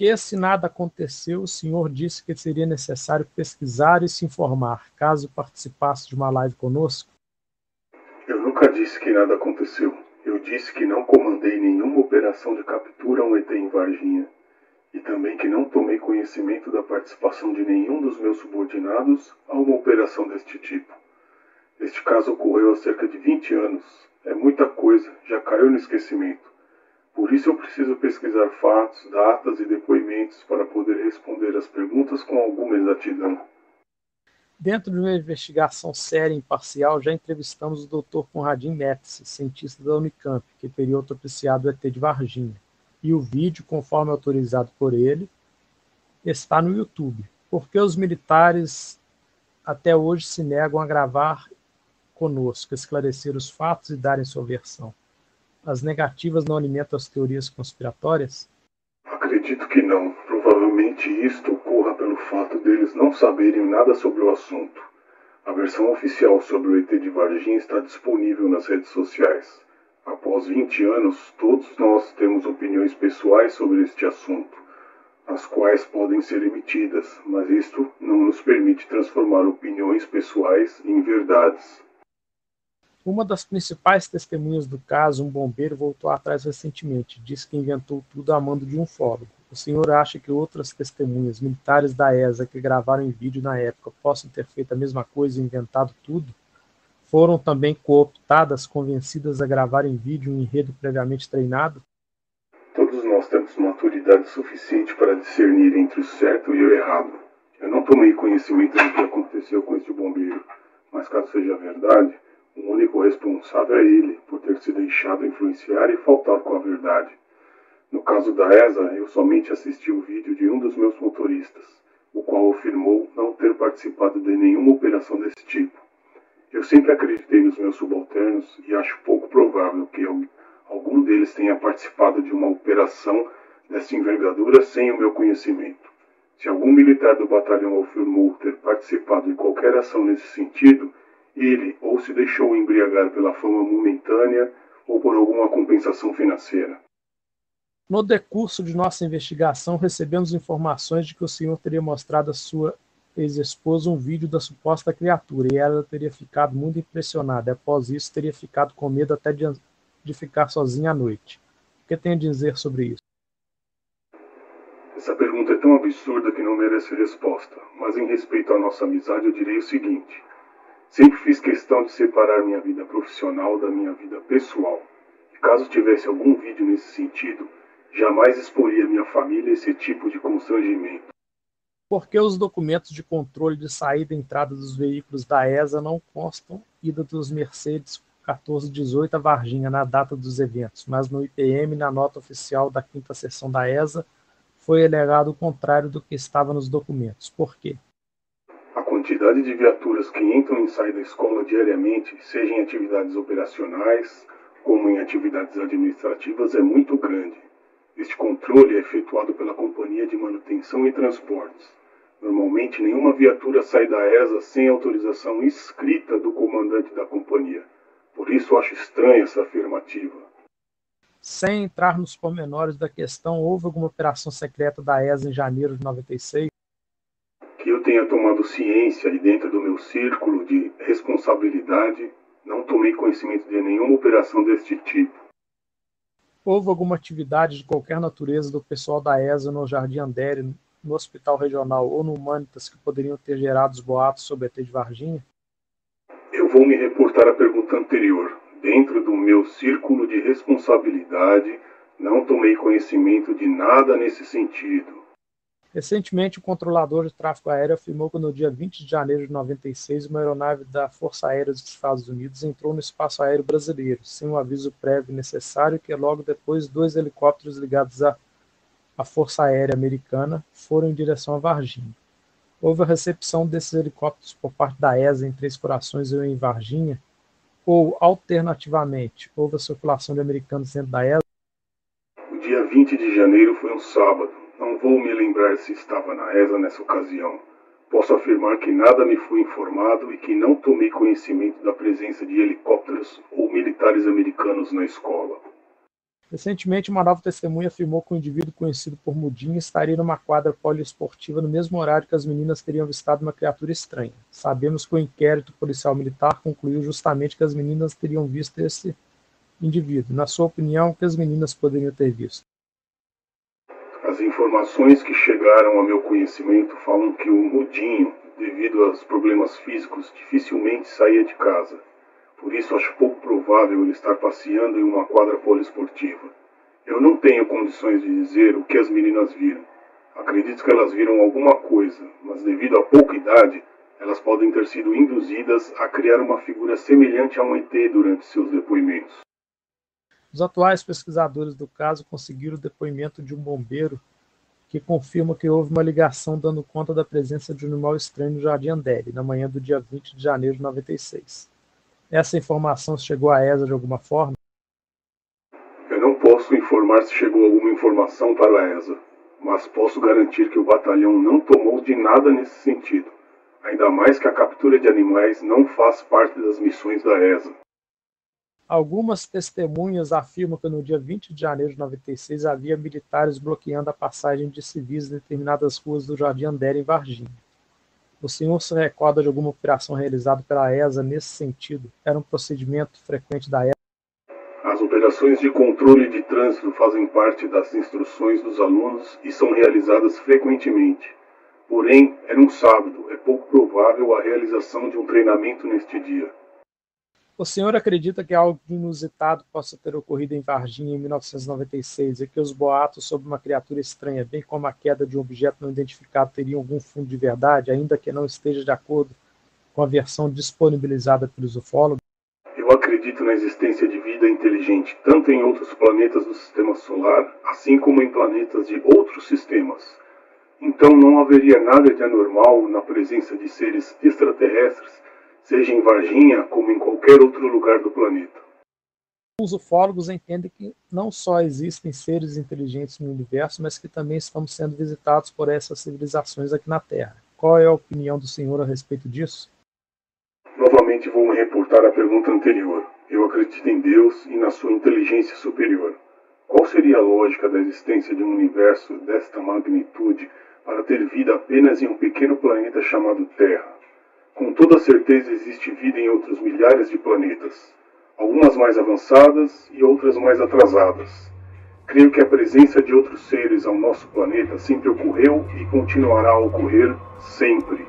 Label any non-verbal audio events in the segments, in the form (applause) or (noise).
Porque, se nada aconteceu, o senhor disse que seria necessário pesquisar e se informar, caso participasse de uma live conosco? Eu nunca disse que nada aconteceu. Eu disse que não comandei nenhuma operação de captura a um ET em Varginha. E também que não tomei conhecimento da participação de nenhum dos meus subordinados a uma operação deste tipo. Este caso ocorreu há cerca de 20 anos. É muita coisa, já caiu no esquecimento. Por isso eu preciso pesquisar fatos, datas e depoimentos para poder responder as perguntas com alguma exatidão. Dentro de uma investigação séria e imparcial, já entrevistamos o Dr. Conradin Metz, cientista da Unicamp, que autopsiado o ET de Varginha. E o vídeo, conforme autorizado por ele, está no YouTube. Por que os militares até hoje se negam a gravar conosco, esclarecer os fatos e darem sua versão? As negativas não alimentam as teorias conspiratórias? Acredito que não. Provavelmente isto ocorra pelo fato deles não saberem nada sobre o assunto. A versão oficial sobre o ET de Varginha está disponível nas redes sociais. Após 20 anos, todos nós temos opiniões pessoais sobre este assunto, as quais podem ser emitidas, mas isto não nos permite transformar opiniões pessoais em verdades. Uma das principais testemunhas do caso, um bombeiro, voltou atrás recentemente. Disse que inventou tudo a mando de um fólogo. O senhor acha que outras testemunhas, militares da ESA, que gravaram em vídeo na época, possam ter feito a mesma coisa e inventado tudo? Foram também cooptadas, convencidas a gravar em vídeo um enredo previamente treinado? Todos nós temos maturidade suficiente para discernir entre o certo e o errado. Eu não tomei conhecimento do que aconteceu com este bombeiro, mas caso seja verdade, o único responsável é ele, por ter se deixado influenciar e faltado com a verdade. No caso da ESA, eu somente assisti o vídeo de um dos meus motoristas, o qual afirmou não ter participado de nenhuma operação desse tipo. Eu sempre acreditei nos meus subalternos e acho pouco provável que algum deles tenha participado de uma operação dessa envergadura sem o meu conhecimento. Se algum militar do batalhão afirmou ter participado de qualquer ação nesse sentido, ele ou se deixou embriagar pela fama momentânea ou por alguma compensação financeira. No decurso de nossa investigação, recebemos informações de que o senhor teria mostrado à sua ex-esposa um vídeo da suposta criatura e ela teria ficado muito impressionada. Após isso, teria ficado com medo até de, de ficar sozinha à noite. O que tem a dizer sobre isso? Essa pergunta é tão absurda que não merece resposta, mas em respeito à nossa amizade eu direi o seguinte. Sempre fiz questão de separar minha vida profissional da minha vida pessoal. E caso tivesse algum vídeo nesse sentido, jamais exporia minha família a esse tipo de constrangimento. Por que os documentos de controle de saída e entrada dos veículos da ESA não constam ida dos Mercedes 1418 a Varginha na data dos eventos, mas no IPM, na nota oficial da quinta sessão da ESA, foi alegado o contrário do que estava nos documentos. Por quê? Quantidade de viaturas que entram e saem da escola diariamente, seja em atividades operacionais como em atividades administrativas, é muito grande. Este controle é efetuado pela Companhia de Manutenção e Transportes. Normalmente, nenhuma viatura sai da ESA sem autorização escrita do comandante da companhia. Por isso, acho estranha essa afirmativa. Sem entrar nos pormenores da questão, houve alguma operação secreta da ESA em janeiro de 96? Tenha tomado ciência e dentro do meu círculo de responsabilidade, não tomei conhecimento de nenhuma operação deste tipo. Houve alguma atividade de qualquer natureza do pessoal da ESA no Jardim Andere, no Hospital Regional ou no Humanitas que poderiam ter gerado os boatos sobre a ET de Varginha? Eu vou me reportar à pergunta anterior. Dentro do meu círculo de responsabilidade, não tomei conhecimento de nada nesse sentido. Recentemente, o controlador de tráfego aéreo afirmou que no dia 20 de janeiro de 96, uma aeronave da Força Aérea dos Estados Unidos entrou no espaço aéreo brasileiro, sem o aviso prévio necessário, que logo depois dois helicópteros ligados à, à Força Aérea Americana foram em direção a Varginha. Houve a recepção desses helicópteros por parte da ESA em Três Corações e em Varginha, ou, alternativamente, houve a circulação de americanos dentro da ESA? O dia 20 de janeiro foi um sábado. Não vou me lembrar se estava na ESA nessa ocasião. Posso afirmar que nada me foi informado e que não tomei conhecimento da presença de helicópteros ou militares americanos na escola. Recentemente, uma nova testemunha afirmou que um indivíduo conhecido por Mudinha estaria numa quadra poliesportiva no mesmo horário que as meninas teriam avistado uma criatura estranha. Sabemos que o inquérito policial militar concluiu justamente que as meninas teriam visto esse indivíduo. Na sua opinião, o que as meninas poderiam ter visto? As informações que chegaram ao meu conhecimento falam que o Mudinho, devido aos problemas físicos, dificilmente saía de casa. Por isso acho pouco provável ele estar passeando em uma quadra poliesportiva. Eu não tenho condições de dizer o que as meninas viram. Acredito que elas viram alguma coisa, mas devido à pouca idade, elas podem ter sido induzidas a criar uma figura semelhante a um ET durante seus depoimentos. Os atuais pesquisadores do caso conseguiram o depoimento de um bombeiro que confirma que houve uma ligação dando conta da presença de um animal estranho no Jardim Andere, na manhã do dia 20 de janeiro de 96. Essa informação chegou à ESA de alguma forma? Eu não posso informar se chegou alguma informação para a ESA, mas posso garantir que o batalhão não tomou de nada nesse sentido, ainda mais que a captura de animais não faz parte das missões da ESA. Algumas testemunhas afirmam que no dia 20 de janeiro de 96 havia militares bloqueando a passagem de civis em determinadas ruas do Jardim Andere, em Varginha. O senhor se recorda de alguma operação realizada pela ESA nesse sentido? Era um procedimento frequente da ESA? As operações de controle de trânsito fazem parte das instruções dos alunos e são realizadas frequentemente. Porém, era um sábado, é pouco provável a realização de um treinamento neste dia. O senhor acredita que algo inusitado possa ter ocorrido em Varginha em 1996 e que os boatos sobre uma criatura estranha, bem como a queda de um objeto não identificado, teriam algum fundo de verdade, ainda que não esteja de acordo com a versão disponibilizada pelos ufólogos? Eu acredito na existência de vida inteligente, tanto em outros planetas do sistema solar, assim como em planetas de outros sistemas. Então não haveria nada de anormal na presença de seres extraterrestres seja em Varginha como em qualquer outro lugar do planeta. Os ufólogos entendem que não só existem seres inteligentes no universo, mas que também estamos sendo visitados por essas civilizações aqui na Terra. Qual é a opinião do senhor a respeito disso? Novamente vou me reportar à pergunta anterior. Eu acredito em Deus e na sua inteligência superior. Qual seria a lógica da existência de um universo desta magnitude para ter vida apenas em um pequeno planeta chamado Terra? Com toda certeza existe vida em outros milhares de planetas, algumas mais avançadas e outras mais atrasadas. Creio que a presença de outros seres ao nosso planeta sempre ocorreu e continuará a ocorrer sempre.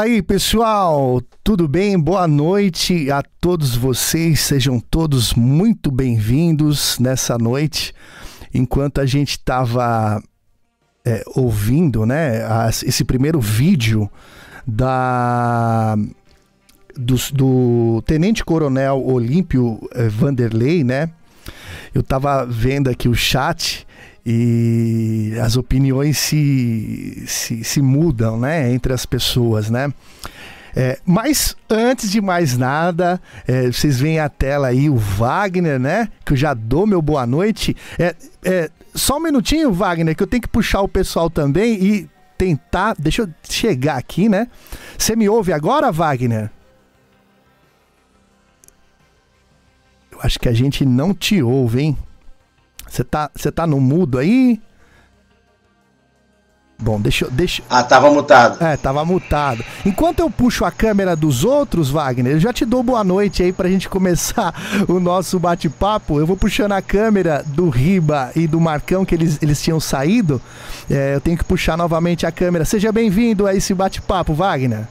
Fala aí, pessoal, tudo bem? Boa noite a todos vocês, sejam todos muito bem-vindos nessa noite. Enquanto a gente estava é, ouvindo, né, esse primeiro vídeo da do, do Tenente Coronel Olímpio eh, Vanderlei, né? Eu tava vendo aqui o chat e as opiniões se, se, se mudam, né? Entre as pessoas, né? É, mas antes de mais nada, é, vocês veem a tela aí o Wagner, né? Que eu já dou meu boa noite. É, é, só um minutinho, Wagner, que eu tenho que puxar o pessoal também e tentar. Deixa eu chegar aqui, né? Você me ouve agora, Wagner? Eu acho que a gente não te ouve, hein? Você tá, você tá no mudo aí? Bom, deixa eu. Deixa... Ah, tava mutado. É, tava mutado. Enquanto eu puxo a câmera dos outros, Wagner, eu já te dou boa noite aí pra gente começar (laughs) o nosso bate-papo. Eu vou puxando a câmera do Riba e do Marcão, que eles, eles tinham saído. É, eu tenho que puxar novamente a câmera. Seja bem-vindo a esse bate-papo, Wagner.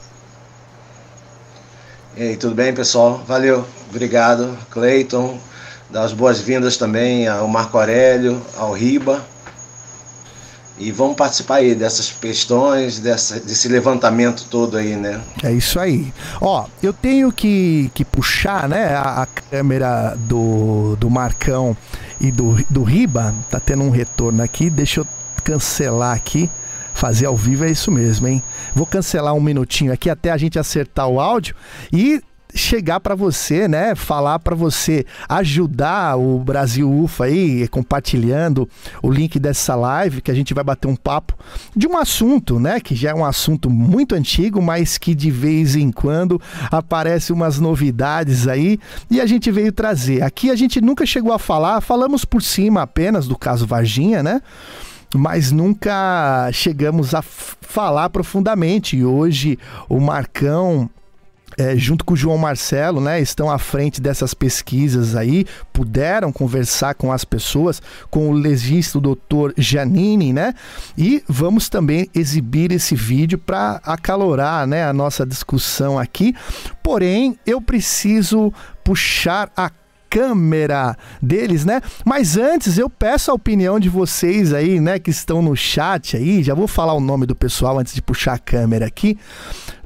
E aí, tudo bem, pessoal? Valeu. Obrigado, Cleiton. Dá as boas-vindas também ao Marco Aurélio, ao Riba e vamos participar aí dessas questões, dessa, desse levantamento todo aí, né? É isso aí. Ó, eu tenho que, que puxar, né, a, a câmera do, do Marcão e do, do Riba. Tá tendo um retorno aqui. Deixa eu cancelar aqui. Fazer ao vivo é isso mesmo, hein? Vou cancelar um minutinho aqui até a gente acertar o áudio e chegar para você, né? Falar para você ajudar o Brasil UFA aí, compartilhando o link dessa live que a gente vai bater um papo de um assunto, né? Que já é um assunto muito antigo, mas que de vez em quando aparece umas novidades aí e a gente veio trazer. Aqui a gente nunca chegou a falar, falamos por cima apenas do caso Varginha, né? mas nunca chegamos a falar profundamente. E hoje o Marcão é, junto com o João Marcelo, né, estão à frente dessas pesquisas aí, puderam conversar com as pessoas, com o legista, o doutor Janine, né, e vamos também exibir esse vídeo para acalorar, né, a nossa discussão aqui. Porém, eu preciso puxar a câmera deles, né? Mas antes eu peço a opinião de vocês aí, né, que estão no chat aí. Já vou falar o nome do pessoal antes de puxar a câmera aqui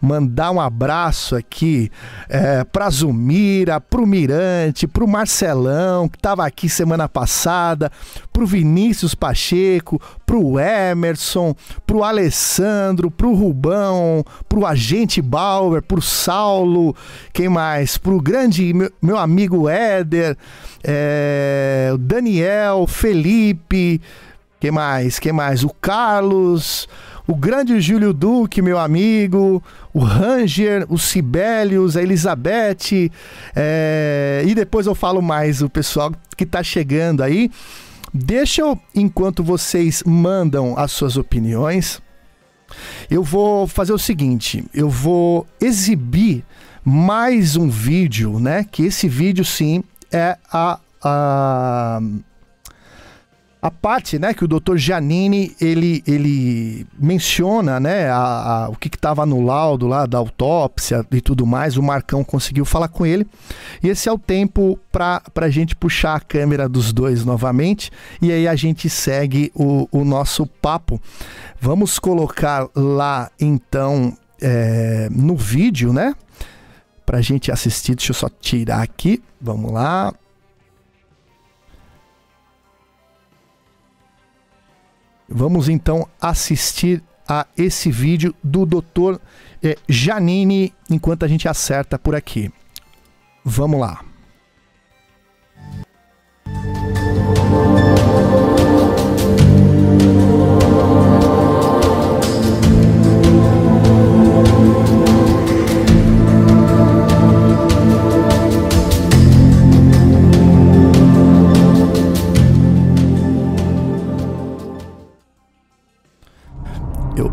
mandar um abraço aqui é, para Zumira, o Mirante, para o Marcelão, que estava aqui semana passada, para o Vinícius Pacheco, para o Emerson, para o Alessandro, para o Rubão, para o Agente Bauer, o Saulo, quem mais? Para o grande meu, meu, amigo Éder, é, Daniel, Felipe, quem mais? Quem mais? O Carlos o grande Júlio Duque, meu amigo, o Ranger, o Sibelius, a Elizabeth, é... e depois eu falo mais o pessoal que está chegando aí. Deixa eu, enquanto vocês mandam as suas opiniões, eu vou fazer o seguinte: eu vou exibir mais um vídeo, né? Que esse vídeo sim é a, a a parte, né, que o Dr. Giannini ele, ele menciona, né, a, a o que estava no laudo lá da autópsia e tudo mais. O Marcão conseguiu falar com ele. E esse é o tempo para a gente puxar a câmera dos dois novamente e aí a gente segue o, o nosso papo. Vamos colocar lá então é, no vídeo, né? Para a gente assistir. Deixa eu só tirar aqui. Vamos lá. Vamos então assistir a esse vídeo do Dr. Eh, Janine enquanto a gente acerta por aqui. Vamos lá.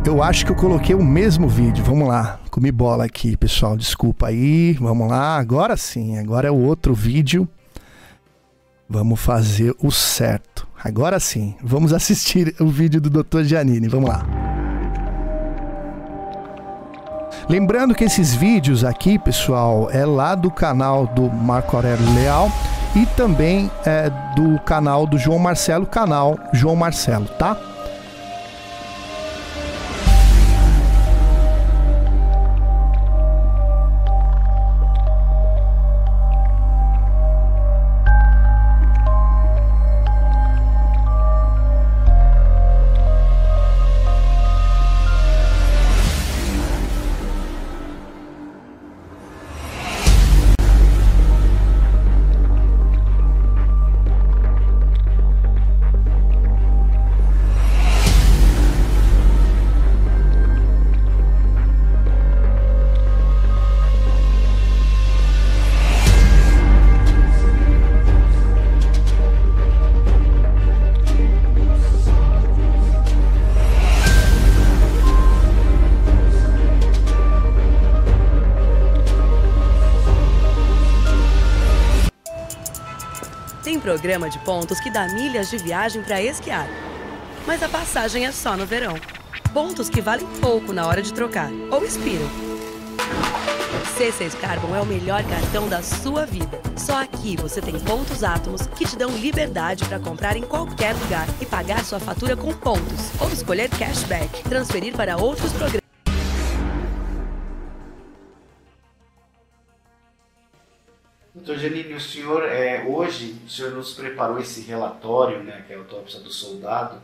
Eu acho que eu coloquei o mesmo vídeo. Vamos lá. Comi bola aqui, pessoal. Desculpa aí. Vamos lá. Agora sim. Agora é o outro vídeo. Vamos fazer o certo. Agora sim. Vamos (laughs) assistir o vídeo do Dr. Giannini. Vamos lá. Lembrando que esses vídeos aqui, pessoal, é lá do canal do Marco Aurélio Leal e também é do canal do João Marcelo, canal João Marcelo, tá? Programa de pontos que dá milhas de viagem para esquiar. Mas a passagem é só no verão. Pontos que valem pouco na hora de trocar ou expiram. C6 Carbon é o melhor cartão da sua vida. Só aqui você tem pontos átomos que te dão liberdade para comprar em qualquer lugar e pagar sua fatura com pontos. Ou escolher cashback, transferir para outros programas. Doutor Janine, o senhor, é, hoje, o senhor nos preparou esse relatório, né, que é a autópsia do soldado,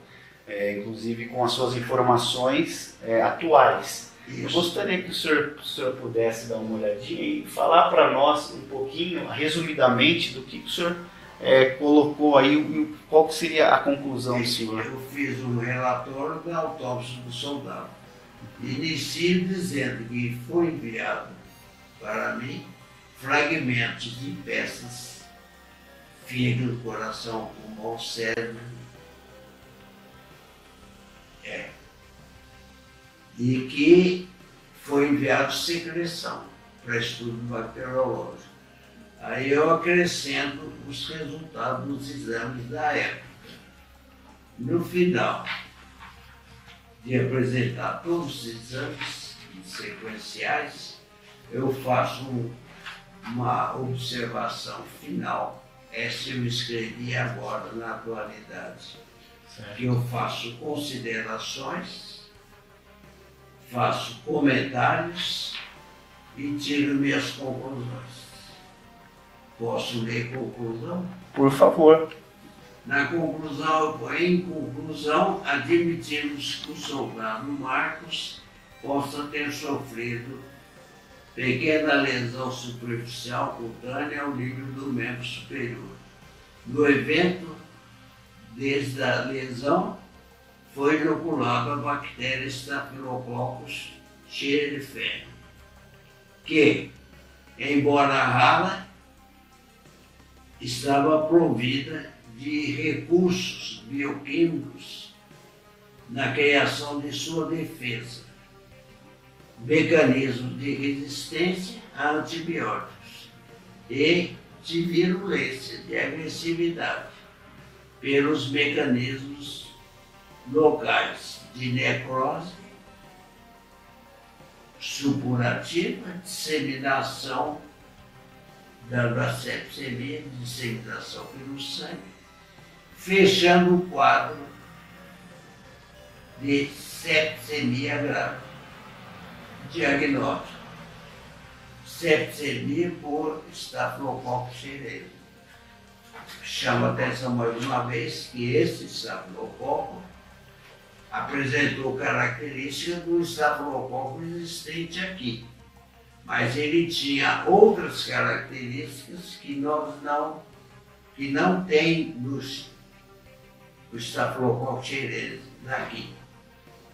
é, inclusive com as suas informações é, atuais. Isso. Eu gostaria que o senhor, o senhor pudesse dar uma olhadinha e falar para nós um pouquinho, resumidamente, do que o senhor é, colocou aí, qual seria a conclusão do senhor? Eu fiz um relatório da autópsia do soldado. Inicio dizendo que foi enviado para mim fragmentos de peças, fígado, coração, pulmão, cérebro. É. E que foi enviado secreção para estudo bacteriológico. Aí eu acrescento os resultados dos exames da época. No final de apresentar todos os exames sequenciais, eu faço um uma observação final. Essa eu escrevi agora na atualidade. Certo. Que eu faço considerações, faço comentários e tiro minhas conclusões. Posso ler conclusão? Por favor. Na conclusão, em conclusão, admitimos que o soldado Marcos possa ter sofrido pequena lesão superficial cutânea ao nível do membro superior. No evento, desde a lesão, foi inoculada a bactéria Staphylococcus feno, que, embora rara, estava provida de recursos bioquímicos na criação de sua defesa mecanismos de resistência a antibióticos e de virulência, de agressividade, pelos mecanismos locais de necrose, supurativa, disseminação da sepsemia, disseminação pelo sangue, fechando o quadro de sepsemia grave diagnóstico. Sepsemia por estafilococcus xerez. Chama atenção mais uma vez que esse estafilococo apresentou características do estafilococo existente aqui. Mas ele tinha outras características que nós não, que não tem nos, no estafilococcus daqui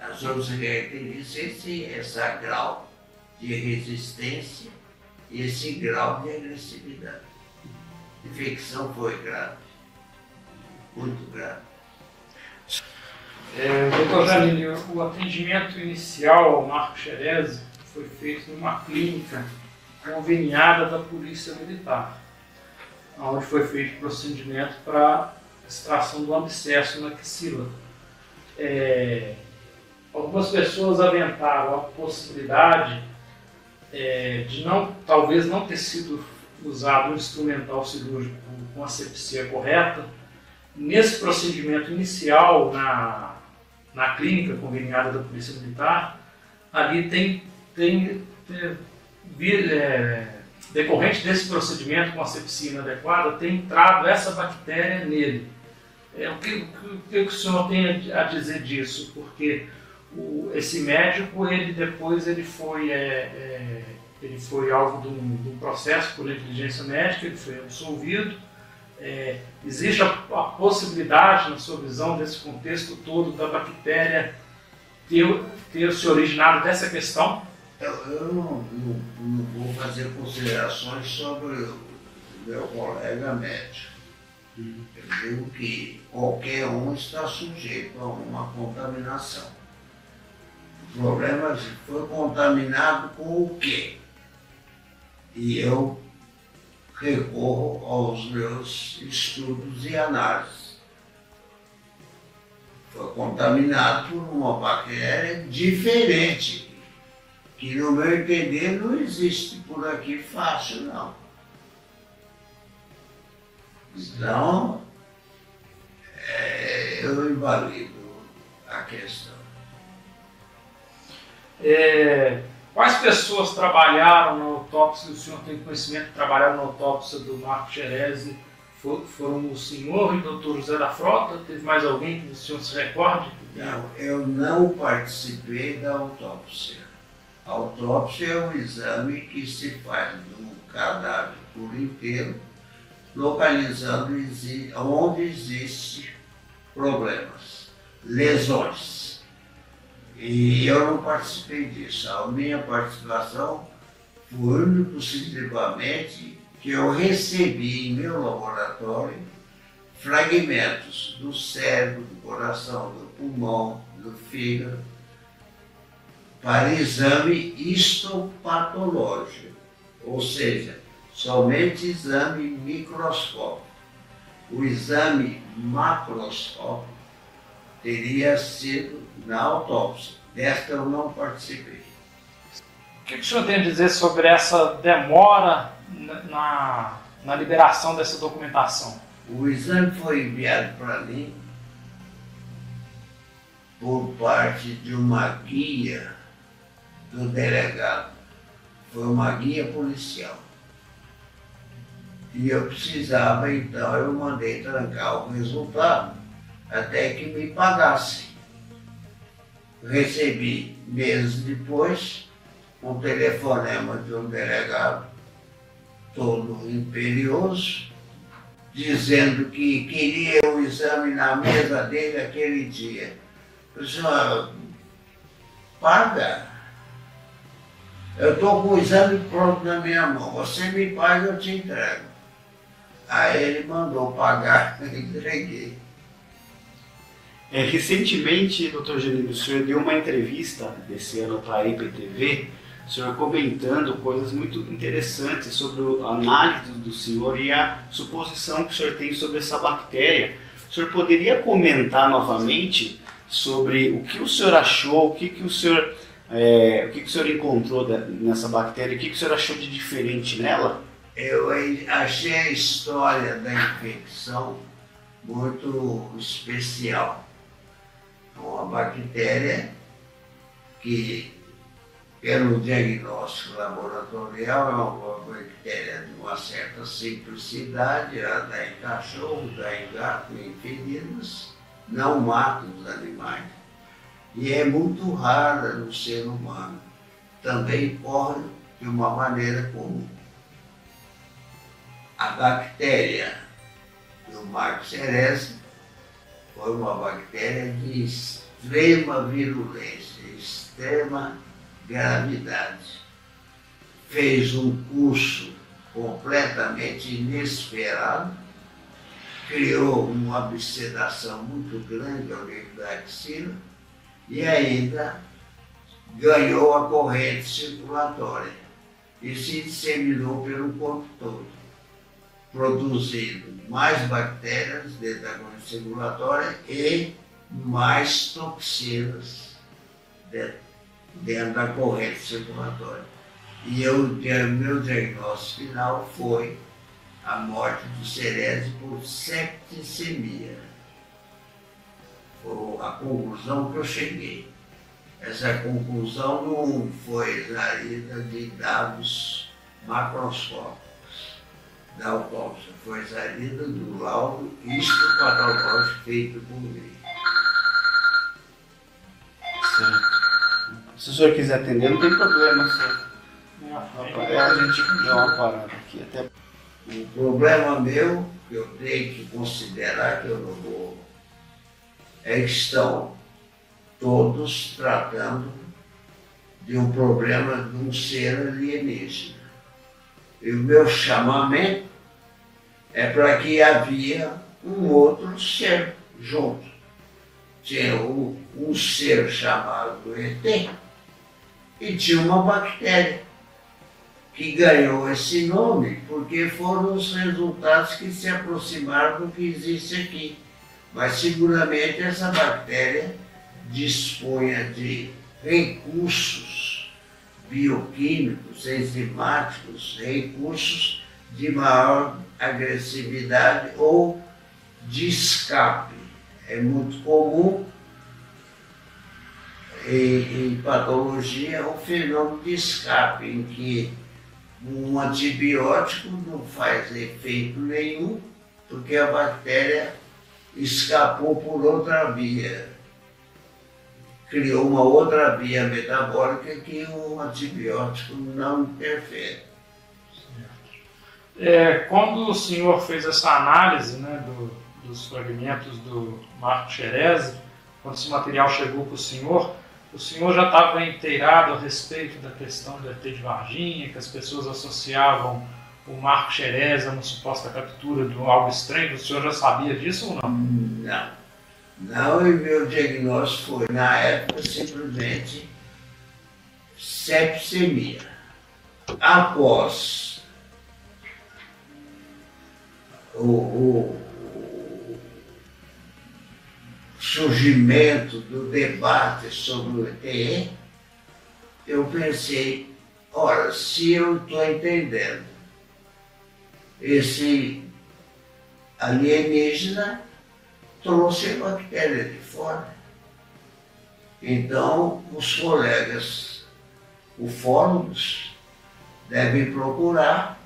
as características, esse, esse grau de resistência e esse grau de agressividade. A infecção foi grave, muito grave. É, doutor Janine, o atendimento inicial ao Marco Xerez foi feito numa clínica conveniada da Polícia Militar, onde foi feito o procedimento para extração do abscesso na axila. É, algumas pessoas aventaram a possibilidade é, de não, talvez não ter sido usado um instrumental cirúrgico com a correta. Nesse procedimento inicial na, na clínica conveniada da Polícia Militar, ali tem, tem, tem é, decorrente desse procedimento com a inadequada, tem entrado essa bactéria nele. É, o, que, o que o senhor tem a dizer disso? Porque o, esse médico, ele depois ele foi, é, é, ele foi alvo de um, de um, processo por negligência médica, ele foi absolvido. É, existe a, a, possibilidade, na sua visão, desse contexto todo da bactéria ter, ter se originado dessa questão? Eu, eu não, não, não, vou fazer considerações sobre o meu colega médico. Uhum. Eu digo que qualquer um está sujeito a uma contaminação. O problema foi contaminado com o quê? E eu recorro aos meus estudos e análises. Foi contaminado por uma bactéria diferente, que no meu entender não existe por aqui fácil não. Então, é, eu invalido a questão. É, quais pessoas trabalharam na autópsia, o senhor tem conhecimento que trabalharam na autópsia do Marco Xerezi? For, foram o senhor e o doutor José da Frota? Teve mais alguém que o senhor se recorde? Não, eu não participei da autópsia. A autópsia é um exame que se faz do cadáver por inteiro, localizando onde existem problemas, lesões. E eu não participei disso. A minha participação foi único exclusivamente que eu recebi em meu laboratório fragmentos do cérebro, do coração, do pulmão, do fígado, para exame histopatológico, ou seja, somente exame microscópico. O exame macroscópico teria sido na autópsia. Desta eu não participei. O que o senhor tem a dizer sobre essa demora na, na liberação dessa documentação? O exame foi enviado para mim por parte de uma guia do delegado. Foi uma guia policial. E eu precisava, então, eu mandei trancar o resultado até que me pagassem. Recebi meses depois um telefonema de um delegado todo imperioso, dizendo que queria o exame na mesa dele aquele dia. Eu disse, paga. Eu estou com o exame pronto na minha mão, você me paga, eu te entrego. Aí ele mandou pagar, (laughs) entreguei. É, recentemente, doutor Genildo, o senhor deu uma entrevista desse ano para a IPTV, o senhor comentando coisas muito interessantes sobre a análise do senhor e a suposição que o senhor tem sobre essa bactéria. O senhor poderia comentar novamente sobre o que o senhor achou, o que, que o senhor é, o que, que o senhor encontrou nessa bactéria, o que, que o senhor achou de diferente nela? Eu achei a história da infecção muito especial. Uma bactéria que, pelo diagnóstico laboratorial, é uma bactéria de uma certa simplicidade, ela dá em cachorro, dá em gato, em felinos, não mata os animais e é muito rara no ser humano. Também corre de uma maneira comum. A bactéria do Marcos Ceres foi uma bactéria de extrema virulência, extrema gravidade. Fez um curso completamente inesperado, criou uma obsedação muito grande ao nível da axila, e ainda ganhou a corrente circulatória e se disseminou pelo corpo todo, produzindo mais bactérias dentro da corrente circulatória e mais toxinas dentro da corrente circulatória. E eu, meu diagnóstico final foi a morte do Cerese por septicemia foi a conclusão que eu cheguei. Essa conclusão não foi extraída de dados macroscópicos da autópsia, foi extraída do laudo histopatológico feito por mim. Certo. Se o senhor quiser atender, não tem problema, senhor. É, a gente dá uma parada aqui até. O problema meu, que eu tenho que considerar que eu não vou é que estão todos tratando de um problema de um ser alienígena. E o meu chamamento é para que havia um outro ser junto. Tinha um, um ser chamado ET e tinha uma bactéria. que ganhou esse nome porque foram os resultados que se aproximaram do que existe aqui. Mas seguramente essa bactéria dispunha de recursos bioquímicos, enzimáticos, recursos de maior agressividade ou de escape. É muito comum em, em patologia o fenômeno de escape, em que um antibiótico não faz efeito nenhum, porque a bactéria escapou por outra via. Criou uma outra via metabólica que o antibiótico não interfere. É, quando o senhor fez essa análise né, do, dos fragmentos do Marco Xerez, quando esse material chegou para o senhor, o senhor já estava inteirado a respeito da questão do ET de Varginha, que as pessoas associavam o Marco Xerez a uma suposta captura de algo estranho? O senhor já sabia disso ou não? Não. Não, e meu diagnóstico foi, na época, simplesmente sepsemia. Após o, o surgimento do debate sobre o ETE, eu pensei, ora, se eu estou entendendo, esse alienígena trouxe a bactéria de fora. Então, os colegas ufólogos devem procurar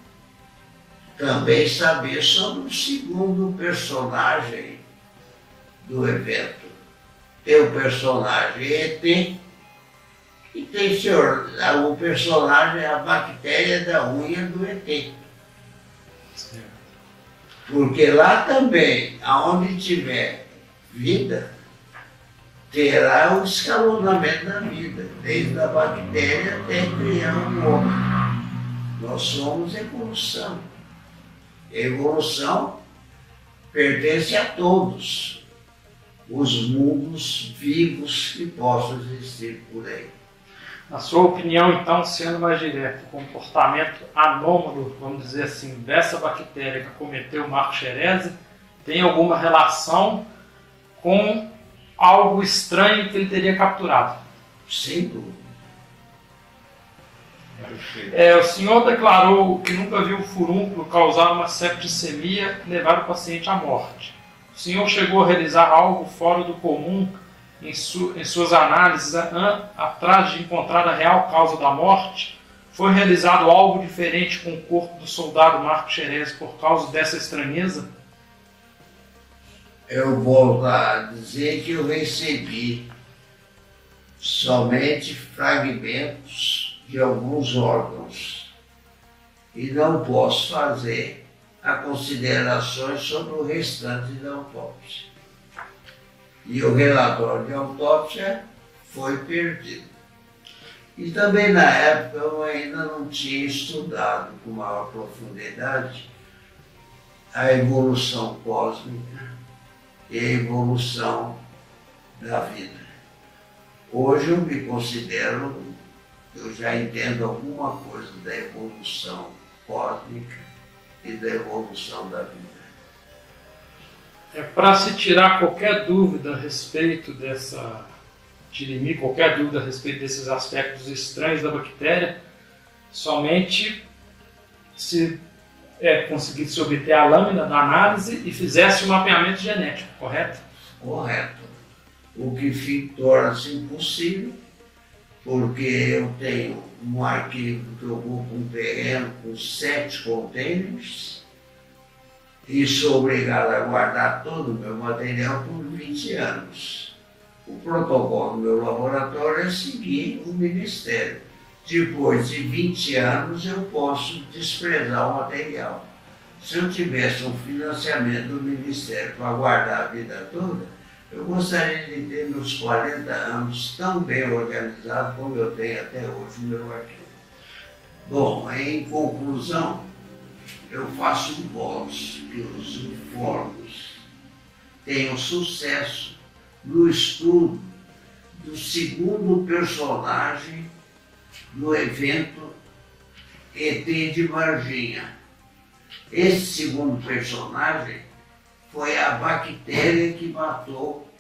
também saber sobre o segundo personagem do evento. Tem o personagem ET e tem senhor, o personagem, a bactéria da unha do ET. Porque lá também, aonde tiver vida, terá o escalonamento da vida, desde a bactéria até criar um homem. Nós somos evolução. Evolução pertence a todos os mundos vivos que possam existir por aí. Na sua opinião, então, sendo mais direto, o comportamento anômalo, vamos dizer assim, dessa bactéria que cometeu o Marco Xerese tem alguma relação com algo estranho que ele teria capturado? Sem dúvida. É, o senhor declarou que nunca viu o furúnculo causar uma septicemia e levar o paciente à morte. O senhor chegou a realizar algo fora do comum em, su em suas análises atrás de encontrar a real causa da morte? Foi realizado algo diferente com o corpo do soldado Marco Xerez por causa dessa estranheza? Eu a dizer que eu recebi somente fragmentos de alguns órgãos e não posso fazer a considerações sobre o restante da autópsia. E o relatório de autópsia foi perdido. E também na época eu ainda não tinha estudado com maior profundidade a evolução cósmica e a evolução da vida. Hoje eu me considero, eu já entendo alguma coisa da evolução cósmica e da evolução da vida. É para se tirar qualquer dúvida a respeito dessa tirimi, qualquer dúvida a respeito desses aspectos estranhos da bactéria, somente se é, conseguisse obter a lâmina da análise e fizesse o mapeamento genético, correto? Correto. O que torna-se impossível, porque eu tenho um arquivo que ocupa um terreno com sete containers e sou obrigado a guardar todo o meu material por 20 anos. O protocolo do meu laboratório é seguir o Ministério. Depois de 20 anos eu posso desprezar o material. Se eu tivesse um financiamento do Ministério para guardar a vida toda, eu gostaria de ter meus 40 anos tão bem organizados como eu tenho até hoje no meu arquivo. Bom, em conclusão, eu faço votos que os ufólogos tenham sucesso no estudo do segundo personagem do evento ET de Varginha. Esse segundo personagem foi a bactéria que matou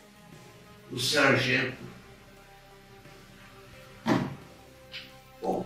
o sargento. Bom,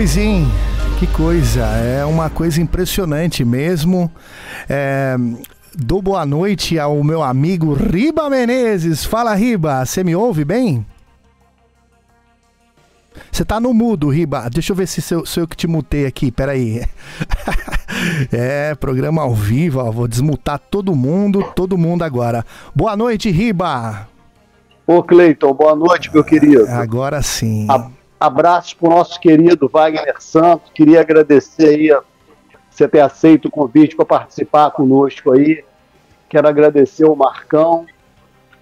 coisa, hein? Que coisa. É uma coisa impressionante mesmo. É, dou boa noite ao meu amigo Riba Menezes. Fala, Riba. Você me ouve bem? Você tá no mudo, Riba. Deixa eu ver se sou, sou eu que te mutei aqui. Peraí. (laughs) é, programa ao vivo. Ó. Vou desmutar todo mundo, todo mundo agora. Boa noite, Riba. Ô Cleiton, boa noite, meu querido. Agora sim. A- Abraços para o nosso querido Wagner Santos. Queria agradecer aí você ter aceito o convite para participar conosco aí. Quero agradecer o Marcão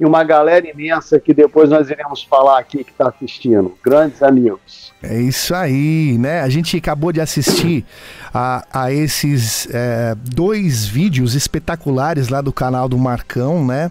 e uma galera imensa que depois nós iremos falar aqui que está assistindo. Grandes amigos. É isso aí, né? A gente acabou de assistir a, a esses é, dois vídeos espetaculares lá do canal do Marcão, né?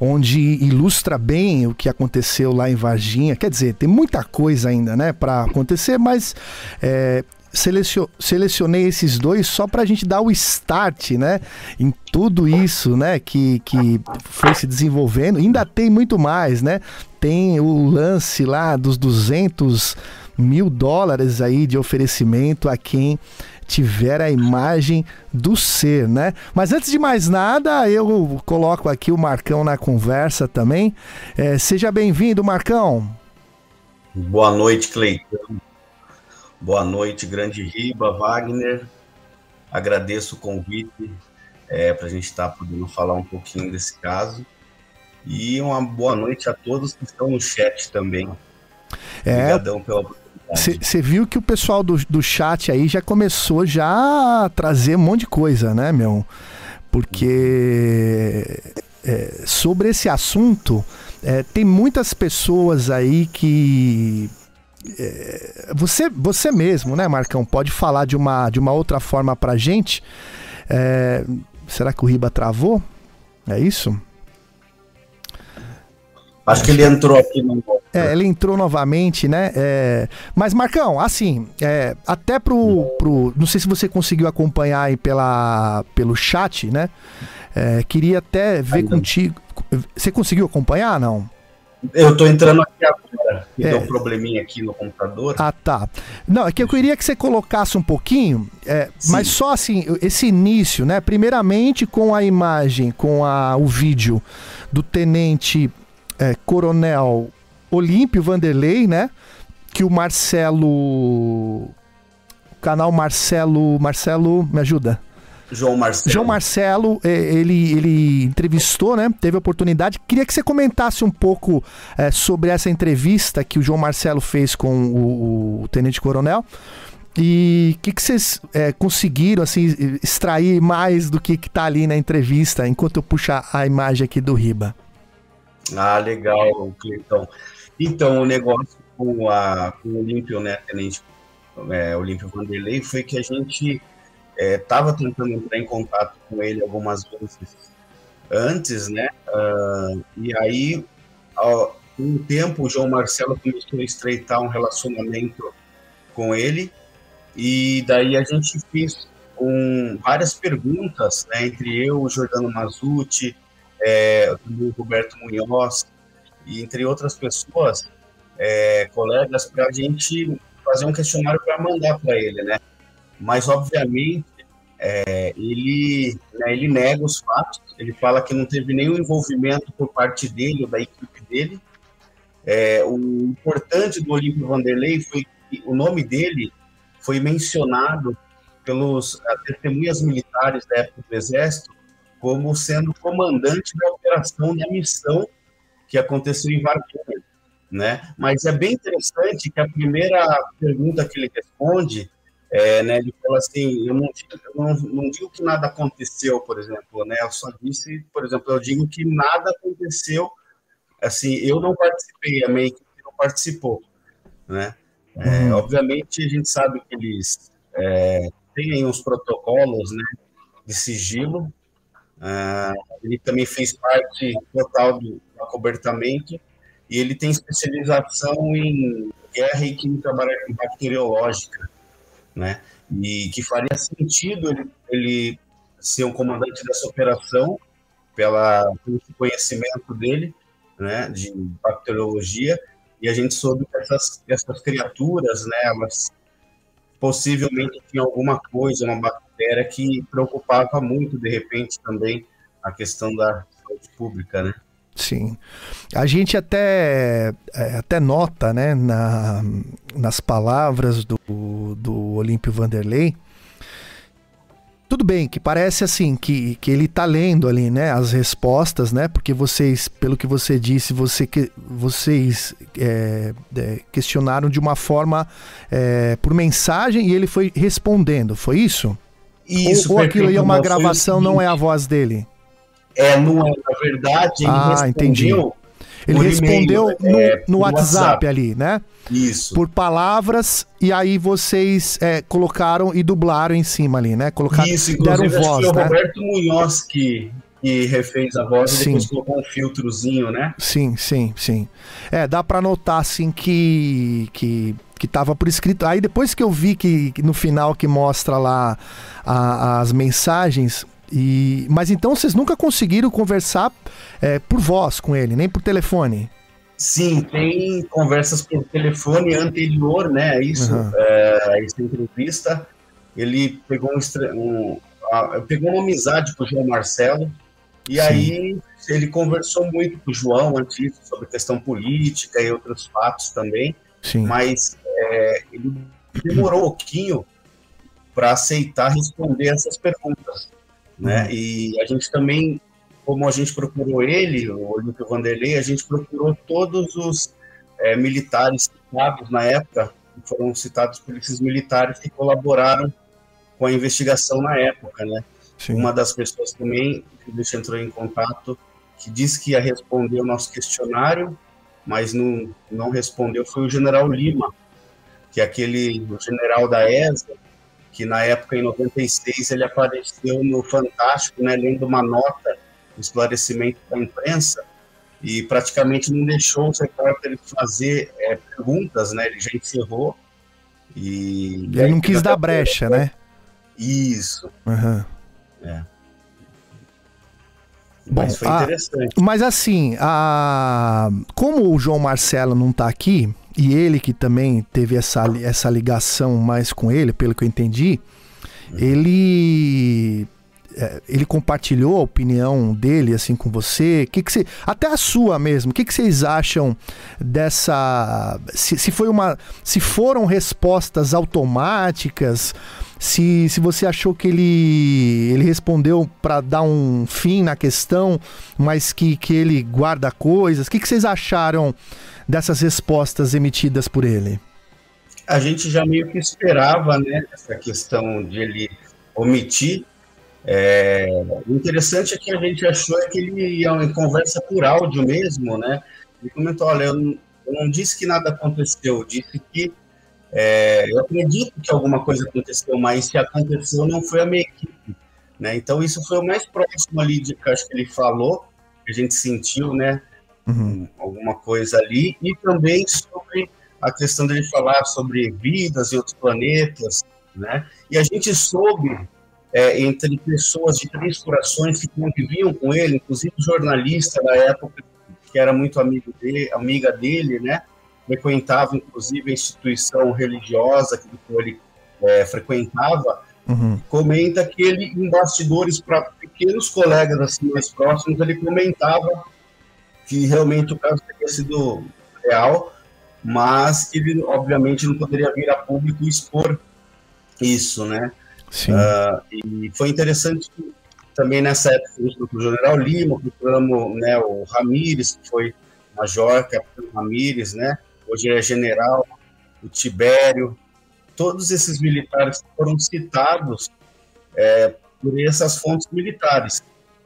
Onde ilustra bem o que aconteceu lá em Varginha. Quer dizer, tem muita coisa ainda, né, para acontecer, mas é, selecio- selecionei esses dois só pra gente dar o start, né? Em tudo isso, né? Que, que foi se desenvolvendo. Ainda tem muito mais, né? Tem o lance lá dos 200 mil dólares aí de oferecimento a quem tiver a imagem do ser, né? Mas antes de mais nada, eu coloco aqui o Marcão na conversa também. É, seja bem-vindo, Marcão. Boa noite, Cleitão. Boa noite, grande Riba, Wagner. Agradeço o convite para a gente estar podendo falar um pouquinho desse caso. E uma boa noite a todos que estão no chat também. É, Obrigadão pela oportunidade. Você viu que o pessoal do, do chat aí já começou já a trazer um monte de coisa, né, meu? Porque é, sobre esse assunto, é, tem muitas pessoas aí que. Você, você mesmo, né, Marcão, pode falar de uma, de uma outra forma pra gente. É, será que o Riba travou? É isso? Acho que ele entrou aqui no. É, ele entrou novamente, né? É, mas, Marcão, assim, é, até pro, pro. Não sei se você conseguiu acompanhar aí pela, pelo chat, né? É, queria até ver Ainda. contigo. Você conseguiu acompanhar, não? Eu estou entrando aqui agora. Me É. deu um probleminha aqui no computador. Ah, tá. Não, é que eu queria que você colocasse um pouquinho, é, mas só assim, esse início, né? Primeiramente com a imagem, com a, o vídeo do tenente é, coronel Olímpio Vanderlei, né? Que o Marcelo. O canal Marcelo. Marcelo, me ajuda. João Marcelo. João Marcelo, eh, ele, ele entrevistou, né? Teve a oportunidade. Queria que você comentasse um pouco eh, sobre essa entrevista que o João Marcelo fez com o, o Tenente Coronel. E o que, que vocês eh, conseguiram assim, extrair mais do que, que tá ali na entrevista, enquanto eu puxo a- imagem aqui do Riba? Ah, legal, Cleitão. Então, o negócio com, a, com o Olímpio, né, Tenente é, Olímpio Vanderlei, foi que a gente estava tentando entrar em contato com ele algumas vezes antes, né? ah, e aí, com o tempo, o João Marcelo começou a estreitar um relacionamento com ele, e daí a gente fez um, várias perguntas, né, entre eu, o Jordano Mazuti, é, do Roberto Munhoz, e entre outras pessoas, é, colegas, para a gente fazer um questionário para mandar para ele, né? Mas, obviamente, é, ele, né, ele nega os fatos, ele fala que não teve nenhum envolvimento por parte dele ou da equipe dele. É, o importante do Olímpio Vanderlei foi que o nome dele foi mencionado pelos ah, testemunhas militares da época do Exército como sendo comandante da operação da missão que aconteceu em Varginha, né? Mas é bem interessante que a primeira pergunta que ele responde, é, né, ele fala assim, eu não, eu não, não digo que nada aconteceu, por exemplo, né? Eu só disse, por exemplo, eu digo que nada aconteceu, assim, eu não participei, a minha equipe não participou, né? É, uhum. obviamente a gente sabe que eles é, têm uns protocolos, né, de sigilo. Uh, ele também fez parte total do acobertamento e ele tem especialização em guerra e química bacteriológica, né? E que faria sentido ele, ele ser um comandante dessa operação pela, pelo conhecimento dele, né, de bacteriologia, e a gente soube que essas, essas criaturas, né, elas possivelmente tinham alguma coisa, uma bactéria que preocupava muito, de repente, também a questão da saúde pública, né? Sim. A gente até, é, até nota, né, na, nas palavras do, do Olímpio Vanderlei, tudo bem, que parece assim, que, que ele tá lendo ali, né, as respostas, né, porque vocês, pelo que você disse, você, que, vocês é, é, questionaram de uma forma é, por mensagem e ele foi respondendo, foi isso? Isso. Ou, ou aquilo aí é uma gravação, não é a voz dele? É, não é, na verdade, ele ah, respondeu... Entendi. Ele respondeu no, é, no WhatsApp, WhatsApp ali, né? Isso. Por palavras, e aí vocês é, colocaram e dublaram em cima ali, né? Colocaram, Isso, deram voz, foi né? o Roberto Munhoz que, que refez a voz sim. e depois colocou um filtrozinho, né? Sim, sim, sim. É, dá para notar, assim, que, que, que tava por escrito. Aí depois que eu vi que, que no final que mostra lá a, as mensagens, e, mas então vocês nunca conseguiram conversar é, por voz com ele, nem por telefone? Sim, tem conversas por telefone anterior, né? Isso, uhum. é, essa entrevista. Ele pegou um, um a, pegou uma amizade com o João Marcelo e Sim. aí ele conversou muito com o João antes sobre questão política e outros fatos também. Sim. Mas é, ele demorou um pouquinho para aceitar responder essas perguntas, né? Uhum. E a gente também como a gente procurou ele, o Olímpio Vanderlei, a gente procurou todos os é, militares citados na época, que foram citados por esses militares que colaboraram com a investigação na época, né? Sim. Uma das pessoas também que a gente entrou em contato, que disse que ia responder o nosso questionário, mas não, não respondeu, foi o general Lima, que é aquele general da ESA, que na época, em 96, ele apareceu no Fantástico, né, lendo uma nota esclarecimento da imprensa e praticamente não deixou os repórteres fazer é, perguntas, né? Ele já encerrou. E, ele não quis dar brecha, né? Isso. Uhum. É. Bom, mas foi ah, interessante. Mas assim, a... como o João Marcelo não está aqui, e ele que também teve essa, essa ligação mais com ele, pelo que eu entendi, uhum. ele ele compartilhou a opinião dele assim com você? Que que você, até a sua mesmo. O que, que vocês acham dessa? Se, se foi uma, se foram respostas automáticas? Se, se você achou que ele, ele respondeu para dar um fim na questão, mas que, que ele guarda coisas? O que, que vocês acharam dessas respostas emitidas por ele? A gente já meio que esperava, né, essa questão de ele omitir é, o interessante é que a gente achou é que ele ia em conversa por áudio mesmo, né? Ele comentou, olha, eu não, eu não disse que nada aconteceu, eu disse que é, eu acredito que alguma coisa aconteceu, mas se aconteceu não foi a minha equipe, né? Então isso foi o mais próximo ali de que acho que ele falou, que a gente sentiu, né? Uhum. Alguma coisa ali e também sobre a questão dele falar sobre vidas em outros planetas, né? E a gente soube é, entre pessoas de três corações que conviviam com ele, inclusive jornalista da época, que era muito amigo dele, amiga dele, né? Frequentava, inclusive, a instituição religiosa que ele é, frequentava, uhum. comenta que ele, em bastidores para pequenos colegas assim, mais próximos, ele comentava que realmente o caso teria sido real, mas que ele, obviamente, não poderia vir a público expor isso, né? Uh, e foi interessante também nessa época, o General Lima, procuramos né, o Ramires, que foi Major Capitão Ramírez, né? Hoje é general, o Tibério, todos esses militares foram citados é, por essas fontes militares.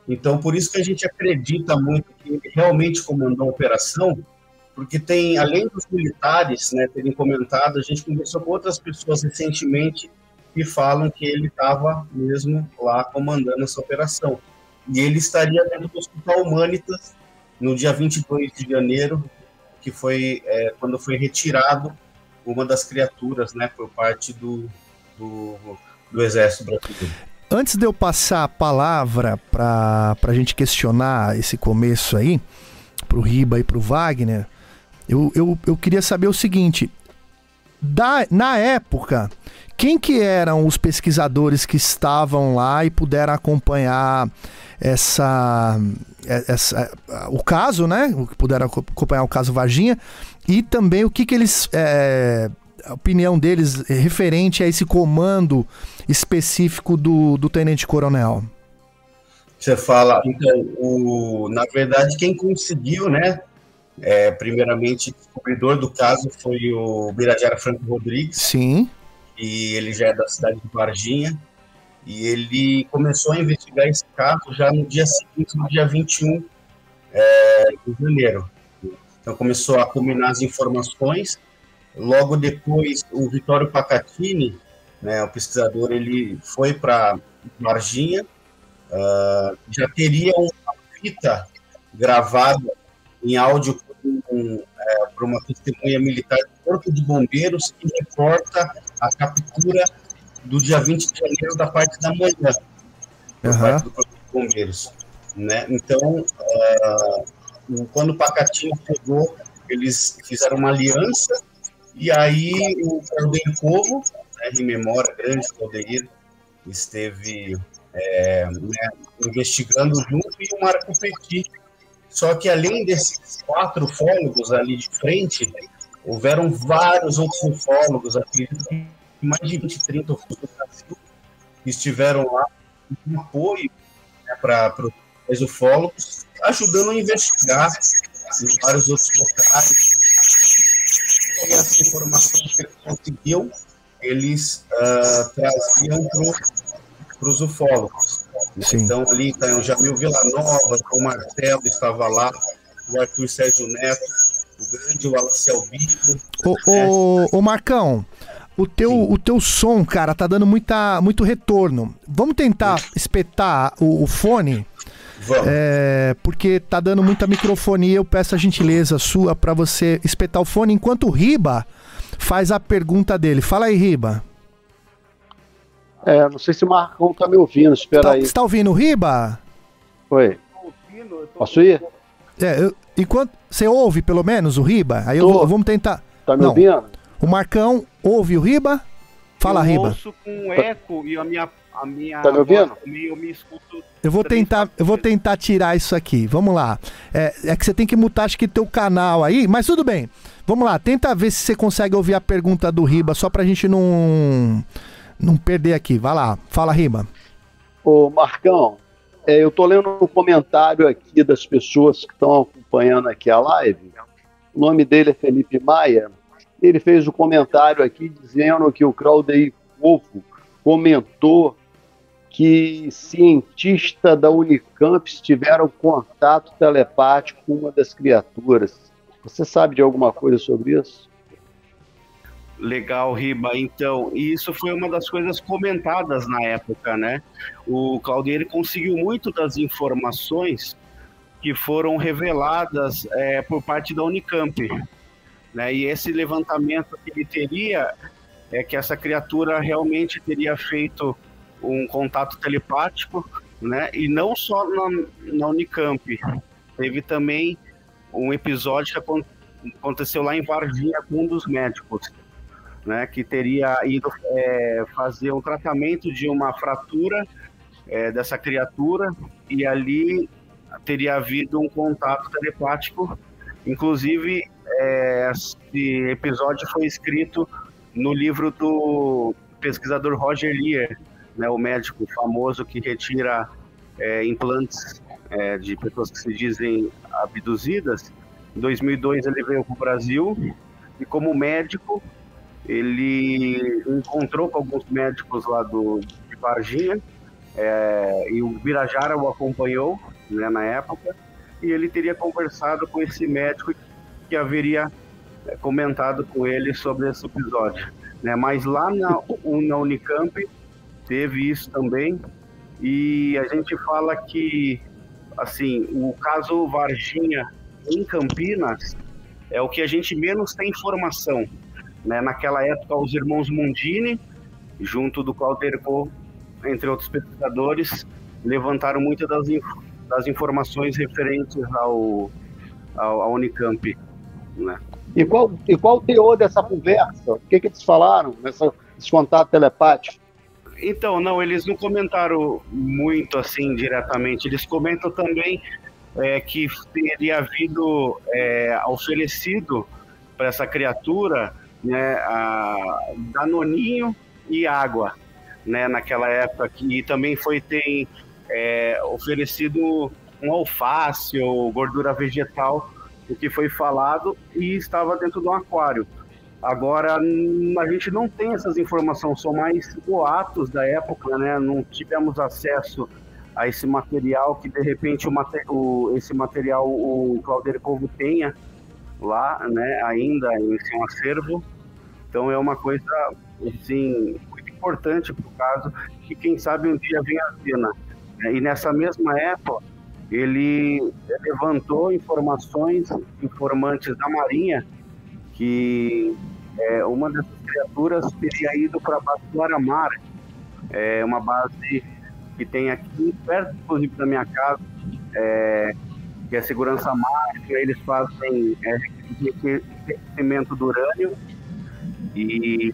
Então, por isso que a gente acredita muito que ele realmente comandou a operação, porque tem, além dos militares né, terem comentado, a gente conversou com outras pessoas recentemente que falam que ele estava mesmo lá comandando essa operação. E ele estaria dentro do Hospital Humanitas no dia 22 de janeiro, que foi é, quando foi retirado uma das criaturas né, por parte do, do, do Exército Brasileiro. Antes de eu passar a palavra para a gente questionar esse começo aí, para o Riba e para o Wagner, eu, eu, eu queria saber o seguinte: da, na época, quem que eram os pesquisadores que estavam lá e puderam acompanhar essa, essa o caso, né? Puderam acompanhar o caso Varginha e também o que que eles é, a opinião deles referente a esse comando específico do, do Tenente Coronel? Você fala, então, o, na verdade, quem conseguiu, né? É, primeiramente, o descobridor do caso foi o Birajara Franco Rodrigues. Sim. E ele já é da cidade de Varginha. E ele começou a investigar esse caso já no dia seguinte, no dia 21 é, de janeiro. Então, começou a combinar as informações Logo depois, o Vitório Pacatini, né, o pesquisador, ele foi para Varginha, uh, já teria uma fita gravada em áudio um, é, uma testemunha militar do Corpo de Bombeiros que reporta a captura do dia 20 de janeiro da parte da manhã, por uhum. parte do Corpo de Bombeiros. Né? Então, uh, quando o Pacatinho chegou, eles fizeram uma aliança e aí o Caldeiro Povo, né, em memória, grande Caldeiro, esteve é, né, investigando junto e o Marco Petit. Só que além desses quatro ufólogos ali de frente, houveram vários outros ufólogos, acredito que mais de 20, 30 ufólogos do Brasil estiveram lá em apoio né, para os ufólogos, ajudando a investigar em vários outros locais e as informações que eles conseguiam, eles uh, traziam para os ufólogos. Sim. Então, ali está o Jamil Villanova, o Marcelo estava lá, o Arthur Sérgio Neto, o grande Wallace Albino. Ô, ô, ô Marcão, o teu, o teu som, cara, tá dando muita, muito retorno. Vamos tentar Sim. espetar o, o fone? Vamos. É, porque tá dando muita microfonia, eu peço a gentileza sua para você espetar o fone enquanto o Riba faz a pergunta dele. Fala aí, Riba. É, não sei se o Marcão tá me ouvindo, espera tá, aí. Você tá ouvindo o Riba? Oi. Posso ir? É, eu, enquanto você ouve pelo menos o Riba, aí eu vou, vamos tentar. Tá me não. ouvindo? O Marcão ouve o Riba? Fala, eu Riba. Eu ouço com eco e a minha a minha tá me ouvindo? eu me escuto. Eu vou tentar, eu vou tentar tirar isso aqui. Vamos lá. É, é, que você tem que mutar acho que teu canal aí, mas tudo bem. Vamos lá, tenta ver se você consegue ouvir a pergunta do Riba, só pra gente não não perder aqui. Vai lá, fala Riba. Ô Marcão, eu tô lendo um comentário aqui das pessoas que estão acompanhando aqui a live. O nome dele é Felipe Maia. Ele fez um comentário aqui dizendo que o Claudio Wolfo comentou que cientista da Unicamp estiveram contato telepático com uma das criaturas. Você sabe de alguma coisa sobre isso? Legal, Riba. Então, isso foi uma das coisas comentadas na época, né? O Claudier conseguiu muito das informações que foram reveladas é, por parte da Unicamp. Né? E esse levantamento que ele teria é que essa criatura realmente teria feito um contato telepático, né? E não só na, na Unicamp, teve também um episódio que aconteceu lá em Varginha com um dos médicos, né? Que teria ido é, fazer um tratamento de uma fratura é, dessa criatura e ali teria havido um contato telepático. Inclusive, é, esse episódio foi escrito no livro do pesquisador Roger Lear, né, o médico famoso que retira é, implantes é, de pessoas que se dizem abduzidas, Em 2002 ele veio para o Brasil e como médico ele encontrou com alguns médicos lá do, de Varginha é, e o Birajara o acompanhou né, na época e ele teria conversado com esse médico que haveria é, comentado com ele sobre esse episódio. Né? Mas lá na, na Unicamp teve isso também e a gente fala que assim o caso Varginha em Campinas é o que a gente menos tem informação. Né? Naquela época, os irmãos Mundini, junto do Clauderco, entre outros pesquisadores, levantaram muitas das, inf das informações referentes ao, ao, ao Unicamp. Né? E, qual, e qual o teor dessa conversa? O que, que eles falaram nessa, nesse contato telepático? Então, não, eles não comentaram muito assim diretamente. Eles comentam também é, que teria havido é, oferecido para essa criatura né, a danoninho e água, né, naquela época que também foi tem é, oferecido um alface ou gordura vegetal, o que foi falado e estava dentro do aquário. Agora, a gente não tem essas informações, são mais boatos da época, né? Não tivemos acesso a esse material que, de repente, o, o esse material o Claudio Povo tenha lá, né? Ainda em seu acervo. Então, é uma coisa, assim, muito importante para o caso, que quem sabe um dia venha à cena. E nessa mesma época, ele levantou informações informantes da Marinha que é, uma dessas criaturas teria ido para a base do Aramar, é uma base que tem aqui perto, inclusive, da minha casa, é, que é segurança máxima, eles fazem é, enriquecimento do urânio e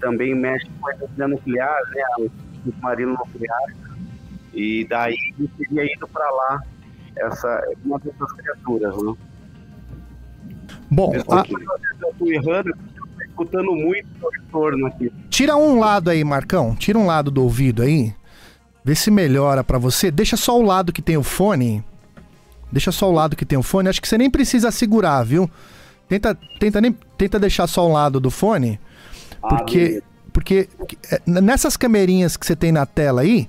também mexe com a energia nuclear, né, o submarino nuclear, e daí teria ido para lá essa, uma dessas criaturas, né? Bom, a... eu tô errando, eu escutando muito o retorno aqui. Tira um lado aí, Marcão. Tira um lado do ouvido aí. Vê se melhora para você. Deixa só o lado que tem o fone. Deixa só o lado que tem o fone. Acho que você nem precisa segurar, viu? Tenta, tenta, nem, tenta deixar só o lado do fone. Porque, ah, porque é, nessas camerinhas que você tem na tela aí,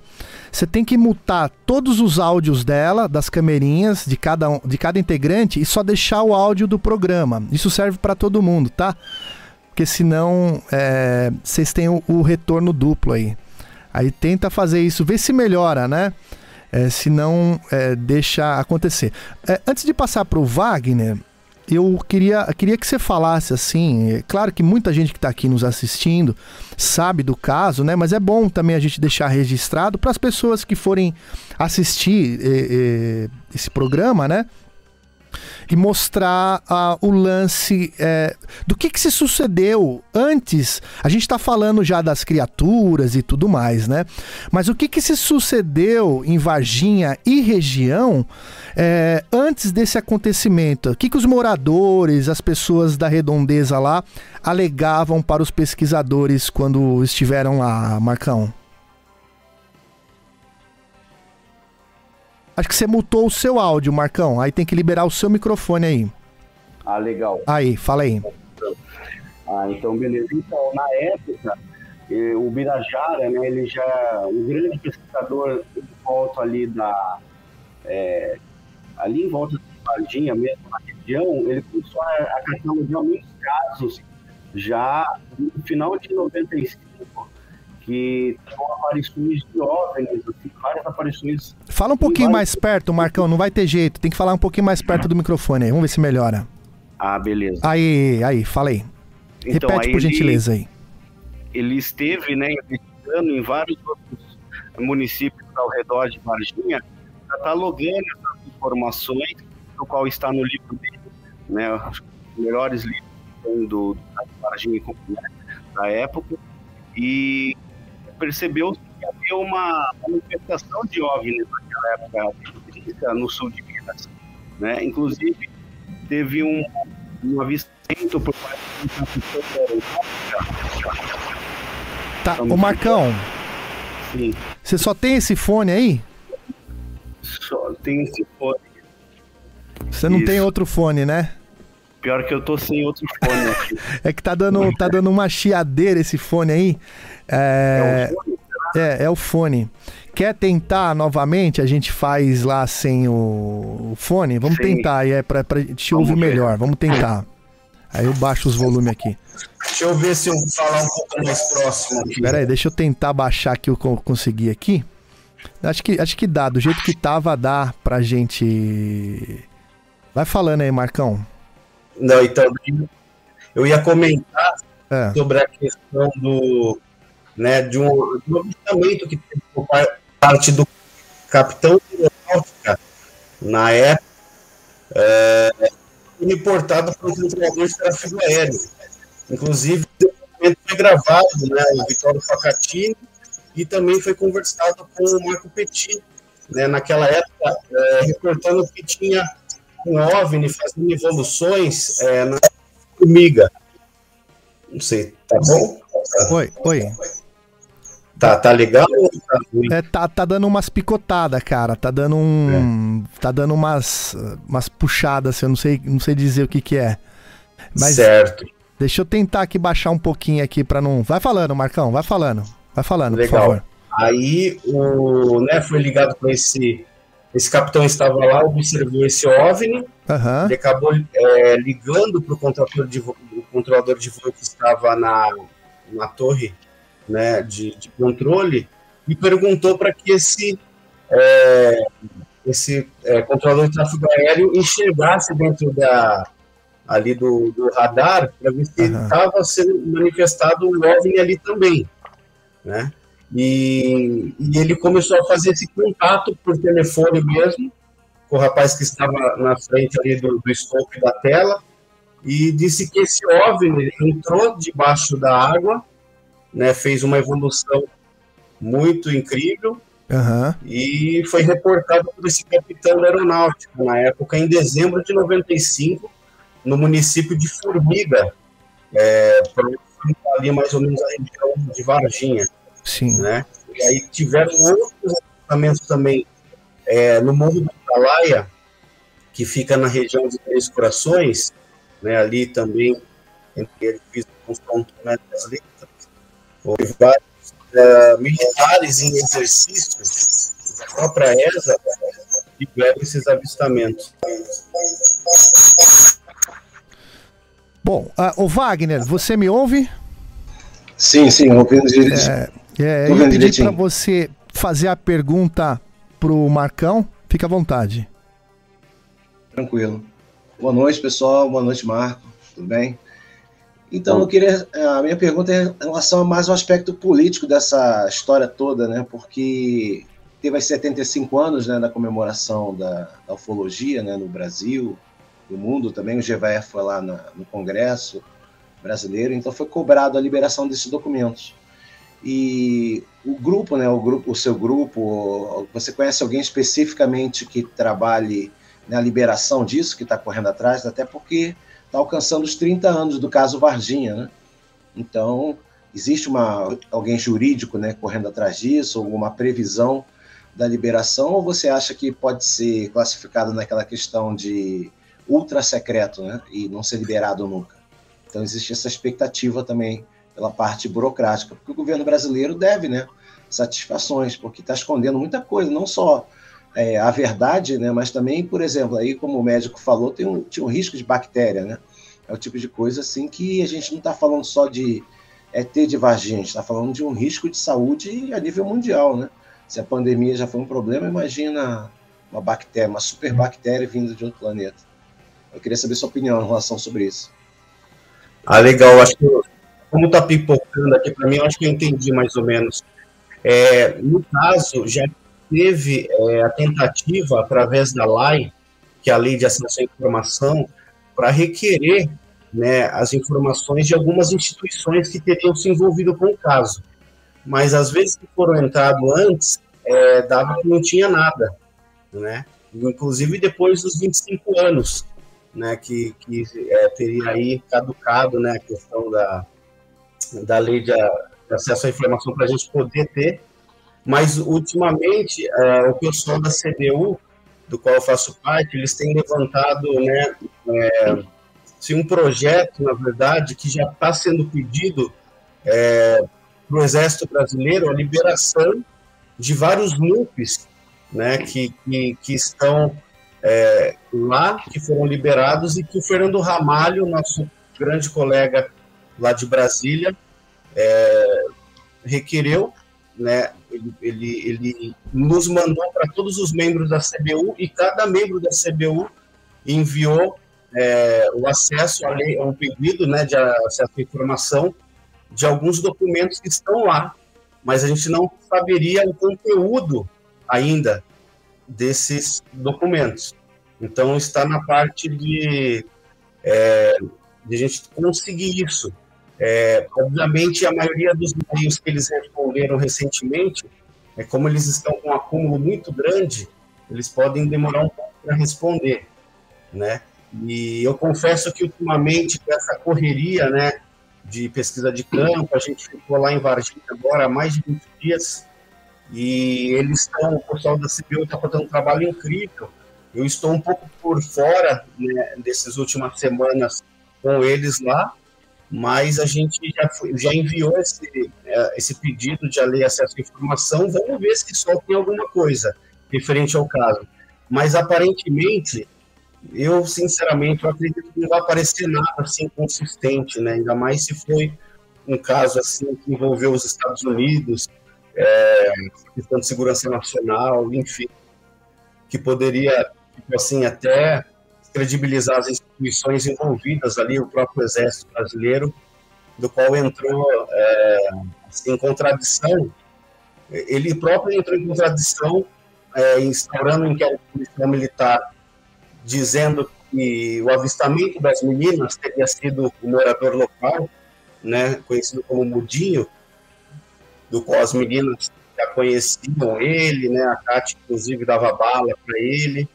você tem que mutar todos os áudios dela, das camerinhas, de cada, de cada integrante, e só deixar o áudio do programa. Isso serve para todo mundo, tá? Porque senão é, vocês têm o, o, retorno duplo aí. Aí tenta fazer isso, vê se melhora, né? É, se não, é, deixa acontecer. É, antes de passar para o Wagner, eu queria, queria que você falasse assim. É claro que muita gente que está aqui nos assistindo sabe do caso, né? Mas é bom também a gente deixar registrado para as pessoas que forem assistir eh, eh, esse programa, né? E mostrar uh, o lance é, do que, que se sucedeu antes. A gente está falando já das criaturas e tudo mais, né? Mas o que, que se sucedeu em Varginha e região é, antes desse acontecimento? O que, que os moradores, as pessoas da redondeza lá, alegavam para os pesquisadores quando estiveram lá, Marcão? Acho que você mutou o seu áudio, Marcão. Aí tem que liberar o seu microfone aí. Ah, legal. Aí, fala aí. Ah, então beleza. Então, na época, eh, o Birajara, né, ele já é um grande pesquisador de volta ali da... É, ali em volta de Varginha mesmo, na região, ele começou a, a catalogar muitos casos já no final de 95 que são aparições de OVNIs, assim, várias aparições. Fala um pouquinho mais perto, Marcão, não vai ter jeito, tem que falar um pouquinho mais perto do microfone aí, vamos ver se melhora. Ah, beleza. Aí, aí, fala aí. Então, Repete aí por ele, gentileza aí. Ele esteve, né, investigando em vários outros municípios ao redor de Varginha, catalogando essas informações, do qual está no livro dele, né, os melhores livros do, do Varginha né, da época, e percebeu que havia uma manifestação de OVNIs naquela época no sul de Minas. Né? Inclusive, teve um, um avistamento por parte do Tá, ô Marcão. Sim. Você só tem esse fone aí? Só tem esse fone. Você não Isso. tem outro fone, né? Pior que eu tô sem outro fone aqui. (laughs) É que tá dando, tá dando uma chiadeira esse fone aí. É, é, o fone, é, é o fone. Quer tentar novamente? A gente faz lá sem o fone? Vamos Sim. tentar, aí é pra, pra te ouvir melhor. Vamos tentar. Aí eu baixo os volumes aqui. Deixa eu ver se eu falar um pouco mais próximo aqui. Pera aí, deixa eu tentar baixar que eu consegui aqui. Acho que, acho que dá, do jeito que tava, dá pra gente. Vai falando aí, Marcão. Não, então, eu ia comentar é. sobre a questão do. Né, de um, um avistamento que teve por parte do capitão Náutica, na época, é, reportado por um controlador de tráfego aéreo. Inclusive, o documento foi gravado, né, o Vitório Facatini, e também foi conversado com o Marco Petit, né, naquela época, é, reportando que tinha um OVNI fazendo evoluções é, na formiga. Não sei, tá bom? Oi, oi. Tá, tá legal? Tá, é, tá, tá dando umas picotadas, cara. Tá dando um. É. Tá dando umas, umas puxadas, eu não sei, não sei dizer o que que é. Mas certo. Deixa eu tentar aqui baixar um pouquinho aqui para não. Vai falando, Marcão, vai falando. Vai falando, legal. por favor. Aí o, né, foi ligado com esse. Esse capitão estava lá, observou esse OVNI, uhum. ele acabou é, ligando para o controlador de voo, o controlador de voo que estava na, na torre né, de, de controle e perguntou para que esse, é, esse é, controlador de tráfego aéreo enxergasse dentro da, ali do, do radar para ver se estava uhum. sendo manifestado um OVNI ali também, né? E, e, ele começou a fazer esse contato por telefone mesmo com o rapaz que estava na frente ali do, do scope da tela e disse que esse OVNI entrou debaixo da água né, fez uma evolução muito incrível uhum. e foi reportado por esse capitão aeronáutico na época, em dezembro de 95, no município de Formiga, é, ali mais ou menos a região de Varginha. Sim. Né? E aí tiveram outros equipamentos também é, no Morro do Atalaia, que fica na região de Três Corações, né, ali também, entre edifícios com né, das Houve vários uh, militares em exercícios da própria ESA tiveram esses avistamentos. Bom, uh, o Wagner, você me ouve? Sim, sim, ouvindo direitinho. É, é, eu pedi para você fazer a pergunta pro Marcão. Fica à vontade. Tranquilo. Boa noite, pessoal. Boa noite, Marco. Tudo bem? Então, eu queria. A minha pergunta é em relação a mais ao aspecto político dessa história toda, né? Porque teve as 75 anos né, da comemoração da, da ufologia né, no Brasil, no mundo também. O GVF foi lá na, no Congresso brasileiro, então foi cobrado a liberação desses documentos. E o grupo, né, o grupo, o seu grupo, você conhece alguém especificamente que trabalhe na liberação disso, que está correndo atrás, até porque está alcançando os 30 anos do caso Varginha, né? Então, existe uma, alguém jurídico né, correndo atrás disso, alguma previsão da liberação, ou você acha que pode ser classificado naquela questão de ultra secreto né, e não ser liberado nunca? Então, existe essa expectativa também pela parte burocrática, porque o governo brasileiro deve né, satisfações, porque está escondendo muita coisa, não só é, a verdade, né? Mas também, por exemplo, aí como o médico falou, tem um, tinha um risco de bactéria, né? É o tipo de coisa assim que a gente não está falando só de ET de Varginha, está falando de um risco de saúde a nível mundial, né? Se a pandemia já foi um problema, imagina uma bactéria, uma super bactéria vinda de outro planeta. Eu queria saber sua opinião em relação sobre isso. Ah, legal. Acho que como está pipocando aqui para mim, eu acho que eu entendi mais ou menos. É, no caso, já teve é, a tentativa, através da LAI, que é a Lei de Acesso à Informação, para requerer né, as informações de algumas instituições que teriam se envolvido com o caso. Mas, às vezes, que foram entrado antes, é, dava que não tinha nada, né? Inclusive depois dos 25 anos, né, que, que é, teria aí caducado, né, a questão da, da lei de, acesso à informação para a gente poder ter mas, ultimamente, é, o pessoal da CDU, do qual eu faço parte, eles têm levantado né, é, se um projeto, na verdade, que já está sendo pedido é, para o Exército Brasileiro a liberação de vários NUPs né, que, que, que estão é, lá, que foram liberados e que o Fernando Ramalho, nosso grande colega lá de Brasília, é, requereu, né, ele, ele, ele nos mandou para todos os membros da CBU e cada membro da CBU enviou é, o acesso à lei, ao pedido né, de acesso à informação de alguns documentos que estão lá, mas a gente não saberia o conteúdo ainda desses documentos. Então, está na parte de, é, de a gente conseguir isso. É, obviamente, a maioria dos meios que eles responderam recentemente, é como eles estão com um acúmulo muito grande, eles podem demorar um pouco para responder, né? E eu confesso que ultimamente com essa correria, né, de pesquisa de campo, a gente ficou lá em Varginha agora há mais de 20 dias e eles estão, o pessoal da CBU está fazendo um trabalho incrível. Eu estou um pouco por fora né, dessas últimas semanas com eles lá, mas a gente já, já enviou esse, é, esse pedido de lei acesso à informação. Vamos ver se só tem alguma coisa referente ao caso. Mas aparentemente, eu sinceramente eu acredito que não vai aparecer nada assim consistente, né? Ainda mais se foi um caso assim que envolveu os Estados Unidos, é, questão de segurança nacional, enfim, que poderia, tipo assim, até credibilizar as instituições envolvidas ali, o próprio Exército Brasileiro, do qual entrou é, em contradição, ele próprio entrou em contradição, é, instaurando um inquérito policial militar, dizendo que o avistamento das meninas teria sido o morador local, né, conhecido como Mudinho, do qual as meninas já conheciam ele, né? A Tati, inclusive, dava bala para ele.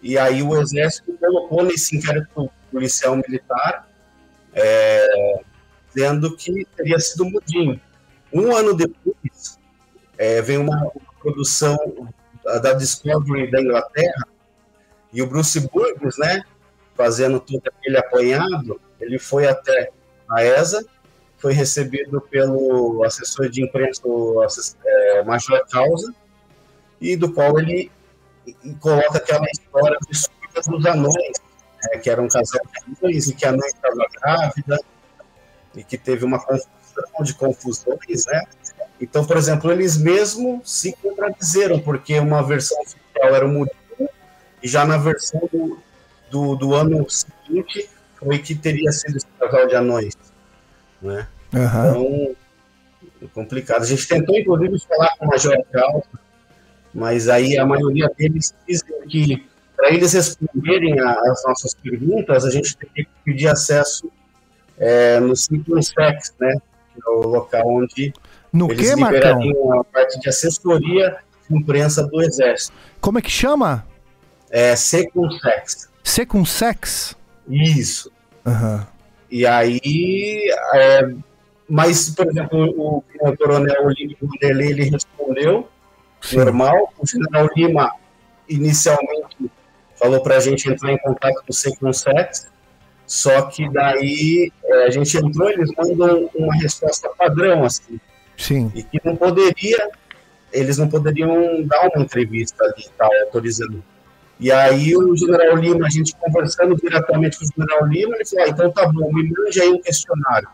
E aí o Exército colocou nesse inquérito policial militar, é, dizendo que teria sido mudinho. Um ano depois, é, vem uma, uma produção da Discovery da Inglaterra, e o Bruce Burgos, né, fazendo todo aquele apanhado, ele foi até a ESA, foi recebido pelo assessor de imprensa, o é, Major Causa, e do qual ele coloca aquela história surdas dos anões, é, que era um casal de anões e que a mãe estava grávida e que teve uma confusão de confusões, né? Então, por exemplo, eles mesmos se contradizeram, porque uma versão oficial era o Murilo, e já na versão do, do, do ano seguinte foi que teria sido esse casal de anões. Né? Uhum. Então, é complicado. A gente tentou, inclusive, falar com o Major Calça, mas aí a maioria deles dizem que para eles responderem às nossas perguntas, a gente tem que pedir acesso é, no Circunsex, né? Que é o local onde no eles que, liberariam a parte de assessoria de imprensa do Exército. Como é que chama? É Secunsex. Secunsex? Isso. Uhum. E aí, é, mas, por exemplo, o, o coronel Lima Vanderlei, ele respondeu Sim. normal. O general Lima, inicialmente, falou para a gente entrar em contato com o Secunsex, só que daí é, a gente entrou, eles mandam uma resposta padrão, assim. Sim. E que não poderia, eles não poderiam dar uma entrevista ali, tal, autorizando. E aí o general Lima, a gente conversando diretamente com o general Lima, ele falou, ah, então tá bom, me mande aí um questionário.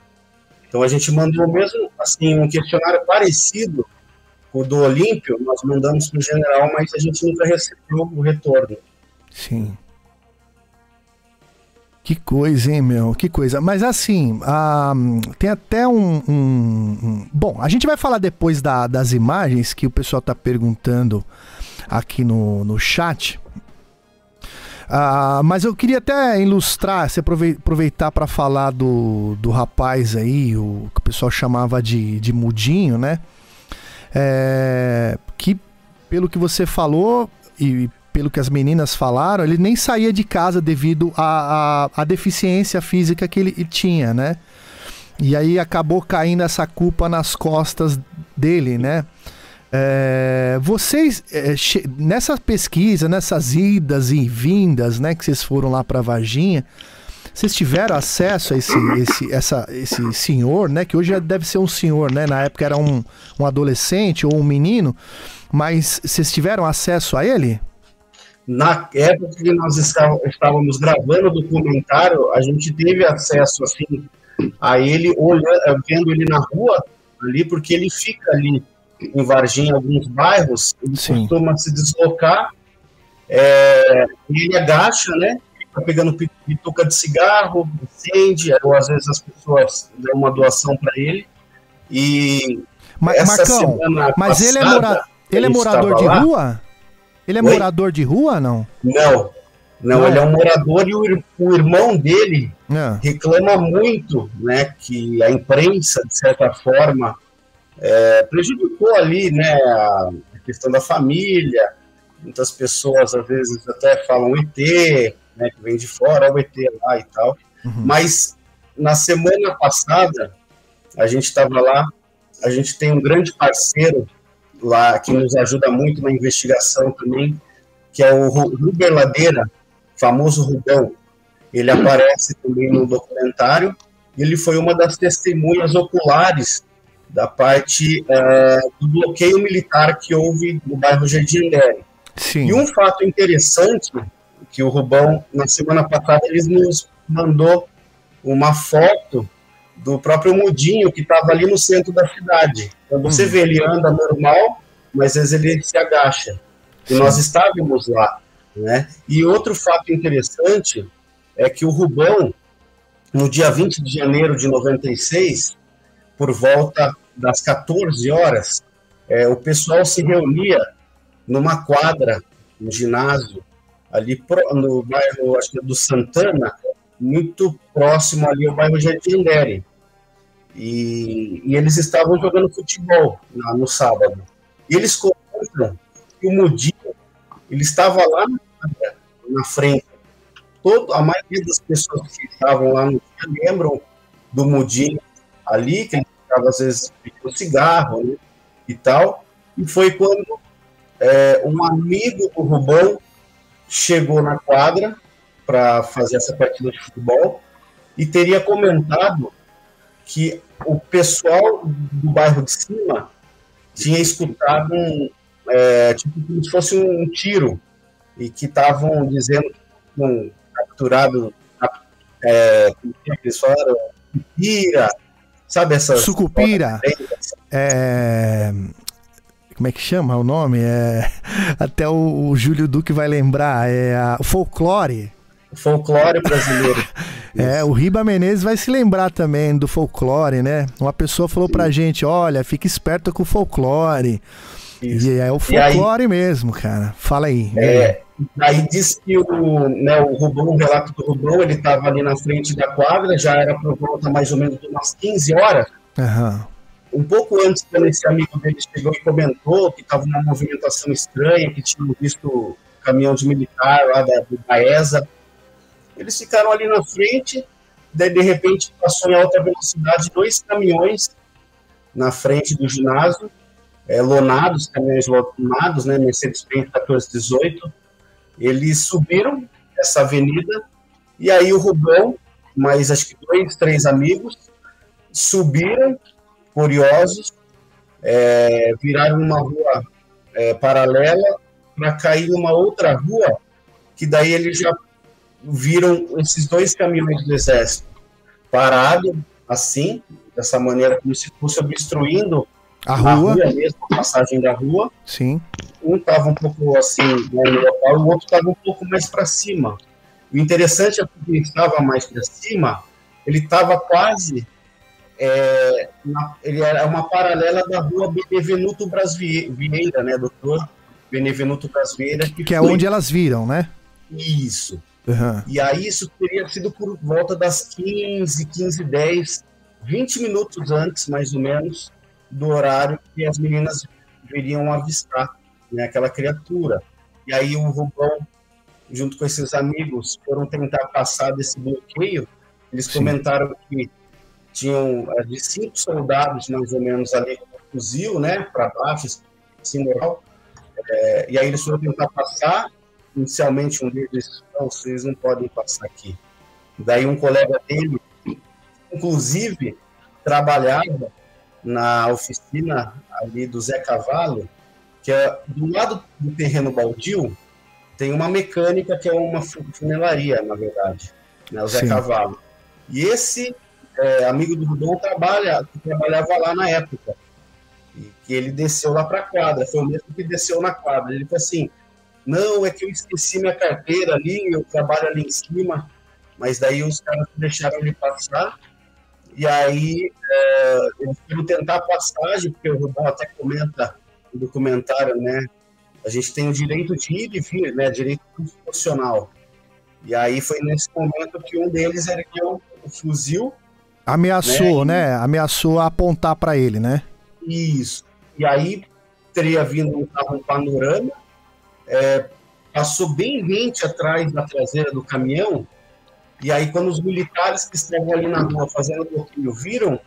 Então a gente mandou mesmo, assim, um questionário parecido o do Olímpio, nós mandamos para o general, mas a gente nunca recebeu o retorno. Sim. Que coisa, hein, meu? Que coisa. Mas assim, tem até um, um, um, Bom, a gente vai falar depois da, das imagens que o pessoal está perguntando aqui no, no chat. Ah, mas eu queria até ilustrar, se aproveitar para falar do, do rapaz aí, o que o pessoal chamava de, de mudinho, né? É, que, pelo que você falou e pelo que as meninas falaram, ele nem saía de casa devido à deficiência física que ele tinha, né? E aí acabou caindo essa culpa nas costas dele, né? É, vocês, é, nessa pesquisa, nessas idas e vindas, né, que vocês foram lá para Varginha, Vocês tiveram acesso a esse, esse, essa, esse senhor, né? Que hoje já deve ser um senhor, né? Na época era um, um adolescente ou um menino. Mas vocês tiveram acesso a ele? Na época que nós estávamos gravando o documentário, a gente teve acesso assim a ele, olhando, vendo ele na rua ali, porque ele fica ali em Varginha, em alguns bairros, ele Sim. costuma se deslocar, é, ele agacha, né? Fica pegando pituca de cigarro, acende, ou às vezes as pessoas dão uma doação para ele. E mas, Marcão, mas passada, ele é, mora, ele é morador de lá, rua? Ele é Oi? morador de rua, não? Não, não, não, ele é um morador e o, o irmão dele é. reclama muito, né, que a imprensa, de certa forma, é, prejudicou ali, né, a questão da família. Muitas pessoas às vezes até falam ET, né, que vem de fora, o ET lá e tal. Uhum. Mas na semana passada a gente estava lá, a gente tem um grande parceiro lá que nos ajuda muito na investigação também, que é o Ruber Ladeira, famoso Rubão. Ele aparece também no documentário. Ele foi uma das testemunhas oculares da parte é, do bloqueio militar que houve no bairro Jardim. Sim. E um fato interessante que o Rubão, na semana passada, ele nos mandou uma foto do próprio Mudinho, que estava ali no centro da cidade. Então você uhum. vê, ele anda normal, mas às vezes ele se agacha. E Sim. nós estávamos lá. Né? E outro fato interessante é que o Rubão, no dia 20 de janeiro de 96, por volta das 14 horas, é, o pessoal se reunia numa quadra, no ginásio, ali pro, no bairro acho que é do Santana, muito próximo ali ao bairro Jardim Neri. E, e, eles estavam jogando futebol no, no sábado. E eles contam que o Mudinho ele estava lá na, na frente. Todo, a maioria das pessoas que estavam lá no dia lembram do Mudinho ali, que ele ficava às vezes pedindo cigarro né, e tal. E foi quando é, um amigo do Rubão chegou na quadra para fazer essa partida de futebol e teria comentado que o pessoal do bairro de cima tinha escutado um, é, tipo como se fosse um tiro e que estavam dizendo que tinham capturado é, como é sabe essa Sucupira. É... Como é que chama o nome? É... Até o, o Júlio Duque vai lembrar. É a... o folclore. Folclore brasileiro. (laughs) é, o Riba Menezes vai se lembrar também do folclore, né? Uma pessoa falou Sim. pra gente: olha, fica esperto com o folclore. Isso. E é o folclore aí, mesmo, cara. Fala aí. É, aí diz que o, né, o Rubão, o relato do Rubão, ele estava ali na frente da quadra, já era por volta mais ou menos de umas 15 horas. Uhum. Um pouco antes, quando esse amigo dele chegou e comentou que estava uma movimentação estranha, que tinham visto caminhão de militar lá da, do Baeza. Eles ficaram ali na frente, daí de repente passou em alta velocidade dois caminhões na frente do ginásio, é, lonados, caminhões lonados, né, Mercedes-Benz 1418, eles subiram essa avenida e aí o Rubão, mais acho que dois, três amigos, subiram, curiosos, é, viraram uma rua é, paralela para cair numa outra rua, que daí eles já viram esses dois caminhões do exército parado assim, dessa maneira, como se fosse obstruindo a rua. rua mesmo, a passagem da rua. Sim. Um estava um pouco assim né, no local, o outro estava um pouco mais para cima. O interessante é que ele estava mais para cima, ele estava quase. É, ele era uma paralela da rua Benevenuto Brasvieira, né, doutor? Benevenuto Brasvieira. Que, que é onde elas viram, né? Isso. Uhum. E aí isso teria sido por volta das 15, 15, 10, 20 minutos antes, mais ou menos, do horário que as meninas viriam avistar né, aquela criatura. E aí o Rubão, junto com esses amigos, foram tentar passar desse bloqueio. Eles Sim. comentaram que tinham é, de cinco soldados, mais ou menos, ali com fuzil, né, para baixo, assim, moral. É, e aí eles foram tentar passar. Inicialmente, um deles disse: Não, vocês não podem passar aqui. Daí um colega dele, inclusive, trabalhava na oficina ali do Zé Cavalo, que é do lado do terreno baldio, tem uma mecânica que é uma funelaria, na verdade, né, o Zé Sim. Cavalo. E esse é, amigo do Rubão trabalha, trabalhava lá na época. E que ele desceu lá para a quadra, foi o mesmo que desceu na quadra. Ele falou assim: não, é que eu esqueci minha carteira ali, eu trabalho ali em cima, mas daí os caras deixaram ele passar. E aí é, eles foram tentar a passagem, porque o Rubão até comenta no documentário, né? A gente tem o direito de ir e vir, né? Direito constitucional. E aí foi nesse momento que um deles ergueu o fuzil. Ameaçou, né? né? Ameaçou apontar para ele, né? Isso. E aí teria vindo um carro um panorama, é, passou bem rente atrás da traseira do caminhão, e aí quando os militares que estavam ali na rua fazendo bloqueio viram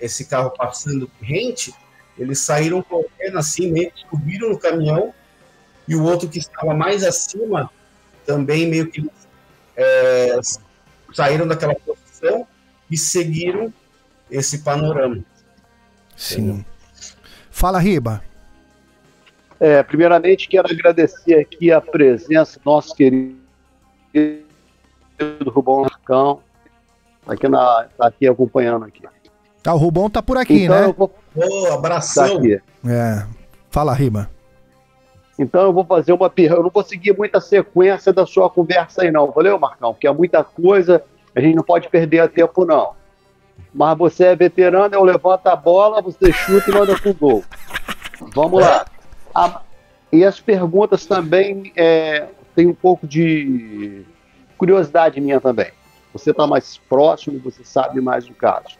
esse carro passando rente, eles saíram correndo assim, meio que subiram no caminhão, e o outro que estava mais acima também meio que é, saíram daquela posição e seguiram esse panorama. Sim. Fala, Riba. É, primeiramente, quero agradecer aqui a presença do nosso querido Rubão Marcão, aqui, na, tá aqui acompanhando aqui. Ah, o Rubão tá por aqui, então, né? Eu vou... Oh, abração. Tá aqui. É. Fala, Riba. Então eu vou fazer uma pergunta. Eu não vou seguir muita sequência da sua conversa aí, não. Valeu, Marcão? Porque é muita coisa, a gente não pode perder tempo, não. Mas você é veterano, eu levanto a bola, você chuta e manda pro gol. Vamos lá. A, e as perguntas também é, tem um pouco de curiosidade minha também. Você está mais próximo, você sabe mais do caso.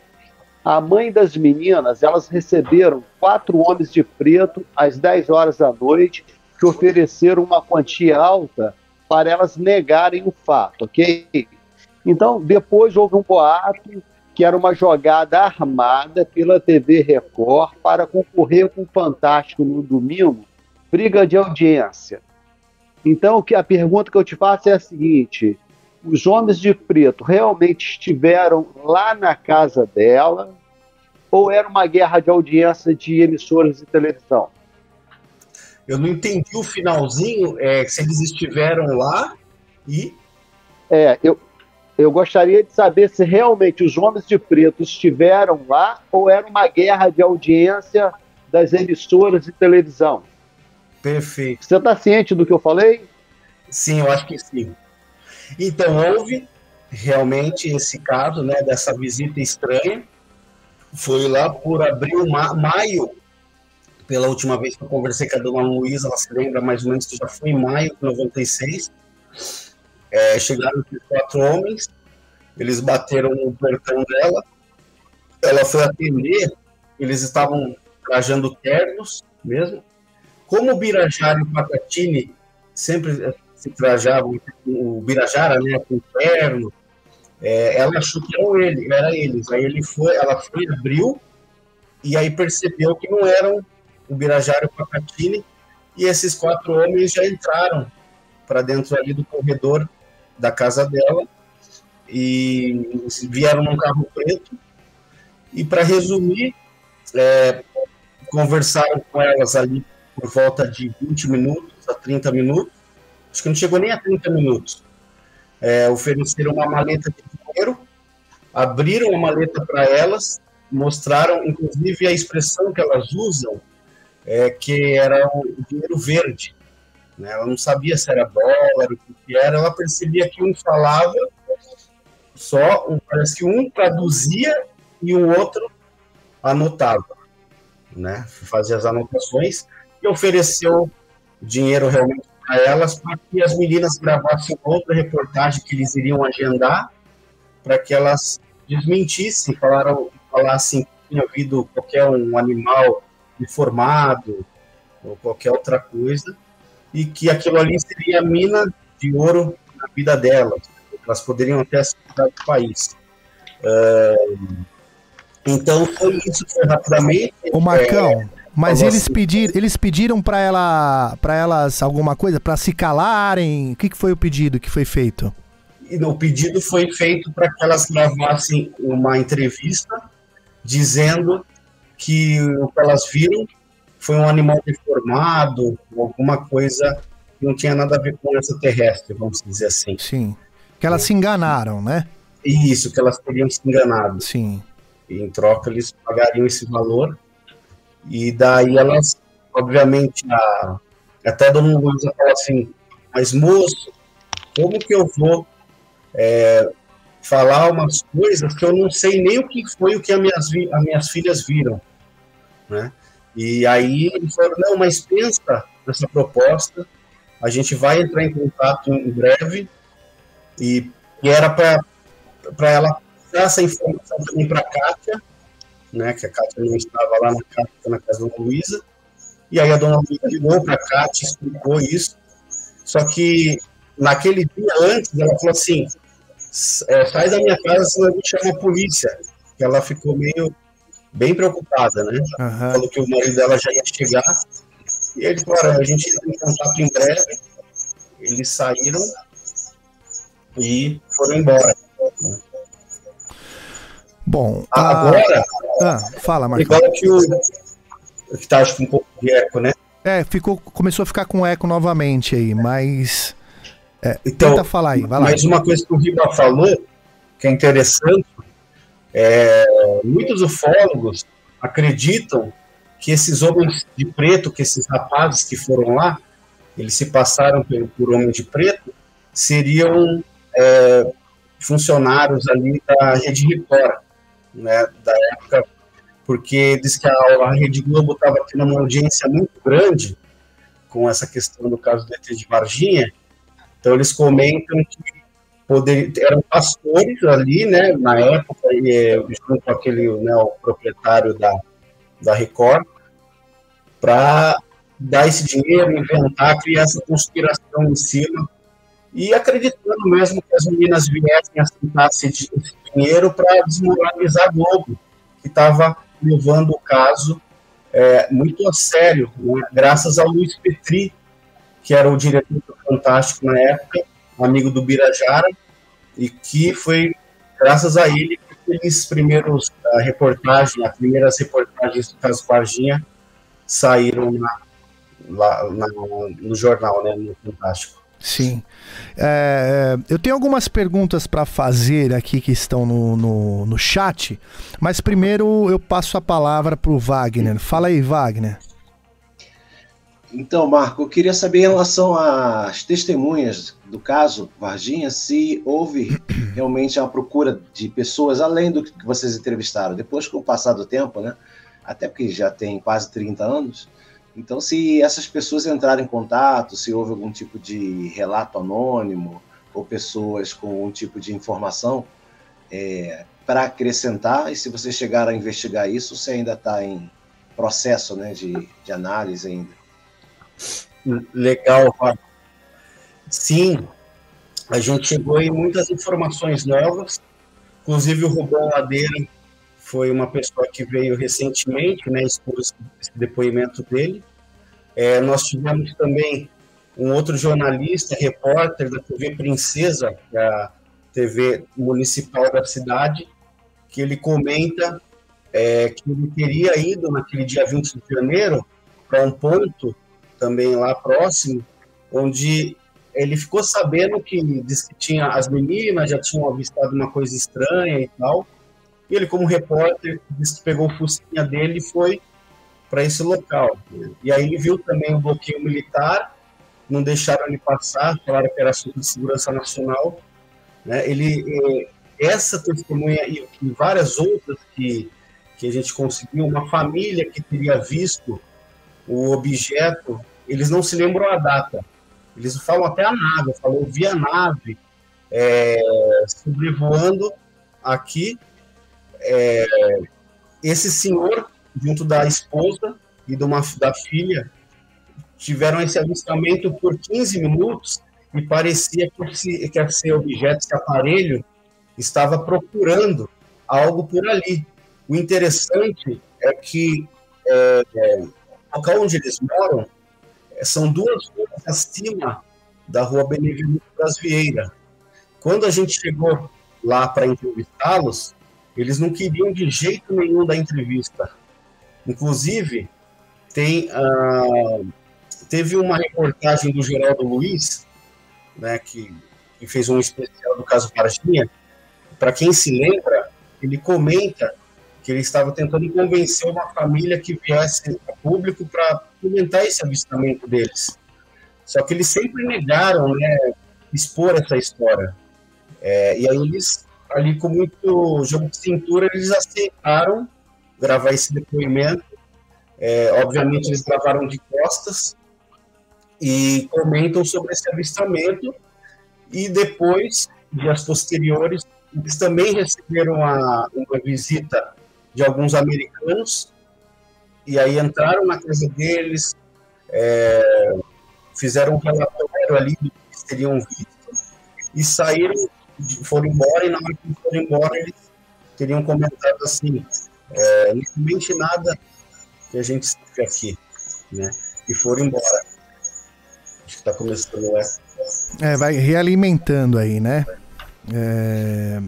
A mãe das meninas, elas receberam quatro homens de preto às 10 horas da noite que ofereceram uma quantia alta para elas negarem o fato, ok? Então, depois houve um boato que era uma jogada armada pela TV Record para concorrer com o Fantástico no domingo, briga de audiência. Então, a pergunta que eu te faço é a seguinte: os homens de preto realmente estiveram lá na casa dela ou era uma guerra de audiência de emissoras de televisão? Eu não entendi o finalzinho, é, se eles estiveram lá e. É, eu, eu gostaria de saber se realmente os homens de preto estiveram lá ou era uma guerra de audiência das emissoras de televisão. Perfeito. Você está ciente do que eu falei? Sim, eu acho que sim. Então, houve realmente esse caso né, dessa visita estranha. Foi lá por abril, ma maio, pela última vez que eu conversei com a dona Luísa, ela se lembra mais ou menos que já foi em maio de 96 é, chegaram quatro homens, eles bateram no portão dela, ela foi atender, eles estavam trajando ternos mesmo. Como o Birajara e o Patatini sempre se trajavam, o Birajara, né, com terno, é, ela achou que eram ele, era eles. Aí ele foi, ela foi, abriu, e aí percebeu que não eram o Birajara e o Pacatini, e esses quatro homens já entraram para dentro ali do corredor da casa dela e vieram num carro preto. E para resumir, é, conversaram com elas ali por volta de 20 minutos a 30 minutos. Acho que não chegou nem a 30 minutos. É, ofereceram uma maleta de dinheiro, abriram a maleta para elas, mostraram, inclusive, a expressão que elas usam, é, que era o dinheiro verde. Né? Ela não sabia se era dólar, o que era, ela percebia que um falava só, parece que um traduzia e o outro anotava, né? Fazia as anotações e ofereceu dinheiro realmente para elas para que as meninas gravassem outra reportagem que eles iriam agendar para que elas desmentissem, falaram, falassem que tinha havido qualquer um animal deformado ou qualquer outra coisa e que aquilo ali seria a mina de ouro na vida delas. Elas poderiam até sair do país. Uh, então foi isso, foi rapidamente. O Marcão, é, mas eles, assim, pedir, eles pediram para ela, para elas alguma coisa, para se calarem? O que, que foi o pedido que foi feito? e o pedido foi feito para que elas gravassem uma entrevista dizendo que o que elas viram foi um animal deformado, alguma coisa que não tinha nada a ver com essa terrestre, vamos dizer assim. Sim. Que elas se enganaram, né? Isso, que elas teriam se enganado. Sim. E em troca eles pagariam esse valor. E daí elas, obviamente, a, até dona Luísa fala assim, mas moço, como que eu vou é, falar umas coisas que eu não sei nem o que foi o que as minhas, as minhas filhas viram, né? E aí ele falou, não, mas pensa nessa proposta, a gente vai entrar em contato em breve, e, e era para ela dar essa informação também para a Kátia, né, que a Kátia não estava lá na na casa da Luísa, e aí a dona Luísa ligou para a Kátia, explicou isso, só que naquele dia antes, ela falou assim, é, sai da minha casa, senão a gente chama a polícia, ela ficou meio bem preocupada, né? Uhum. Falou que o marido dela já ia chegar. E ele falou, a gente entra em contato em breve. Eles saíram e foram embora. Bom, agora. Ah, fala, Marcos. Igual que o. Que tá, acho que um pouco de eco, né? É, ficou, começou a ficar com eco novamente aí, mas. É, então, tenta falar aí, vai lá. Mas uma coisa que o Riba falou, que é interessante, é, muitos ufólogos acreditam que esses homens de preto, que esses rapazes que foram lá, eles se passaram por, por homem de preto, seriam é, funcionários ali da Rede Record, né, da época, porque diz que a, Rede Globo estava tendo uma audiência muito grande com essa questão do caso do ET de Varginha, então eles comentam que poder, eram pastores ali, né, na época, e, junto com aquele, né, o proprietário da, da Record, para dar esse dinheiro, inventar, criar essa conspiração em cima, e acreditando mesmo que as meninas viessem aceitar esse, esse dinheiro para desmoralizar a Globo, que estava levando o caso é, muito a sério, né, graças ao Luiz Petri, que era o diretor do Fantástico na época, amigo do Birajara, e que foi graças a ele que aqueles primeiros uh, reportagens, as primeiras reportagens do caso Varginha saíram na, lá, na, no jornal, né, no Fantástico. Sim. É, eu tenho algumas perguntas para fazer aqui que estão no, no, no, chat, mas primeiro eu passo a palavra para o Wagner. Fala aí, Wagner. Então, Marco, eu queria saber em relação às testemunhas do caso Varginha, se houve (clears throat) realmente uma procura de pessoas além do que vocês entrevistaram. Depois, com o passar do tempo, né? Até porque já tem quase 30 anos. Então, se essas pessoas entraram em contato, se houve algum tipo de relato anônimo ou pessoas com algum tipo de informação é, para acrescentar, e se vocês chegaram a investigar isso, se ainda está em processo né, de, de análise ainda. Legal, Fábio. Sim, a gente chegou em muitas informações novas, inclusive o Rubão Ladeira foi uma pessoa que veio recentemente, né, expôs esse depoimento dele. É, nós tivemos também um outro jornalista, repórter da TV Princesa, da TV municipal da cidade, que ele comenta é, que ele teria ido naquele dia 20 de janeiro para um ponto também lá próximo, onde ele ficou sabendo que diz que tinha as meninas já tinham avistado uma coisa estranha e tal. E ele, como repórter, disse que pegou o fusquinha dele e foi para esse local. E aí ele viu também o bloqueio militar, não deixaram ele passar, falaram que era assunto de segurança nacional. Né? Ele, eh, essa testemunha e várias outras que, que a gente conseguiu, uma família que teria visto o objeto eles não se lembram a data. Eles falam até a nave, falou, vi a nave é, sobrevoando aqui. É, esse senhor, junto da esposa e de uma, da filha, tiveram esse avistamento por 15 minutos e parecia que esse, que esse objeto, esse aparelho, estava procurando algo por ali. O interessante é que é, é, o local onde eles moram são duas ruas acima da rua Benevenuto das Vieira. Quando a gente chegou lá para entrevistá-los, eles não queriam de jeito nenhum da entrevista. Inclusive, tem, uh, teve uma reportagem do Geraldo Luiz, né, que, que fez um especial do caso Varginha. Para quem se lembra, ele comenta que ele estava tentando convencer uma família que viesse a público para comentar esse avistamento deles. Só que eles sempre negaram né, expor essa história. É, e aí eles, ali com muito jogo de cintura, eles aceitaram gravar esse depoimento. É, obviamente eles gravaram de costas e comentam sobre esse avistamento. E depois, dias posteriores, eles também receberam a, uma visita de alguns americanos e aí entraram na casa deles, é, fizeram um relatório ali do que teriam visto e saíram, foram embora e na hora que foram embora eles teriam comentado assim, é, não comente nada que a gente fica aqui, né? E foram embora. Acho que está começando essa. É, vai realimentando aí, né? É...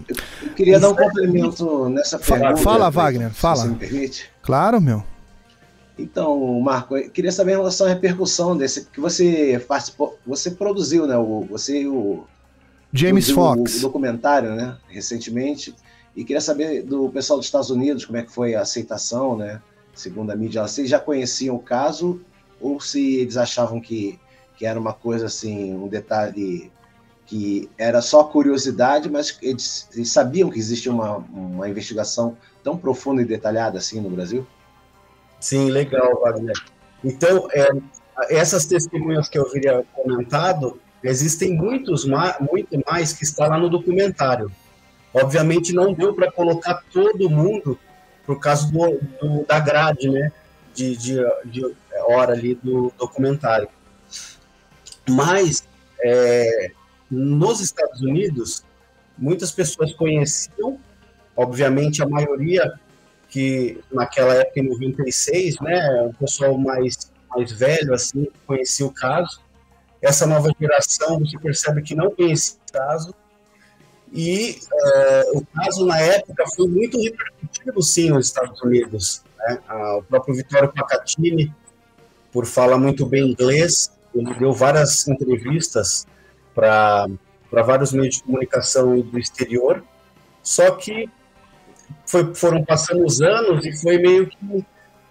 Eu queria dar um complemento nessa pergunta. Fala, Wagner, fala. Se me permite. Claro, meu. Então, Marco, eu queria saber em relação à repercussão desse que você participou, você produziu, né? O, você o James Fox, o, o documentário, né? Recentemente, e queria saber do pessoal dos Estados Unidos como é que foi a aceitação, né? Segundo a mídia, vocês já conheciam o caso ou se eles achavam que, que era uma coisa assim, um detalhe que era só curiosidade, mas eles, eles sabiam que existia uma, uma investigação tão profunda e detalhada assim no Brasil? Sim, legal, Wagner. Então, é, essas testemunhas que eu havia comentado, existem muitos muito mais que está lá no documentário. Obviamente não deu para colocar todo mundo por causa do, do, da grade, né, de, de, de hora ali do documentário. Mas é, nos Estados Unidos, muitas pessoas conheciam, obviamente a maioria que naquela época, em 96, né, o pessoal mais, mais velho, assim, conhecia o caso. Essa nova geração, você percebe que não conhecia o caso. E é, o caso, na época, foi muito repercutido, sim, nos Estados Unidos. Né? O próprio Vittorio Pacatini, por falar muito bem inglês, ele deu várias entrevistas para vários meios de comunicação do exterior, só que foi, foram passando os anos e foi meio que,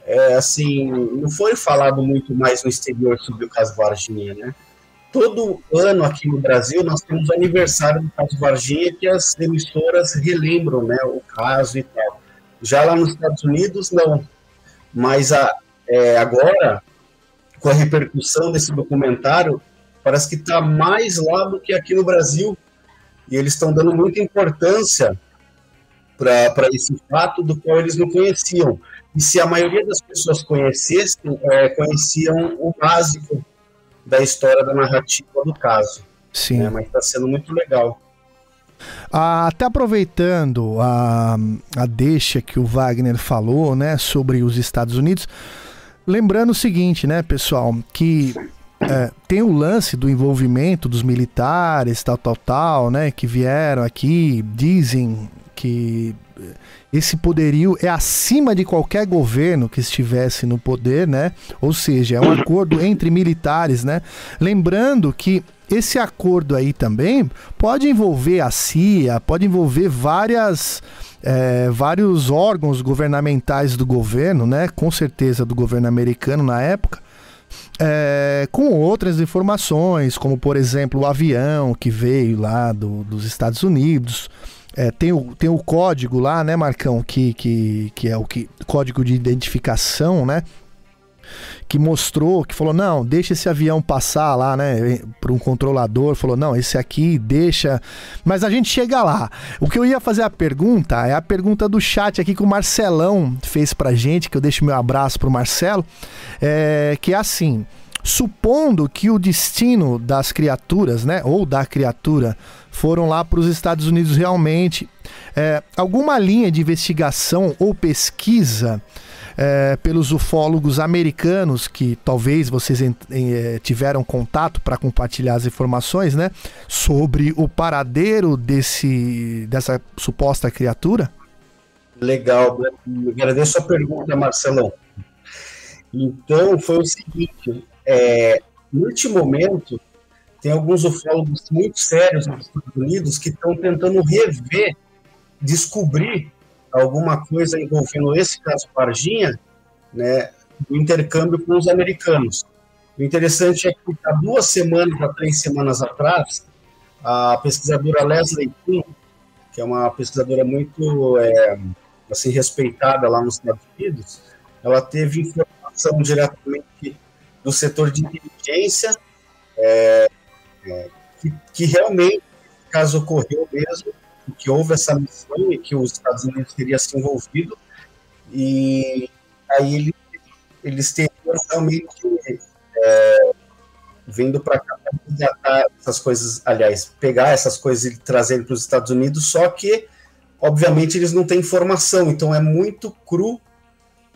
é, assim, não foi falado muito mais no exterior sobre o caso Varginha, né? Todo ano aqui no Brasil nós temos o aniversário do caso Varginha que as emissoras relembram, né, o caso e tal. Já lá nos Estados Unidos, não. Mas a, é, agora, com a repercussão desse documentário, parece que está mais lá do que aqui no Brasil. E eles estão dando muita importância para esse fato do qual eles não conheciam. E se a maioria das pessoas conhecessem, é, conheciam o básico da história da narrativa do caso. Sim. Né? Mas está sendo muito legal. Ah, até aproveitando a, a deixa que o Wagner falou, né, sobre os Estados Unidos, lembrando o seguinte, né, pessoal, que é, tem o lance do envolvimento dos militares, tal, tal, tal, né? Que vieram aqui, dizem que esse poderio é acima de qualquer governo que estivesse no poder, né? Ou seja, é um acordo entre militares, né? Lembrando que esse acordo aí também pode envolver a CIA, pode envolver várias. É, vários órgãos governamentais do governo, né? Com certeza do governo americano na época, é, com outras informações, como por exemplo o avião que veio lá do, dos Estados Unidos. É, tem, o, tem o código lá, né, Marcão, que, que, que é o que, código de identificação, né? que mostrou, que falou, não, deixa esse avião passar lá, né, para um controlador, falou, não, esse aqui deixa, mas a gente chega lá. O que eu ia fazer a pergunta é a pergunta do chat aqui que o Marcelão fez pra gente, que eu deixo meu abraço pro Marcelo, é, que é assim, supondo que o destino das criaturas, né, ou da criatura, foram lá para os Estados Unidos realmente, é, alguma linha de investigação ou pesquisa é, pelos ufólogos americanos que talvez vocês é, tiveram contato para compartilhar as informações, né, sobre o paradeiro desse dessa suposta criatura? Legal, agradeço a pergunta, Marcelão. Então, foi o seguinte: é, neste momento, tem alguns ufólogos muito sérios nos Estados Unidos que estão tentando rever, descobrir alguma coisa envolvendo esse caso Varginha, né, do intercâmbio com os americanos. O interessante é que há duas semanas, há três semanas atrás, a pesquisadora Leslie Kuhn, que é uma pesquisadora muito é, assim respeitada lá nos Estados Unidos, ela teve informação diretamente do setor de inteligência é, é, que, que, realmente caso ocorreu mesmo, que houve essa missão e que os Estados Unidos teria se envolvido e aí eles, eles teriam realmente é, vindo para cá para resgatar essas coisas, aliás, pegar essas coisas e trazer para os Estados Unidos, só que obviamente eles não têm informação, então é muito cru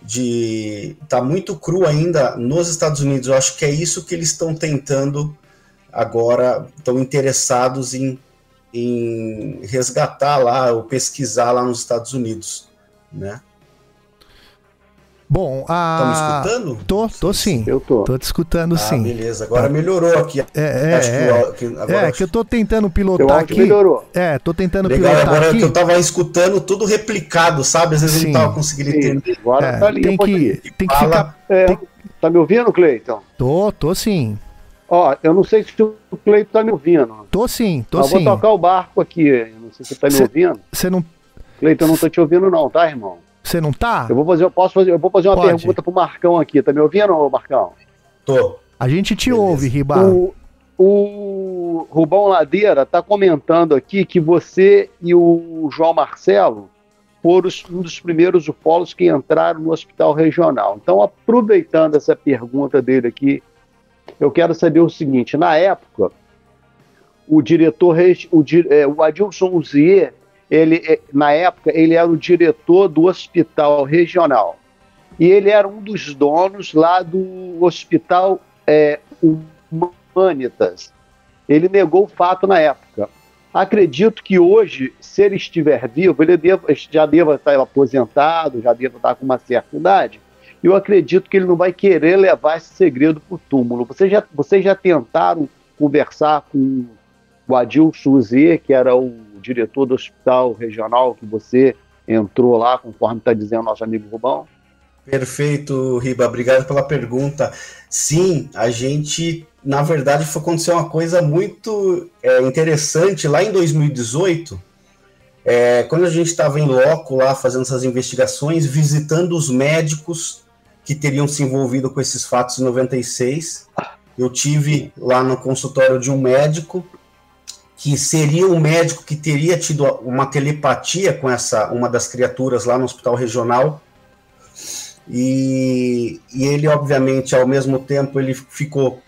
de tá muito cru ainda nos Estados Unidos. Eu acho que é isso que eles estão tentando agora, estão interessados em, em resgatar lá ou pesquisar lá nos Estados Unidos, né? Bom, a... Tá me escutando? Tô, tô sim. Eu tô. Tô te escutando ah, sim. beleza. Agora tá. melhorou aqui. É, é, é. Que, agora... é que eu tô tentando pilotar aqui. melhorou. É, tô tentando Legal, pilotar agora aqui. que eu tava escutando tudo replicado, sabe? Às vezes sim. eu não tava conseguindo entender. Agora é, tá ali, tem que, tem que ficar... É, tem... Tá me ouvindo, Cleiton? Tô, tô sim. Ó, eu não sei se o Cleiton tá me ouvindo. Tô sim, tô eu sim. vou tocar o barco aqui. Eu não sei se você tá me cê, ouvindo. Você não... Cleiton, eu não tô te ouvindo não, tá, irmão? Você não tá? Eu vou fazer, eu posso fazer, eu vou fazer uma Pode. pergunta pro Marcão aqui. Tá me ouvindo, Marcão? Tô. A gente te Beleza. ouve, Riba. O, o Rubão Ladeira tá comentando aqui que você e o João Marcelo foram um dos primeiros ufólogos que entraram no hospital regional. Então, aproveitando essa pergunta dele aqui, eu quero saber o seguinte: na época, o diretor, o, é, o Adilson Uzier, ele, é, na época, ele era o diretor do hospital regional. E ele era um dos donos lá do hospital é, Humanitas. Ele negou o fato na época. Acredito que hoje, se ele estiver vivo, ele deva, já deva estar aposentado, já deva estar com uma certa idade. Eu acredito que ele não vai querer levar esse segredo para o túmulo. Vocês já, vocês já tentaram conversar com o Adil Suzier, que era o diretor do hospital regional que você entrou lá, conforme está dizendo nosso amigo Rubão? Perfeito, Riba. Obrigado pela pergunta. Sim, a gente, na verdade, foi acontecer uma coisa muito é, interessante lá em 2018. É, quando a gente estava em loco lá fazendo essas investigações, visitando os médicos que teriam se envolvido com esses fatos em 96, eu tive lá no consultório de um médico que seria um médico que teria tido uma telepatia com essa uma das criaturas lá no hospital regional. E, e ele obviamente ao mesmo tempo ele ficou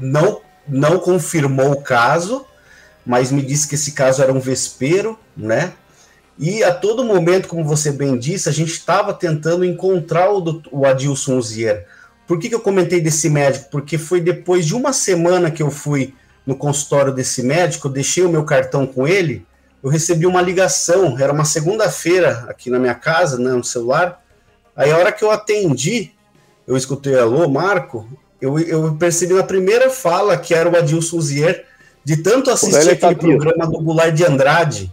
não não confirmou o caso mas me disse que esse caso era um vespeiro né e a todo momento como você bem disse a gente estava tentando encontrar o, o Adilson Uzier. Por que, que eu comentei desse médico? Porque foi depois de uma semana que eu fui no consultório desse médico, deixei o meu cartão com ele, eu recebi uma ligação, era uma segunda-feira aqui na minha casa, né, no celular. Aí a hora que eu atendi, eu escutei alô, Marco, eu, eu percebi na primeira fala que era o Adilson Zier, de tanto assistir aquele tá programa do Goulart de Andrade,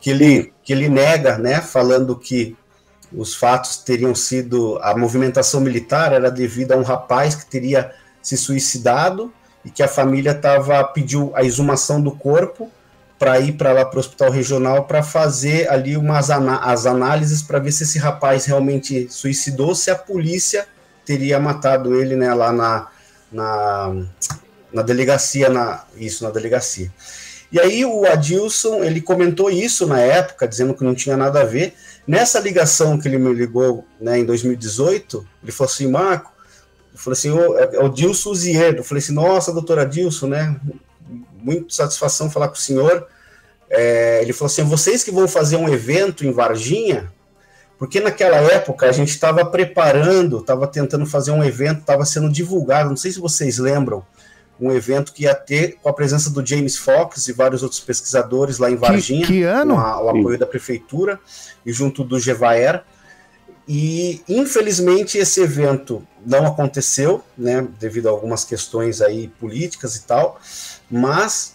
que ele, que ele nega, né, falando que os fatos teriam sido, a movimentação militar era devido a um rapaz que teria se suicidado e que a família tava pediu a exumação do corpo para ir para lá para o hospital regional para fazer ali umas as análises para ver se esse rapaz realmente suicidou, se a polícia teria matado ele né, lá na, na, na delegacia, na, isso, na delegacia. E aí o Adilson, ele comentou isso na época, dizendo que não tinha nada a ver. Nessa ligação que ele me ligou né, em 2018, ele falou assim, Marco, eu falei assim, é, é o Dilson Zier. Eu falei assim, nossa, doutora Dilson, né? Muito satisfação falar com o senhor. é, ele falou assim: vocês que vão fazer um evento em Varginha, porque naquela época a gente estava preparando, estava tentando fazer um evento, estava sendo divulgado, não sei se vocês lembram, um evento que ia ter com a presença do James Fox e vários outros pesquisadores lá em Varginha, que, que ano? com a, o apoio da prefeitura e junto do Gevaer. E infelizmente esse evento não aconteceu, né, devido a algumas questões aí políticas e tal, mas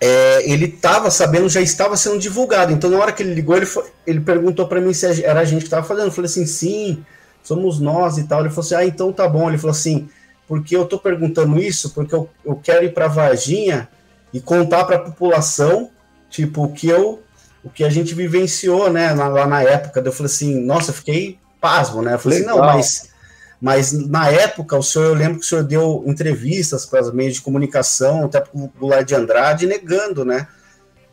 é, ele estava sabendo, já estava sendo divulgado. Então, na hora que ele ligou, ele, foi, ele perguntou para mim se era a gente que estava fazendo. Eu falei assim, sim, somos nós e tal. Ele falou assim, ah, então tá bom. Ele falou assim, porque eu estou perguntando isso, porque eu, eu quero ir para Varginha e contar para a população, tipo, o que eu, o que a gente vivenciou, né, lá, lá na época. Eu falei assim, nossa, eu fiquei pasmo, né? Eu falei Legal. assim, não, mas mas na época, o senhor, eu lembro que o senhor deu entrevistas para os meios de comunicação, até para o Goulart de Andrade, negando, né?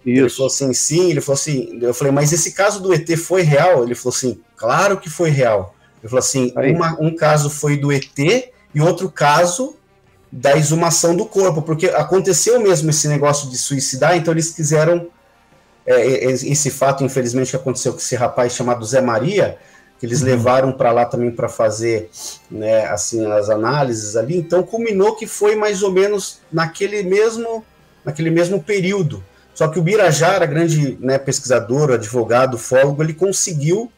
Isso. Ele falou assim, sim, ele falou assim, eu falei, mas esse caso do ET foi real? Ele falou assim, claro que foi real. Ele falou assim, uma, um caso foi do ET e outro caso da exumação do corpo, porque aconteceu mesmo esse negócio de suicidar, então eles quiseram, é, esse fato, infelizmente, que aconteceu com esse rapaz chamado Zé Maria, que eles uhum. levaram para lá também para fazer né, assim as análises ali. Então culminou que foi mais ou menos naquele mesmo naquele mesmo período. Só que o Birajara, grande né, pesquisador, advogado, fólogo, ele conseguiu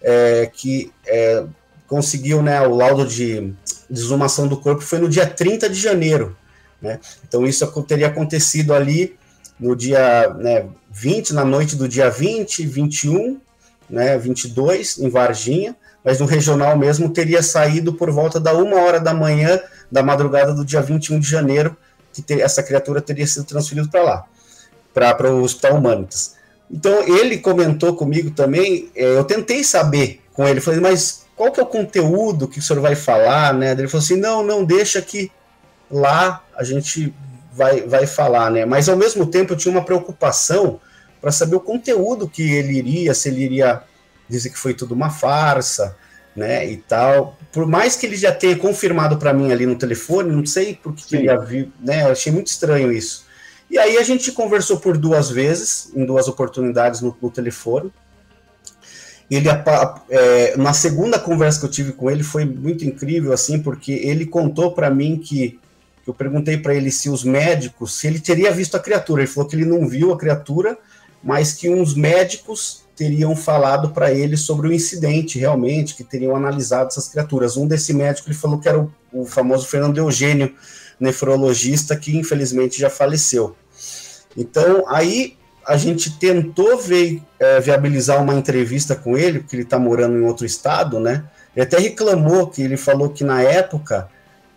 é, que é, conseguiu né, o laudo de desumação do corpo foi no dia 30 de janeiro. Né? Então isso teria acontecido ali no dia né, 20, na noite do dia 20, 21 né, 22, em Varginha, mas no regional mesmo teria saído por volta da uma hora da manhã da madrugada do dia 21 de janeiro, que ter, essa criatura teria sido transferida para lá, para o Hospital Humanitas. Então ele comentou comigo também, é, eu tentei saber com ele, falei, mas qual que é o conteúdo que o senhor vai falar, né? Ele falou assim, não, não, deixa que lá a gente vai, vai falar, né? Mas ao mesmo tempo eu tinha uma preocupação, para saber o conteúdo que ele iria, se ele iria dizer que foi tudo uma farsa, né, e tal. Por mais que ele já tenha confirmado para mim ali no telefone, não sei por que ele havia, né, eu achei muito estranho isso. E aí a gente conversou por duas vezes, em duas oportunidades no, no telefone. Ele, é, na segunda conversa que eu tive com ele foi muito incrível, assim, porque ele contou para mim que eu perguntei para ele se os médicos, se ele teria visto a criatura. Ele falou que ele não viu a criatura, mas que uns médicos teriam falado para ele sobre o incidente realmente, que teriam analisado essas criaturas. Um desse médico ele falou que era o, o famoso Fernando Eugênio, nefrologista, que infelizmente já faleceu. Então, aí a gente tentou ver, é, viabilizar uma entrevista com ele, porque ele está morando em outro estado, né? Ele até reclamou que ele falou que na época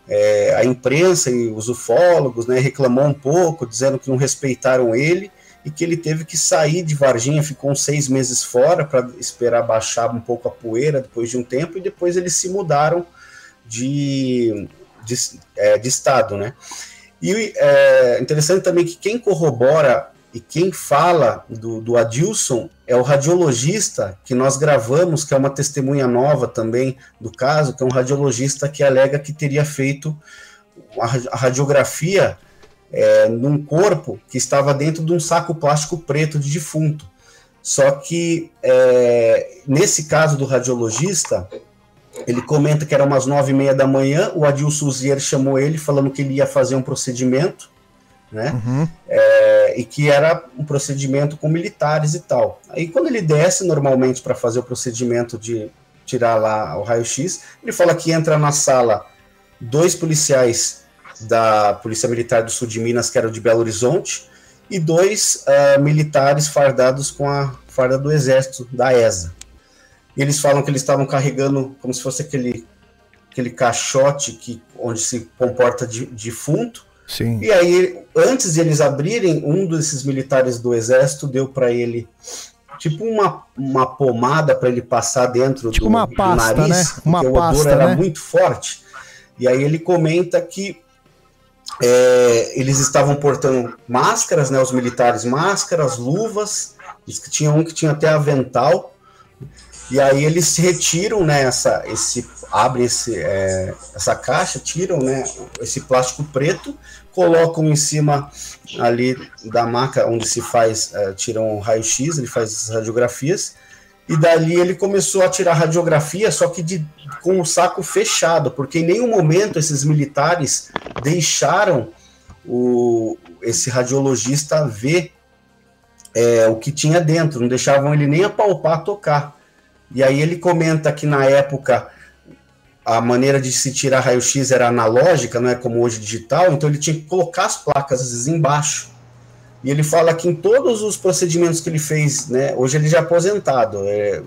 é, a imprensa e os ufólogos né, reclamou um pouco, dizendo que não respeitaram ele, e que ele teve que sair de Varginha, ficou uns seis meses fora para esperar baixar um pouco a poeira depois de um tempo, e depois eles se mudaram de, de, é, de estado, né? E é interessante também que quem corrobora e quem fala do, do Adilson é o radiologista que nós gravamos, que é uma testemunha nova também do caso, que é um radiologista que alega que teria feito a radiografia é, num corpo que estava dentro de um saco plástico preto de defunto. Só que é, nesse caso do radiologista, ele comenta que era umas nove e meia da manhã, o Adilson Zier chamou ele falando que ele ia fazer um procedimento, né? Uhum. É, e que era um procedimento com militares e tal. Aí quando ele desce normalmente para fazer o procedimento de tirar lá o raio-x, ele fala que entra na sala dois policiais da Polícia Militar do Sul de Minas, que era de Belo Horizonte, e dois uh, militares fardados com a farda do Exército, da ESA. E eles falam que eles estavam carregando como se fosse aquele, aquele caixote que, onde se comporta de, defunto. Sim. E aí, antes de eles abrirem, um desses militares do Exército deu para ele tipo uma, uma pomada para ele passar dentro tipo do, uma pasta, do nariz, né? Uma porque pasta, o odor era né? muito forte. E aí ele comenta que é, eles estavam portando máscaras, né, os militares máscaras, luvas, diz que tinha um que tinha até avental, e aí eles retiram, né, esse, abrem esse, é, essa caixa, tiram né, esse plástico preto, colocam em cima ali da maca onde se faz, é, tiram raio-x, ele faz as radiografias, e dali ele começou a tirar radiografia, só que de, com o saco fechado, porque em nenhum momento esses militares deixaram o, esse radiologista ver é, o que tinha dentro, não deixavam ele nem apalpar, tocar. E aí ele comenta que na época a maneira de se tirar raio-x era analógica, não é como hoje digital, então ele tinha que colocar as placas às vezes embaixo. E ele fala que em todos os procedimentos que ele fez, né, hoje ele já é aposentado, é,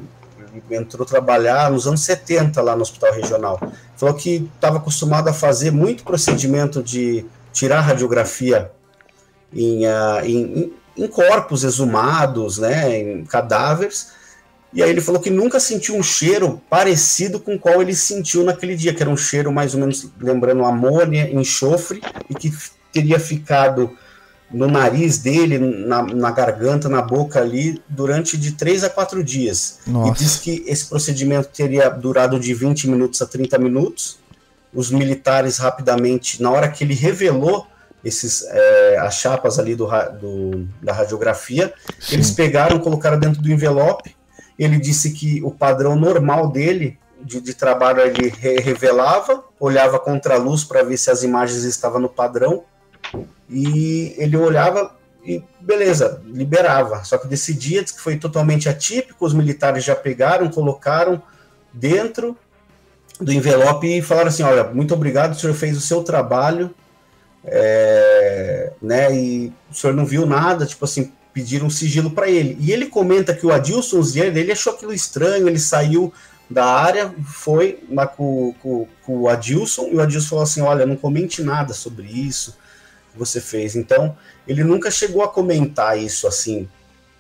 entrou trabalhar nos anos 70 lá no hospital regional. Falou que estava acostumado a fazer muito procedimento de tirar radiografia em, uh, em, em, corpos exumados, né, em cadáveres. E aí ele falou que nunca sentiu um cheiro parecido com o qual ele sentiu naquele dia, que era um cheiro mais ou menos lembrando amônia, enxofre, e que teria ficado no nariz dele, na, na, garganta, na boca ali, durante de 3 a 4 dias. Nossa. E diz que esse procedimento teria durado de 20 minutos a 30 minutos. Os militares rapidamente, na hora que ele revelou esses, é, as chapas ali do, do da radiografia, Sim. eles pegaram, colocaram dentro do envelope. Ele disse que o padrão normal dele de, de trabalho ele re revelava, olhava contra a luz para ver se as imagens estavam no padrão e ele olhava e beleza, liberava. Só que desse dia que foi totalmente atípico, os militares já pegaram, colocaram dentro do envelope e falaram assim: olha, muito obrigado, o senhor fez o seu trabalho, é, né? E o senhor não viu nada, tipo assim, pediram sigilo para ele. E ele comenta que o Adilson Zier, ele achou aquilo estranho, ele saiu da área, foi lá com, com, com o Adilson, e o Adilson falou assim: olha, não comente nada sobre isso você fez. Então, ele nunca chegou a comentar isso assim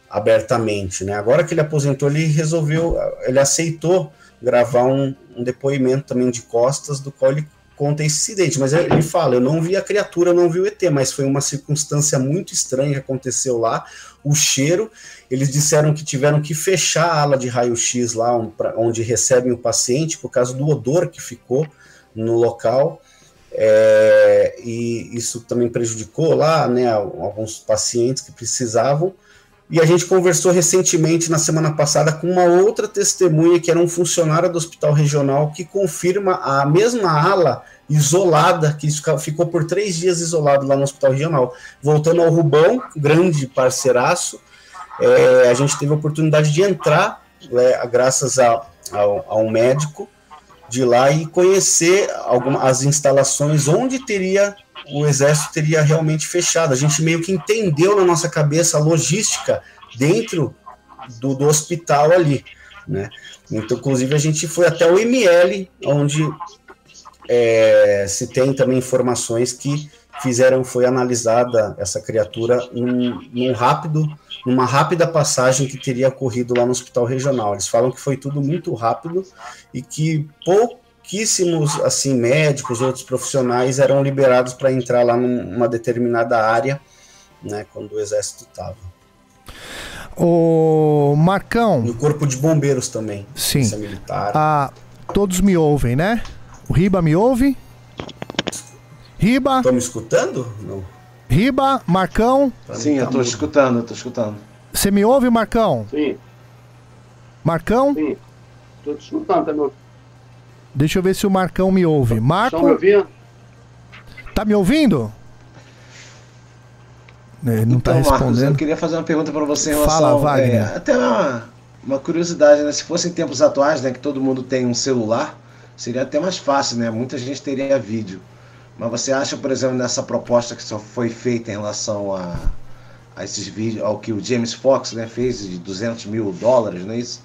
abertamente, né? Agora que ele aposentou, ele resolveu, ele aceitou gravar um, um depoimento também de costas, do qual ele conta esse incidente, mas ele fala, eu não vi a criatura, não vi o ET, mas foi uma circunstância muito estranha que aconteceu lá, o cheiro, eles disseram que tiveram que fechar a ala de raio-x lá onde recebem o paciente, por causa do odor que ficou no local, é, e isso também prejudicou lá, né, alguns pacientes que precisavam. E a gente conversou recentemente, na semana passada, com uma outra testemunha, que era um funcionário do hospital regional, que confirma a mesma ala isolada, que ficou por três dias isolado lá no hospital regional. Voltando ao Rubão, grande parceiraço, é, a gente teve a oportunidade de entrar, é, graças a, a, a um médico, de lá e conhecer algumas as instalações onde teria o exército teria realmente fechado. A gente meio que entendeu na nossa cabeça a logística dentro do, do hospital ali, né? Então, inclusive, a gente foi até o ML, onde é, se tem também informações que fizeram, foi analisada essa criatura num, num rápido numa rápida passagem que teria ocorrido lá no hospital regional. Eles falam que foi tudo muito rápido e que pouquíssimos assim médicos, outros profissionais eram liberados para entrar lá numa determinada área, né, quando o exército estava. O Marcão. No corpo de bombeiros também. Sim. Militar. Ah, todos me ouvem, né? O Riba me ouve? Riba? Estão me escutando? Não. Riba, Marcão. Sim, eu tô escutando, eu tô escutando. Você me ouve, Marcão? Sim. Marcão? Sim. Tô te escutando, tá me ouvindo? Deixa eu ver se o Marcão me ouve. Marco. Estão me ouvindo? Tá me ouvindo? Ele não tá então, tá respondendo. Marcos, eu queria fazer uma pergunta para você em relação Fala, Wagner. É, até uma, uma curiosidade, né? Se fosse em tempos atuais, né, que todo mundo tem um celular, seria até mais fácil, né? Muita gente teria vídeo. Mas você acha, por exemplo, nessa proposta que só foi feita em relação a, a esses vídeos, ao que o James Fox né, fez de 200 mil dólares, não é isso?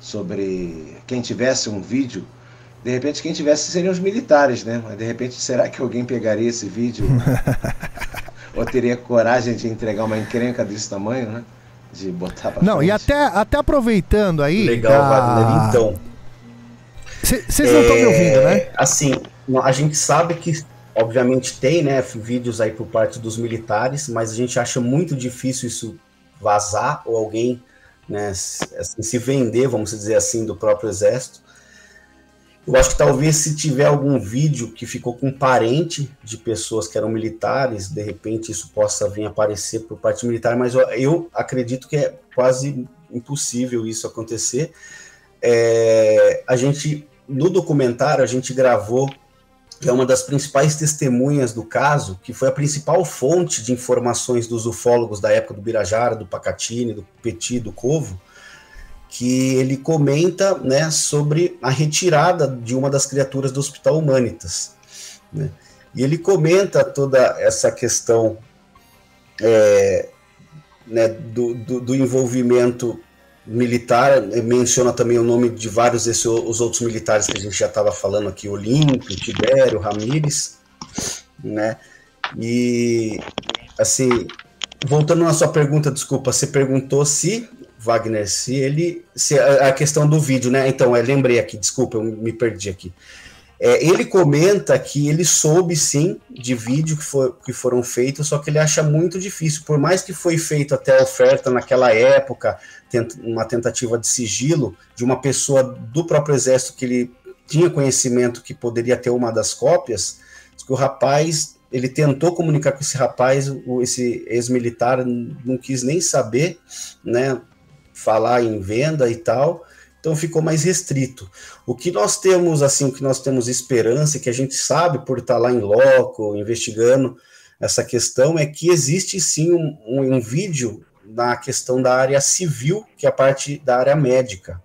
Sobre quem tivesse um vídeo, de repente quem tivesse seriam os militares, né? Mas de repente será que alguém pegaria esse vídeo (laughs) ou teria coragem de entregar uma encrenca desse tamanho, né? De botar pra Não, frente. e até, até aproveitando aí. Legal, da... Wagner, então. Vocês não estão é... me ouvindo, né? Assim, a gente sabe que Obviamente tem, né, vídeos aí por parte dos militares, mas a gente acha muito difícil isso vazar ou alguém, né, assim, se vender, vamos dizer assim, do próprio exército. Eu acho que talvez se tiver algum vídeo que ficou com parente de pessoas que eram militares, de repente isso possa vir aparecer por parte militar, mas eu, eu acredito que é quase impossível isso acontecer. É, a gente, no documentário, a gente gravou que é uma das principais testemunhas do caso, que foi a principal fonte de informações dos ufólogos da época do Birajara, do Pacatini, do Petit, do Covo, que ele comenta né, sobre a retirada de uma das criaturas do Hospital Humanitas. Né? E ele comenta toda essa questão é, né, do, do, do envolvimento militar, menciona também o nome de vários desses os outros militares que a gente já estava falando aqui, Olímpio, Tibério, Ramírez, né? E assim, voltando na sua pergunta, desculpa, você perguntou se Wagner, se ele, se a, questão do vídeo, né? Então, eu lembrei aqui, desculpa, eu me perdi aqui. É, ele comenta que ele soube sim de vídeo que, for, que foram feitos, só que ele acha muito difícil. Por mais que foi feito até a oferta naquela época, uma tentativa de sigilo de uma pessoa do próprio exército que ele tinha conhecimento que poderia ter uma das cópias, que o rapaz ele tentou comunicar com esse rapaz, esse ex-militar não quis nem saber, né, falar em venda e tal então ficou mais restrito. O que nós temos, assim, o que nós temos esperança, que a gente sabe por estar lá em loco, investigando essa questão, é que existe sim um, um, um vídeo na questão da área civil, que é a parte da área médica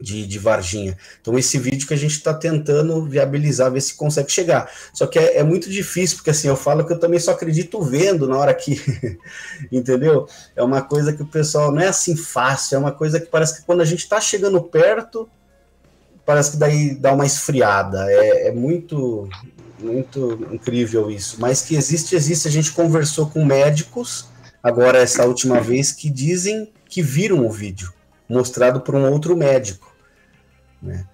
de, de Varginha. Então, esse vídeo que a gente está tentando viabilizar, ver se consegue chegar. Só que é, é, muito difícil, porque assim, eu falo que eu também só acredito vendo na hora que. (laughs) entendeu? É uma coisa que o pessoal não é assim fácil, é uma coisa que parece que quando a gente está chegando perto, parece que daí dá uma esfriada. É, é muito. Muito incrível isso. Mas que existe, existe. A gente conversou com médicos, agora essa última vez, que dizem que viram o vídeo mostrado por um outro médico. Né?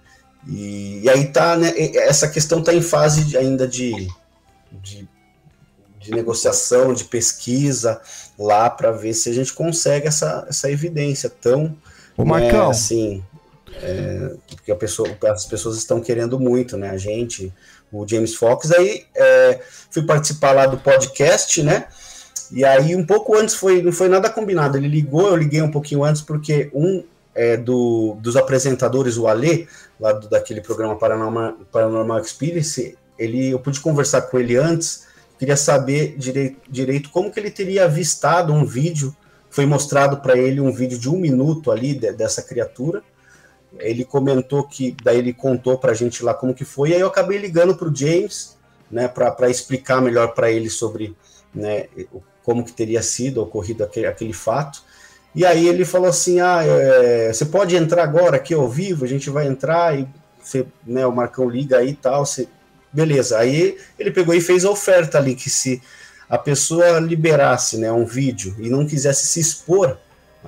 E, e, aí tá, né, essa questão está em fase de, ainda de, de, de, negociação, de pesquisa lá para ver se a gente consegue essa, essa evidência tão o Marcão. Né, assim, é, porque pessoa, as pessoas estão querendo muito, né? A gente, o James Fox, aí é, fui participar lá do podcast, né? E aí um pouco antes foi, não foi nada combinado. Ele ligou, eu liguei um pouquinho antes porque um é, do, dos apresentadores, o Alê, lá do, daquele programa Paranormal, Paranormal Experience, ele, eu pude conversar com ele antes, queria saber direito, direito como que ele teria avistado um vídeo, foi mostrado para ele um vídeo de um minuto ali de, dessa criatura, ele comentou que, daí ele contou para a gente lá como que foi, e aí eu acabei ligando para o James, né, para explicar melhor para ele sobre né, como que teria sido ocorrido aquele, aquele fato, e aí ele falou assim: ah, é, você pode entrar agora aqui ao vivo, a gente vai entrar e você, né, o Marcão liga aí e tal. Você... Beleza. Aí ele pegou e fez a oferta ali que se a pessoa liberasse né, um vídeo e não quisesse se expor,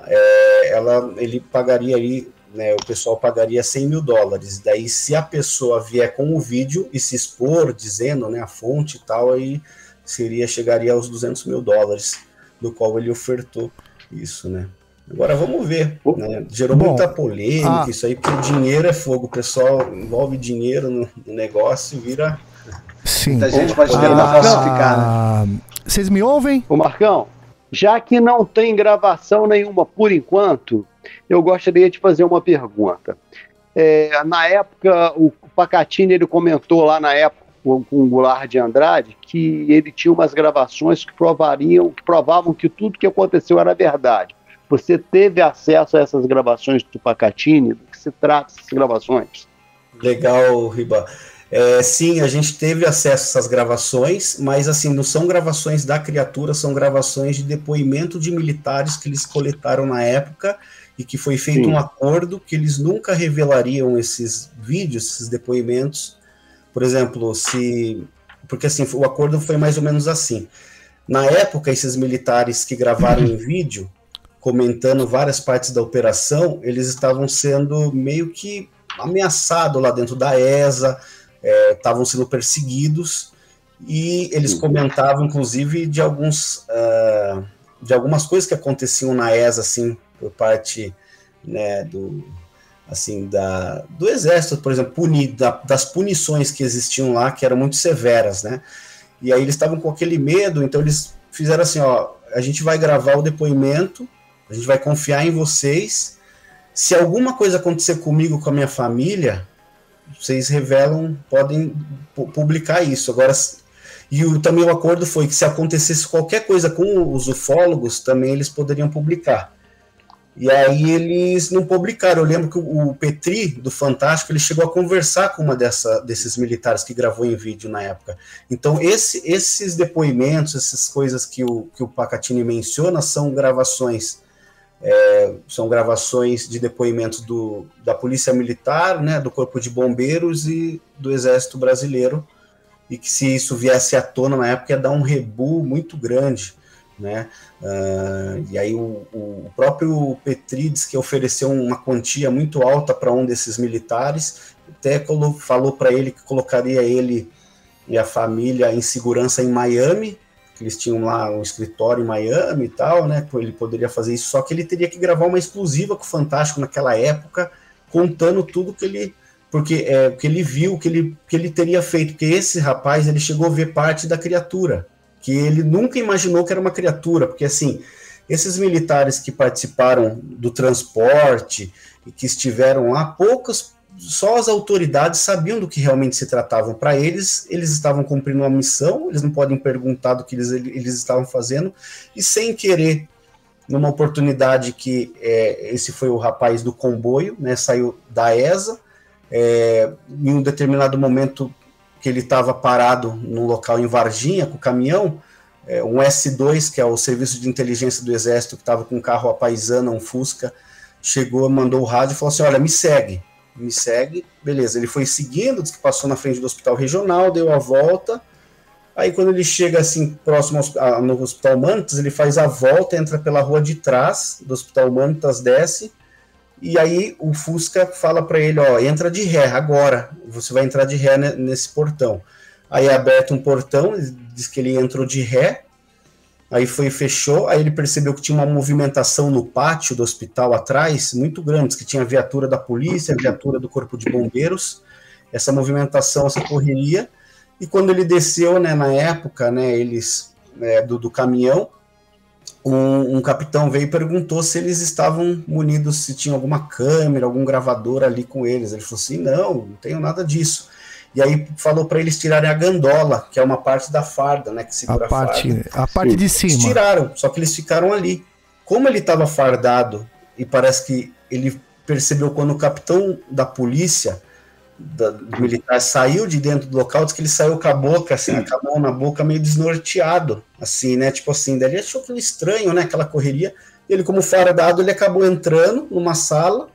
é, ela, ele pagaria aí, né, o pessoal pagaria 100 mil dólares. Daí, se a pessoa vier com o vídeo e se expor, dizendo né, a fonte e tal, aí seria, chegaria aos 200 mil dólares, do qual ele ofertou isso, né? Agora vamos ver. Né? Gerou Bom, muita polêmica, a... isso aí, porque o dinheiro é fogo. O pessoal envolve dinheiro no, no negócio e vira. Sim. Muita gente pode ter uma falsificar, né? Vocês me ouvem? Ô Marcão, já que não tem gravação nenhuma por enquanto, eu gostaria de fazer uma pergunta. É, na época, o Pacatini ele comentou lá na época com o Goulart de Andrade que ele tinha umas gravações que provariam, que provavam que tudo que aconteceu era verdade. Você teve acesso a essas gravações do Pacatini? Do que se trata essas gravações? Legal, Riba. É, sim, a gente teve acesso a essas gravações, mas assim, não são gravações da criatura, são gravações de depoimento de militares que eles coletaram na época e que foi feito sim. um acordo que eles nunca revelariam esses vídeos, esses depoimentos. Por exemplo, se. Porque assim, o acordo foi mais ou menos assim. Na época, esses militares que gravaram em (laughs) vídeo, comentando várias partes da operação, eles estavam sendo meio que ameaçados lá dentro da ESA, é, estavam sendo perseguidos, e eles comentavam, inclusive, de alguns uh, de algumas coisas que aconteciam na ESA, assim, por parte né, do assim, da, do exército, por exemplo, puni, da, das punições que existiam lá, que eram muito severas, né? E aí eles estavam com aquele medo, então eles fizeram assim, ó, a gente vai gravar o depoimento, a gente vai confiar em vocês. Se alguma coisa acontecer comigo, com a minha família, vocês revelam, podem publicar isso. Agora, e o, também o acordo foi que se acontecesse qualquer coisa com os ufólogos, também eles poderiam publicar. E aí eles não publicaram. Eu lembro que o Petri, do Fantástico, ele chegou a conversar com uma dessa, desses militares que gravou em vídeo na época. Então, esse, esses depoimentos, essas coisas que o, que o Pacatini menciona, são gravações. É, são gravações de depoimentos do, da Polícia Militar, né, do Corpo de Bombeiros e do Exército Brasileiro, e que se isso viesse à tona na época ia dar um rebu muito grande né? Uh, e aí o, o, próprio Petrides, que ofereceu uma quantia muito alta para um desses militares, até falou para ele que colocaria ele e a família em segurança em Miami, eles tinham lá um escritório em Miami e tal, né? Ele poderia fazer isso, só que ele teria que gravar uma exclusiva com o Fantástico naquela época, contando tudo que ele porque é, que ele viu que ele, que ele teria feito, porque esse rapaz ele chegou a ver parte da criatura, que ele nunca imaginou que era uma criatura, porque assim, esses militares que participaram do transporte e que estiveram lá, poucas, só as autoridades sabiam do que realmente se tratavam. Para eles, eles estavam cumprindo uma missão, eles não podem perguntar do que eles, eles estavam fazendo, e sem querer, numa oportunidade que é, esse foi o rapaz do comboio, né, saiu da ESA, é, em um determinado momento que ele estava parado num local em Varginha com o caminhão, é, um S2, que é o serviço de inteligência do Exército, que estava com um carro a paisana, um Fusca, chegou, mandou o rádio e falou assim: Olha, me segue, me segue. Beleza, ele foi seguindo, disse que passou na frente do hospital regional, deu a volta. Aí, quando ele chega assim, próximo ao, no Hospital Mantas, ele faz a volta, entra pela rua de trás do Hospital Mantas, desce e aí o Fusca fala para ele, ó, entra de ré agora, você vai entrar de ré nesse portão. Aí é aberto um portão, diz que ele entrou de ré, aí foi fechou, aí ele percebeu que tinha uma movimentação no pátio do hospital atrás, muito grande, que tinha viatura da polícia, viatura do corpo de bombeiros, essa movimentação, essa correria, e quando ele desceu, né, na época, né, eles, é, do, do caminhão, um, um, capitão veio e perguntou se eles estavam munidos, se tinha alguma câmera, algum gravador ali com eles. Ele falou assim: não, não tenho nada disso. E aí falou para eles tirarem a gandola, que é uma parte da farda, né, que segura a parte, a farda. A parte de cima. Eles tiraram, só que eles ficaram ali. Como ele estava fardado e parece que ele percebeu quando o capitão da polícia da, do militar saiu de dentro do local, disse que ele saiu com a boca, assim, com a mão na boca, meio desnorteado, assim, né? Tipo assim, daí ele achou aquilo estranho, né? Aquela correria. Ele, como fardado, ele acabou entrando numa sala.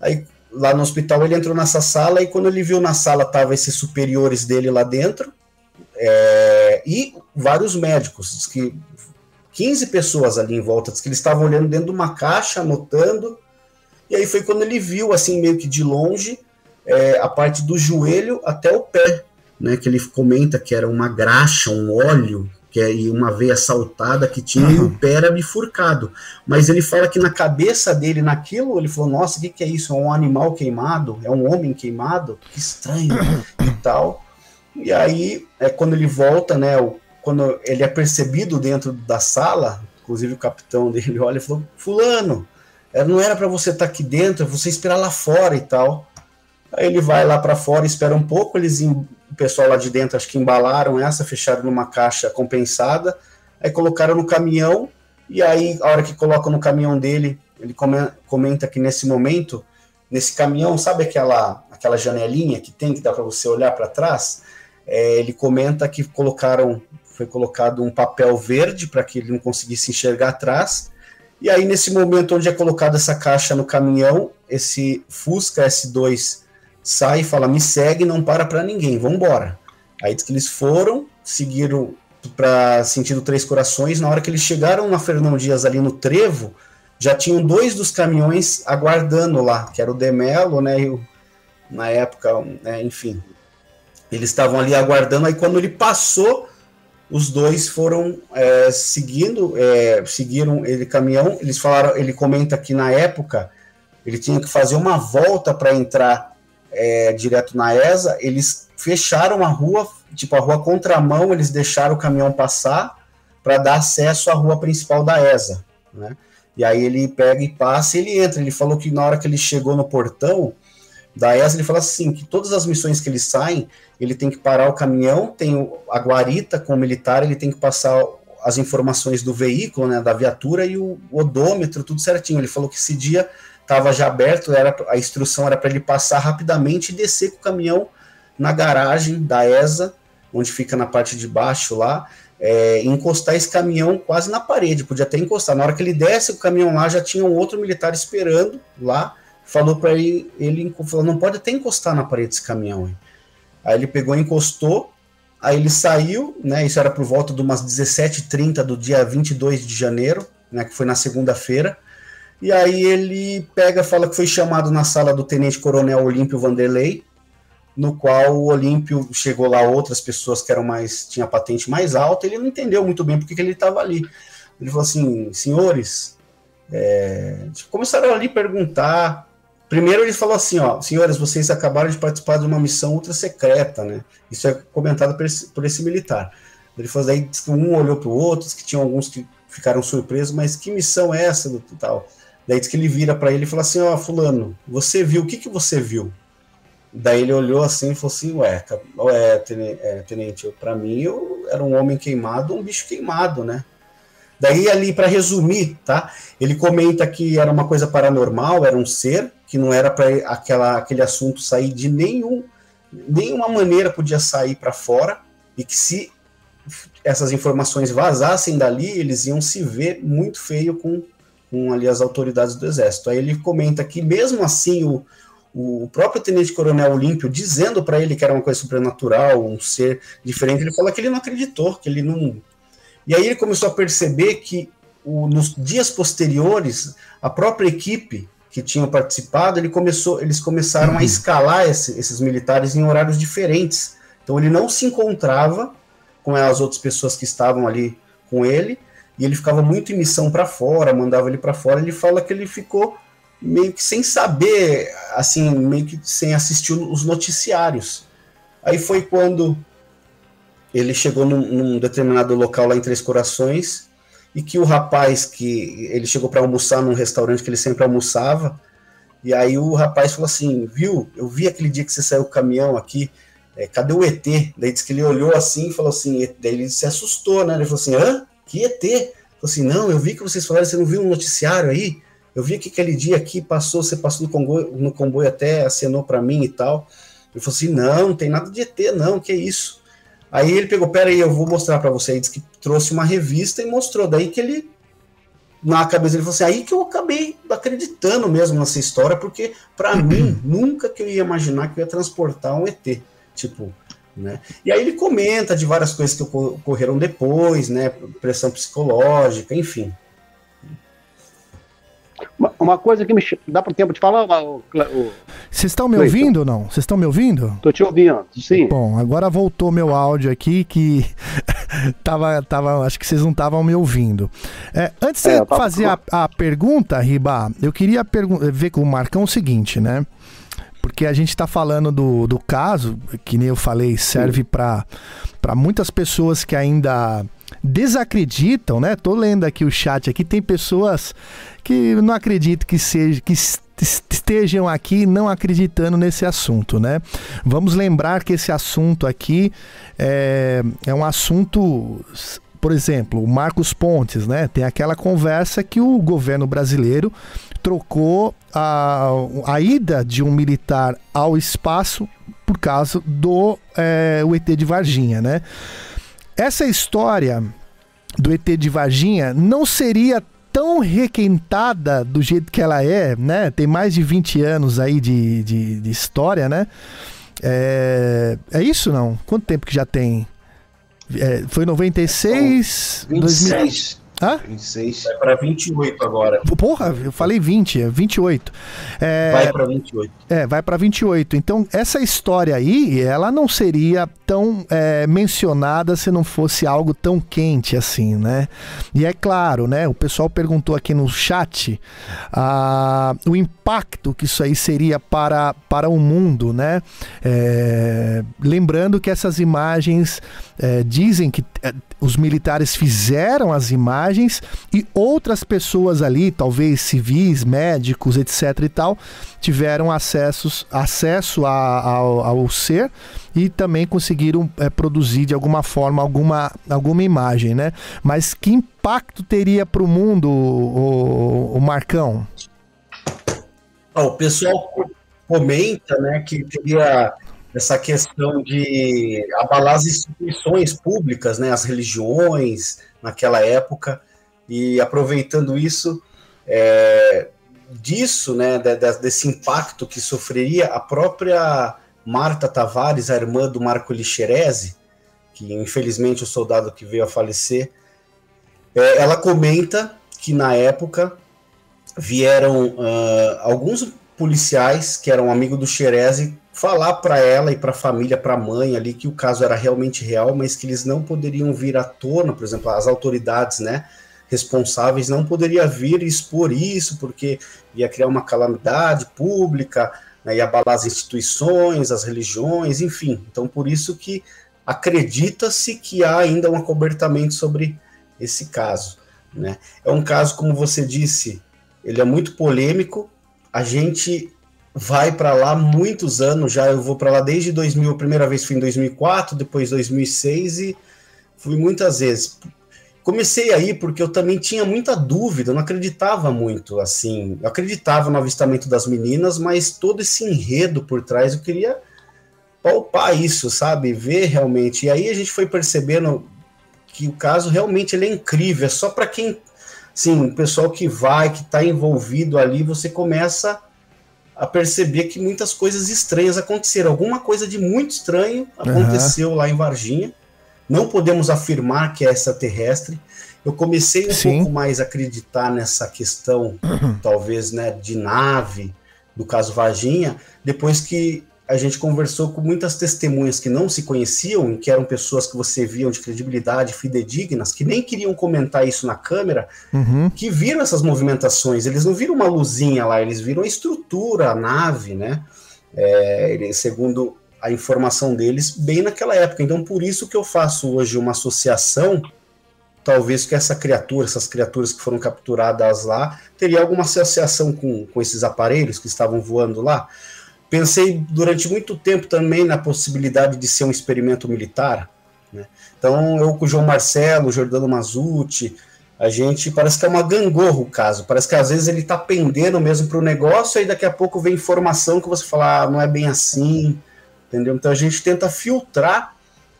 Aí, lá no hospital, ele entrou nessa sala. E quando ele viu na sala, tava esses superiores dele lá dentro. É, e vários médicos. Diz que 15 pessoas ali em volta. Diz que eles estavam olhando dentro de uma caixa, anotando. E aí foi quando ele viu, assim, meio que de longe é, a parte do joelho até o pé, né? Que ele comenta que era uma graxa, um óleo, que é, uma veia saltada que tinha uhum. e o pé era bifurcado. Mas ele fala que na cabeça dele, naquilo, ele falou: Nossa, o que, que é isso? É um animal queimado? É um homem queimado? Que estranho e tal. E aí, é quando ele volta, né? O, quando ele é percebido dentro da sala, inclusive o capitão (laughs) dele olha e falou: Fulano, não era para você estar tá aqui dentro, é você esperar lá fora e tal. Aí ele vai lá para fora, espera um pouco, eles o pessoal lá de dentro acho que embalaram essa, fecharam numa caixa compensada, aí colocaram no caminhão, e aí a hora que colocam no caminhão dele, ele comenta que nesse momento, nesse caminhão, sabe aquela aquela janelinha que tem que dá para você olhar para trás? É, ele comenta que colocaram foi colocado um papel verde para que ele não conseguisse enxergar atrás. E aí, nesse momento onde é colocada essa caixa no caminhão, esse Fusca S2 sai e fala: me segue, não para para ninguém, vamos embora. Aí diz que eles foram, seguiram para sentido Três Corações. Na hora que eles chegaram na Fernão Dias ali no Trevo, já tinham dois dos caminhões aguardando lá, que era o Demelo, né? E o, na época, né, enfim, eles estavam ali aguardando. Aí quando ele passou, os dois foram é, seguindo, é, seguiram ele caminhão. Eles falaram, ele comenta que na época ele tinha que fazer uma volta para entrar é, direto na ESA, eles fecharam a rua, tipo a rua contramão, eles deixaram o caminhão passar para dar acesso à rua principal da ESA, né? E aí ele pega e passa e ele entra. Ele falou que na hora que ele chegou no portão da ESA, ele falou assim, que todas as missões que ele saem, ele tem que parar o caminhão, tem a guarita com o militar, ele tem que passar as informações do veículo, né, da viatura e o odômetro, tudo certinho. Ele falou que esse dia estava já aberto, era a instrução era para ele passar rapidamente e descer com o caminhão na garagem da ESA, onde fica na parte de baixo lá, é, encostar esse caminhão quase na parede, podia até encostar. Na hora que ele desce o caminhão lá, já tinha um outro militar esperando lá, falou para ele, ele falou, não pode até encostar na parede esse caminhão. Hein? Aí ele pegou, encostou, aí ele saiu, né, isso era por volta de umas 17h30 do dia 22 de janeiro, né, que foi na segunda-feira, e aí ele pega, fala que foi chamado na sala do Tenente Coronel Olímpio Vanderlei, no qual o Olímpio chegou lá outras pessoas que eram mais tinha patente mais alta, ele não entendeu muito bem porque que ele estava ali. Ele falou assim, senhores, é... começaram ali perguntar. Primeiro ele falou assim, ó, senhores, vocês acabaram de participar de uma missão ultra secreta, né? Isso é comentado por esse, por esse militar. Ele falou daí um olhou para o outro, que tinham alguns que ficaram surpresos, mas que missão é essa do tal? Daí diz que ele vira para ele e fala assim: Ó, oh, Fulano, você viu? O que, que você viu? Daí ele olhou assim e falou assim: Ué, é, tenente, para mim eu era um homem queimado, um bicho queimado, né? Daí ali, para resumir, tá? Ele comenta que era uma coisa paranormal, era um ser, que não era para aquele assunto sair de nenhum, nenhuma maneira podia sair para fora, e que se essas informações vazassem dali, eles iam se ver muito feio com com ali as autoridades do Exército. Aí ele comenta que, mesmo assim, o, o próprio Tenente Coronel Olímpio, dizendo para ele que era uma coisa sobrenatural, um ser diferente, ele fala que ele não acreditou, que ele não. E aí ele começou a perceber que o, nos dias posteriores, a própria equipe que tinham participado, ele começou, eles começaram uhum. a escalar esse, esses militares em horários diferentes. Então ele não se encontrava com as outras pessoas que estavam ali com ele, e ele ficava muito em missão para fora, mandava ele para fora. Ele fala que ele ficou meio que sem saber, assim, meio que sem assistir os noticiários. Aí foi quando ele chegou num, num determinado local lá em Três Corações e que o rapaz que ele chegou para almoçar num restaurante que ele sempre almoçava. E aí o rapaz falou assim, viu? Eu vi aquele dia que você saiu o caminhão aqui. É, cadê o ET? Daí disse que ele olhou assim e falou assim, daí ele se assustou, né? Ele falou assim, hã? Que ET? Falei assim, não, eu vi que vocês falaram, você não viu um noticiário aí? Eu vi que aquele dia aqui passou, você passou no comboio, no comboio até acenou para mim e tal. Ele falou assim, não, não tem nada de ET, não, que isso? Aí ele pegou, pera aí, eu vou mostrar para você. Ele disse que trouxe uma revista e mostrou. Daí que ele, na cabeça ele falou assim, aí que eu acabei acreditando mesmo nessa história, porque para (clears throat) mim, nunca que eu ia imaginar que eu ia transportar um ET. Tipo, né? E aí ele comenta de várias coisas que ocorreram depois, né? Pressão psicológica, enfim. Uma, coisa que me dá para tempo de falar. Vocês estão me Cleiton. ouvindo ou não? Vocês estão me ouvindo? Tô te ouvindo, sim. Bom, agora voltou meu áudio aqui que (laughs) tava, tava, acho que vocês não estavam me ouvindo. É, antes de é, fazer a, a, pergunta, Riba, eu queria ver com o Marcão o seguinte, né? Porque a gente está falando do, do caso, que nem eu falei, serve para muitas pessoas que ainda desacreditam, né? Tô lendo aqui o chat aqui, tem pessoas que não acreditam que seja que estejam aqui não acreditando nesse assunto, né? Vamos lembrar que esse assunto aqui é, é um assunto por exemplo, o Marcos Pontes, né? Tem aquela conversa que o governo brasileiro trocou a, a ida de um militar ao espaço por causa do é, o ET de Varginha, né? Essa história do ET de Varginha não seria tão requentada do jeito que ela é, né? Tem mais de 20 anos aí de, de, de história, né? É, é isso não? Quanto tempo que já tem? É, foi 96? 26. Hã? 26. Vai para 28 agora. Porra, eu falei 20, é 28. É, Vai para 28. É, vai para 28. Então, essa história aí, ela não seria tão é, mencionada se não fosse algo tão quente assim, né? E é claro, né? O pessoal perguntou aqui no chat ah, o impacto que isso aí seria para, para o mundo, né? É, lembrando que essas imagens é, dizem que é, os militares fizeram as imagens e outras pessoas ali, talvez civis, médicos, etc e tal, tiveram acessos, acesso a, ao, ao ser e também conseguiram é, produzir de alguma forma alguma, alguma imagem, né? Mas que impacto teria para o mundo, o, Marcão? o pessoal comenta, né, que teria essa questão de abalar as instituições públicas, né, as religiões naquela época, e aproveitando isso, é, disso, né, desse impacto que sofreria a própria Marta Tavares, a irmã do Marco Lixerese, que infelizmente o soldado que veio a falecer, é, ela comenta que na época vieram uh, alguns policiais que eram amigos do Xerese falar para ela e para a família, para a mãe ali, que o caso era realmente real, mas que eles não poderiam vir à tona, por exemplo, as autoridades, né, responsáveis não poderiam vir e expor isso, porque ia criar uma calamidade pública, né, ia abalar as instituições, as religiões, enfim. Então, por isso que acredita-se que há ainda um acobertamento sobre esse caso. Né? É um caso, como você disse, ele é muito polêmico. A gente vai para lá muitos anos já. Eu vou para lá desde 2000. A primeira vez fui em 2004, depois 2006 e fui muitas vezes. Comecei aí porque eu também tinha muita dúvida, eu não acreditava muito assim. Eu acreditava no avistamento das meninas, mas todo esse enredo por trás eu queria palpar isso, sabe? Ver realmente. E aí a gente foi percebendo que o caso realmente ele é incrível, é só para quem sim, o pessoal que vai, que está envolvido ali, você começa a perceber que muitas coisas estranhas aconteceram. Alguma coisa de muito estranho aconteceu uhum. lá em Varginha. Não podemos afirmar que é extraterrestre. Eu comecei um Sim. pouco mais a acreditar nessa questão, uhum. (clears throat) talvez, né, de nave, do caso Varginha, depois que a gente conversou com muitas testemunhas que não se conheciam, que eram pessoas que você viam de credibilidade, fidedignas, que nem queriam comentar isso na câmera, uhum. que viram essas movimentações. Eles não viram uma luzinha lá, eles viram a estrutura, a nave, né? É, segundo a informação deles, bem naquela época. Então, por isso que eu faço hoje uma associação, talvez que essa criatura, essas criaturas que foram capturadas lá, teria alguma associação com, com esses aparelhos que estavam voando lá. Pensei durante muito tempo também na possibilidade de ser um experimento militar. Né? Então, eu com o João Marcelo, o Jordano Mazuti, a gente parece que é uma gangorra o caso. Parece que às vezes ele está pendendo mesmo para o negócio, e daqui a pouco vem informação que você fala, ah, não é bem assim, entendeu? Então a gente tenta filtrar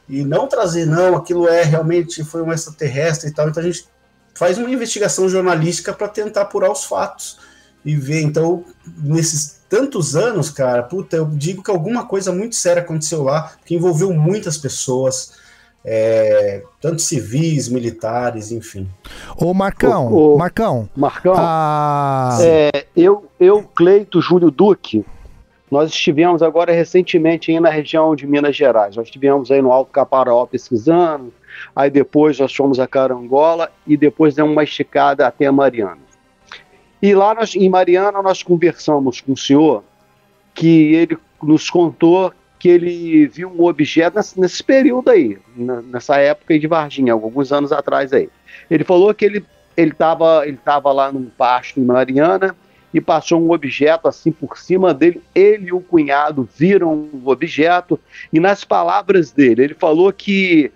e não trazer, não, aquilo é realmente foi um extraterrestre e tal. Então a gente faz uma investigação jornalística para tentar apurar os fatos e ver. Então, nesses tantos anos, cara, puta, eu digo que alguma coisa muito séria aconteceu lá, que envolveu muitas pessoas, é, tanto civis, militares, enfim. Ô Marcão, ô, ô, Marcão. Marcão, a... é, eu, eu, Cleito, Júlio Duque, nós estivemos agora recentemente aí na região de Minas Gerais. Nós estivemos aí no Alto Caparaó pesquisando, aí depois nós fomos a Carangola e depois demos uma esticada até a Mariana. E lá nós, em Mariana nós conversamos com o senhor que ele nos contou que ele viu um objeto nesse, nesse período aí, nessa época de Varginha, alguns anos atrás aí. Ele falou que ele ele estava ele tava lá num pasto em Mariana e passou um objeto assim por cima dele. Ele e o cunhado viram o objeto e nas palavras dele, ele falou que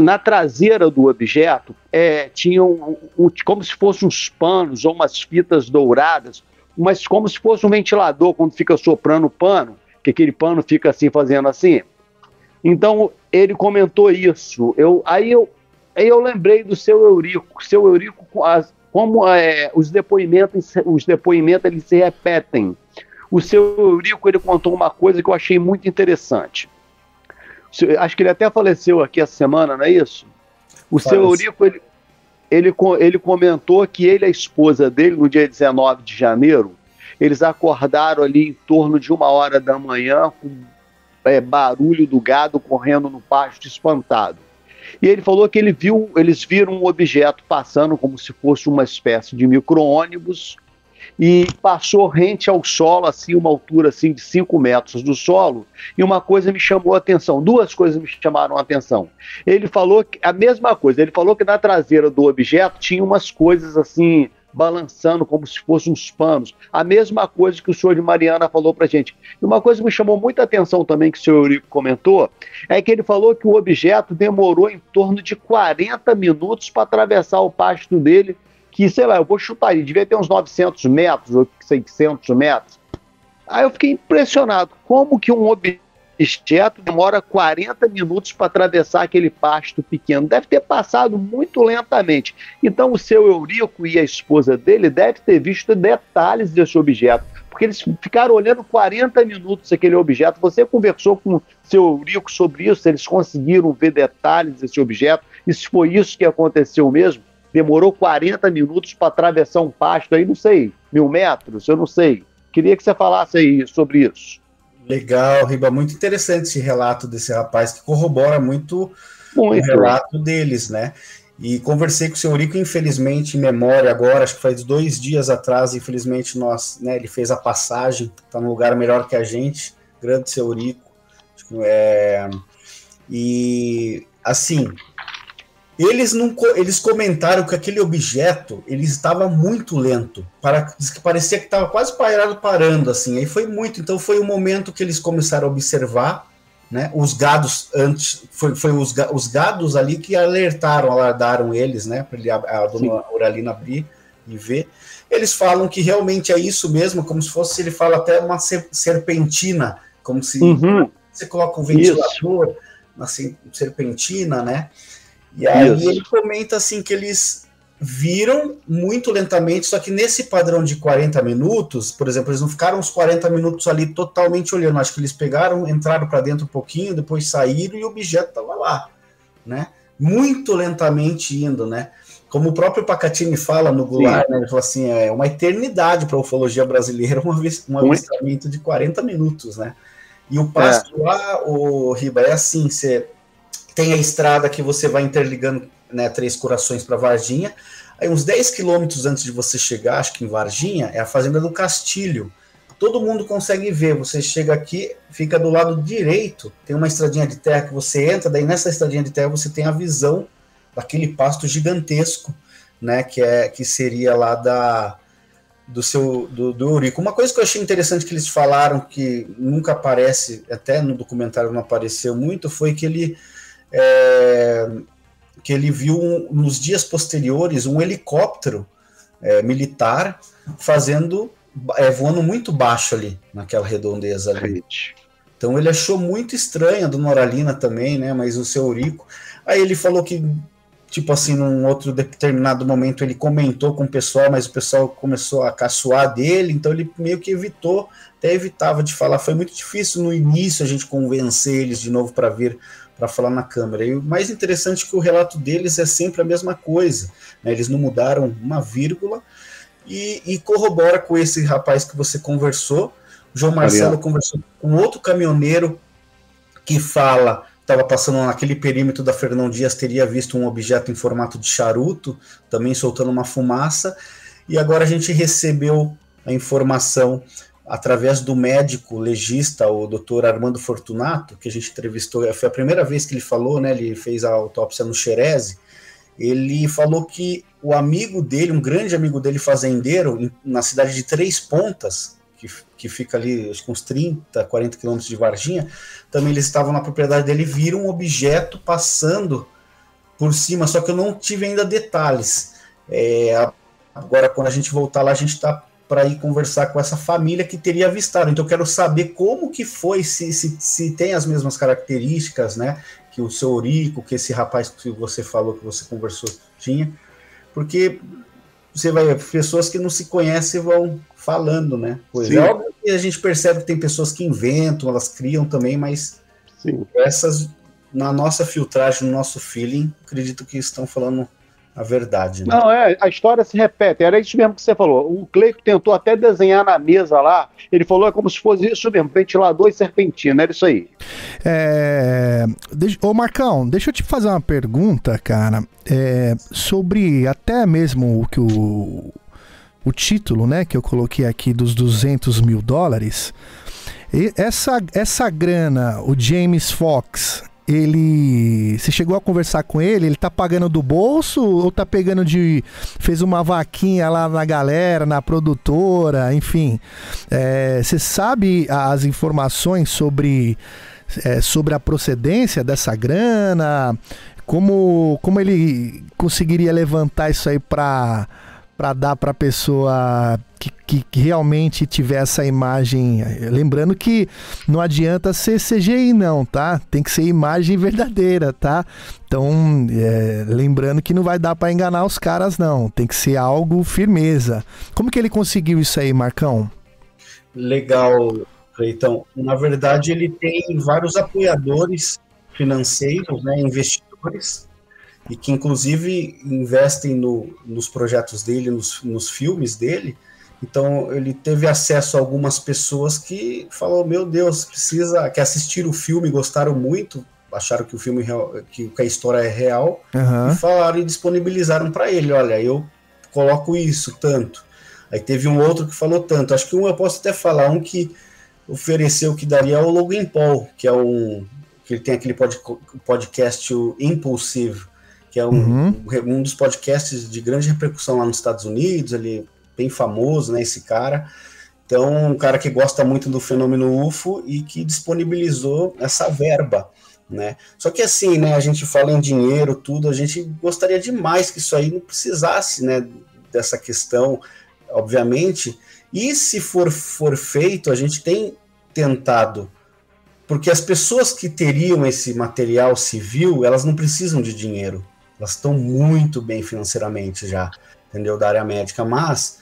na traseira do objeto é, tinham um, um, como se fossem uns panos ou umas fitas douradas, mas como se fosse um ventilador quando fica soprando o pano, que aquele pano fica assim fazendo assim. Então ele comentou isso. Eu, aí, eu, aí eu lembrei do seu Eurico, seu Eurico, as, como é, os depoimentos, os depoimentos eles se repetem. O seu Eurico ele contou uma coisa que eu achei muito interessante. Acho que ele até faleceu aqui essa semana, não é isso? O Parece. seu Eurico, ele, ele, ele comentou que ele e a esposa dele, no dia 19 de janeiro, eles acordaram ali em torno de uma hora da manhã com é, barulho do gado correndo no pasto espantado. E ele falou que ele viu, eles viram um objeto passando como se fosse uma espécie de micro-ônibus e passou rente ao solo, assim, uma altura assim de 5 metros do solo, e uma coisa me chamou a atenção, duas coisas me chamaram a atenção. Ele falou que, a mesma coisa, ele falou que na traseira do objeto tinha umas coisas assim, balançando como se fossem uns panos. A mesma coisa que o senhor de Mariana falou para gente. E uma coisa que me chamou muita atenção também, que o senhor Eurico comentou, é que ele falou que o objeto demorou em torno de 40 minutos para atravessar o pasto dele, que, sei lá, eu vou chutar aí, devia ter uns 900 metros ou 600 metros. Aí eu fiquei impressionado. Como que um objeto demora 40 minutos para atravessar aquele pasto pequeno. Deve ter passado muito lentamente. Então o seu Eurico e a esposa dele devem ter visto detalhes desse objeto. Porque eles ficaram olhando 40 minutos aquele objeto. Você conversou com o seu Eurico sobre isso? Eles conseguiram ver detalhes desse objeto? E se foi isso que aconteceu mesmo? Demorou 40 minutos para atravessar um pasto aí, não sei, mil metros? Eu não sei. Queria que você falasse aí sobre isso. Legal, Riba, muito interessante esse relato desse rapaz que corrobora muito, muito. o relato deles, né? E conversei com o seu Eurico, infelizmente, em memória agora, acho que faz dois dias atrás, infelizmente, nós, né, ele fez a passagem, está num lugar melhor que a gente, grande seu Eurico. É, e, assim, eles, não, eles comentaram que aquele objeto ele estava muito lento. Para, que parecia que estava quase parado, parando, assim. Aí foi muito. Então foi o momento que eles começaram a observar. Né, os gados antes foi, foi os, os gados ali que alertaram, alardaram eles, né, para a dona Uralina abrir e ver. Eles falam que realmente é isso mesmo, como se fosse ele fala até uma serpentina, como se uhum. você coloca um ventilador, isso. uma serpentina, né? E aí Isso. ele comenta assim que eles viram muito lentamente, só que nesse padrão de 40 minutos, por exemplo, eles não ficaram uns 40 minutos ali totalmente olhando, acho que eles pegaram, entraram para dentro um pouquinho, depois saíram e o objeto estava lá, né? Muito lentamente indo, né? Como o próprio Pacatini fala no Goulart, né? ele fala assim, é uma eternidade para a ufologia brasileira um, um avistamento de 40 minutos, né? E o passo é. lá, o Riba, é assim, você tem a estrada que você vai interligando né, Três Corações para Varginha. Aí, uns 10 quilômetros antes de você chegar, acho que em Varginha, é a Fazenda do Castilho. Todo mundo consegue ver. Você chega aqui, fica do lado direito, tem uma estradinha de terra que você entra, daí nessa estradinha de terra você tem a visão daquele pasto gigantesco, né? Que, é, que seria lá da, do seu do, do Eurico. Uma coisa que eu achei interessante que eles falaram que nunca aparece, até no documentário não apareceu muito, foi que ele é, que ele viu um, nos dias posteriores um helicóptero é, militar fazendo é, voando muito baixo ali naquela redondeza ali. Então ele achou muito estranho a do Noralina também, né? Mas o seu Eurico. Aí ele falou que, tipo assim, num outro determinado momento ele comentou com o pessoal, mas o pessoal começou a caçoar dele, então ele meio que evitou, até evitava de falar. Foi muito difícil no início a gente convencer eles de novo para vir para falar na câmera. E o mais interessante é que o relato deles é sempre a mesma coisa. Né? Eles não mudaram uma vírgula e, e, corrobora com esse rapaz que você conversou. O João Marcelo conversou com outro caminhoneiro que fala estava passando naquele perímetro da Fernão Dias, teria visto um objeto em formato de charuto, também soltando uma fumaça, e agora a gente recebeu a informação através do médico legista, o doutor Armando Fortunato, que a gente entrevistou, foi a primeira vez que ele falou, né, ele fez a autópsia no Xereze, ele falou que o amigo dele, um grande amigo dele, fazendeiro, na cidade de Três Pontas, que, que fica ali acho, uns 30, 40 quilômetros de Varginha, também eles estavam na propriedade dele, viram um objeto passando por cima, só que eu não tive ainda detalhes. É, agora, quando a gente voltar lá, a gente está para ir conversar com essa família que teria avistado. Então eu quero saber como que foi, se, se, se tem as mesmas características, né? Que o seu Orico, que esse rapaz que você falou, que você conversou, tinha. Porque você vai ver, pessoas que não se conhecem vão falando, né? Pois é óbvio que a gente percebe que tem pessoas que inventam, elas criam também, mas Sim. essas, na nossa filtragem, no nosso feeling, acredito que estão falando a verdade. Né? Não, é, a história se repete, era isso mesmo que você falou. O Cleito tentou até desenhar na mesa lá, ele falou é como se fosse isso mesmo, ventilador e serpentina, era isso aí. É... Deixa... Ô Marcão, deixa eu te fazer uma pergunta, cara, é... sobre até mesmo o que o... o título, né, que eu coloquei aqui dos 200 mil dólares, e essa, essa grana, o James Fox, ele. Você chegou a conversar com ele? Ele tá pagando do bolso ou tá pegando de. fez uma vaquinha lá na galera, na produtora, enfim. É, você sabe as informações sobre, é, sobre a procedência dessa grana? Como, como ele conseguiria levantar isso aí para para dar para a pessoa que, que, que, realmente tiver essa imagem. Lembrando que não adianta ser CGI, não, tá? Tem que ser imagem verdadeira, tá? Então, é, lembrando que não vai dar para enganar os caras, não. Tem que ser algo firmeza. Como que ele conseguiu isso aí, Marcão? Legal, Cleiton. Na verdade, ele tem vários apoiadores financeiros, né, investidores e que inclusive investem no, nos projetos dele, nos, nos filmes dele. Então ele teve acesso a algumas pessoas que falou meu Deus, precisa que assistiram o filme, gostaram muito, acharam que o filme que, que a história é real uhum. e falaram e disponibilizaram para ele, olha, eu coloco isso tanto. Aí teve um outro que falou tanto. Acho que um eu posso até falar, um que ofereceu que daria ao Logan Paul, que é um que ele tem aquele pod, podcast o Impulsive, que é um, uhum. um dos podcasts de grande repercussão lá nos Estados Unidos, ele é bem famoso, né, esse cara. Então, um cara que gosta muito do fenômeno UFO e que disponibilizou essa verba, né? Só que assim, né, a gente fala em dinheiro, tudo, a gente gostaria demais que isso aí não precisasse, né, dessa questão, obviamente. E se for, for feito, a gente tem tentado porque as pessoas que teriam esse material civil, elas não precisam de dinheiro. Elas estão muito bem financeiramente já, entendeu? Da área médica, mas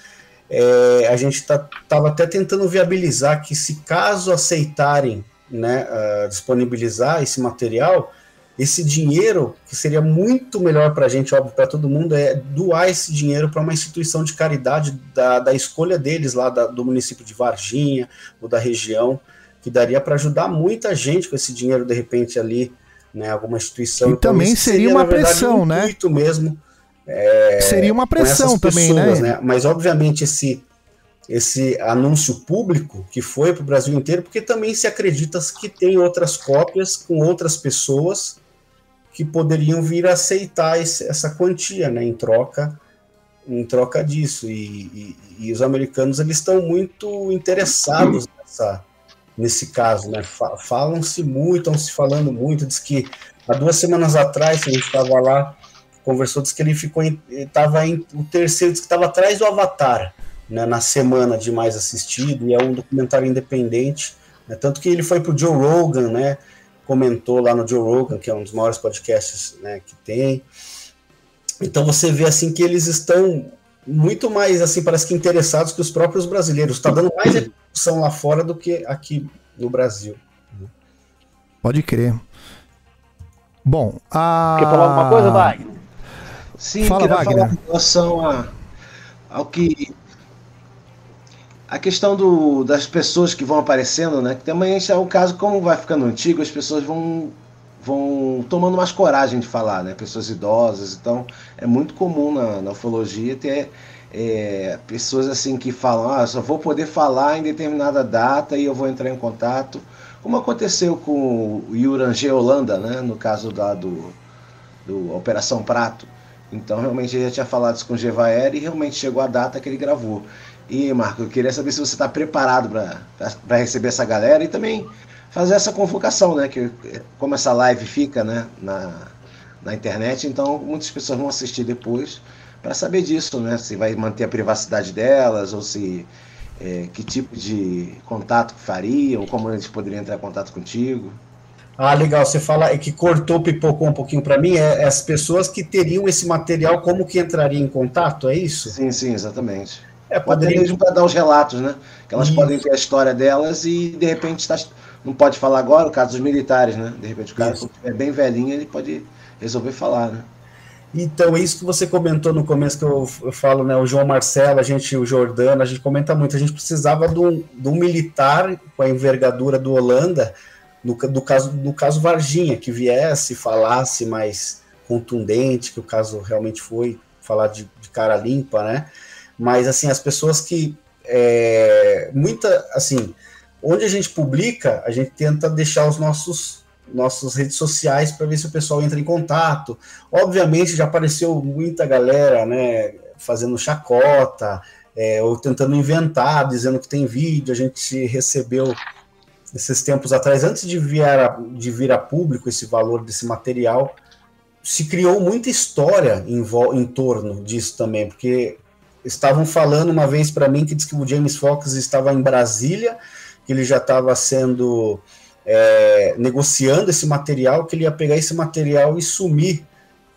é, a gente estava tá, até tentando viabilizar que se caso aceitarem né, uh, disponibilizar esse material, esse dinheiro, que seria muito melhor para a gente, óbvio, para todo mundo, é doar esse dinheiro para uma instituição de caridade da, da escolha deles lá da, do município de Varginha ou da região, que daria para ajudar muita gente com esse dinheiro, de repente, ali né, alguma instituição. E então, também seria, seria, uma verdade, pressão, um né? mesmo. É, seria uma pressão também, né? pessoas, né? né? Mas obviamente esse esse anúncio público que foi para o Brasil inteiro, porque também se acredita que tem outras cópias com outras pessoas que poderiam vir a aceitar esse, essa quantia, né, em troca em troca disso. E, e, e os americanos eles estão muito interessados nessa nesse caso, né? Falam-se muito, estão se falando muito, diz que há duas semanas atrás, a gente estava lá, conversou, diz que ele ficou estava em, o terceiro, diz que estava atrás do Avatar, né, na semana de mais assistido, e é um documentário independente, né, tanto que ele foi para o Joe Rogan, né, comentou lá no Joe Rogan, que é um dos maiores podcasts né, que tem, então você vê assim que eles estão muito mais, assim, parece que interessados que os próprios brasileiros. Está dando mais repercussão lá fora do que aqui no Brasil. Pode crer. Bom, a... Quer falar alguma coisa, Wagner? Sim, Fala, queria Wagner. falar em relação a, ao que... A questão do, das pessoas que vão aparecendo, né? Que também é o caso, como vai ficando antigo, as pessoas vão vão tomando mais coragem de falar, né? Pessoas idosas, então é muito comum na, na ufologia ter é, pessoas assim que falam, ah, só vou poder falar em determinada data e eu vou entrar em contato, como aconteceu com o Yurangê Holanda, né? No caso da do, do Operação Prato. Então realmente ele já tinha falado isso com o Gevaer e realmente chegou a data que ele gravou. E Marco, eu queria saber se você está preparado para receber essa galera e também fazer essa convocação, né? Que como essa live fica, né, na, na internet, então muitas pessoas vão assistir depois para saber disso, né? Se vai manter a privacidade delas ou se é, que tipo de contato faria ou como eles poderiam entrar em contato contigo. Ah, legal. Você fala é que cortou, pipocou um pouquinho para mim. É, é, as pessoas que teriam esse material, como que entraria em contato? É isso? Sim, sim, exatamente. É, poderia mesmo para dar os relatos, né? Que elas isso. podem ter a história delas e de repente está não pode falar agora, o caso dos militares, né? De repente o cara, é bem velhinho, ele pode resolver falar, né? Então, isso que você comentou no começo, que eu, eu, falo, né? O João Marcelo, a gente, o Jordano, a gente comenta muito. A gente precisava de um, de um militar com a envergadura do Holanda, no, do caso, no caso Varginha, que viesse, falasse mais contundente, que o caso realmente foi, falar de, de cara limpa, né? Mas, assim, as pessoas que. É, muita, assim, onde a gente publica, a gente tenta deixar os nossos nossas redes sociais para ver se o pessoal entra em contato. Obviamente já apareceu muita galera, né, fazendo chacota, é, ou tentando inventar, dizendo que tem vídeo. A gente recebeu esses tempos atrás, antes de vir a, de vir a público esse valor desse material, se criou muita história em, em torno disso também, porque estavam falando uma vez para mim que diz que o James Fox estava em Brasília, que ele já estava sendo é, negociando esse material, que ele ia pegar esse material e sumir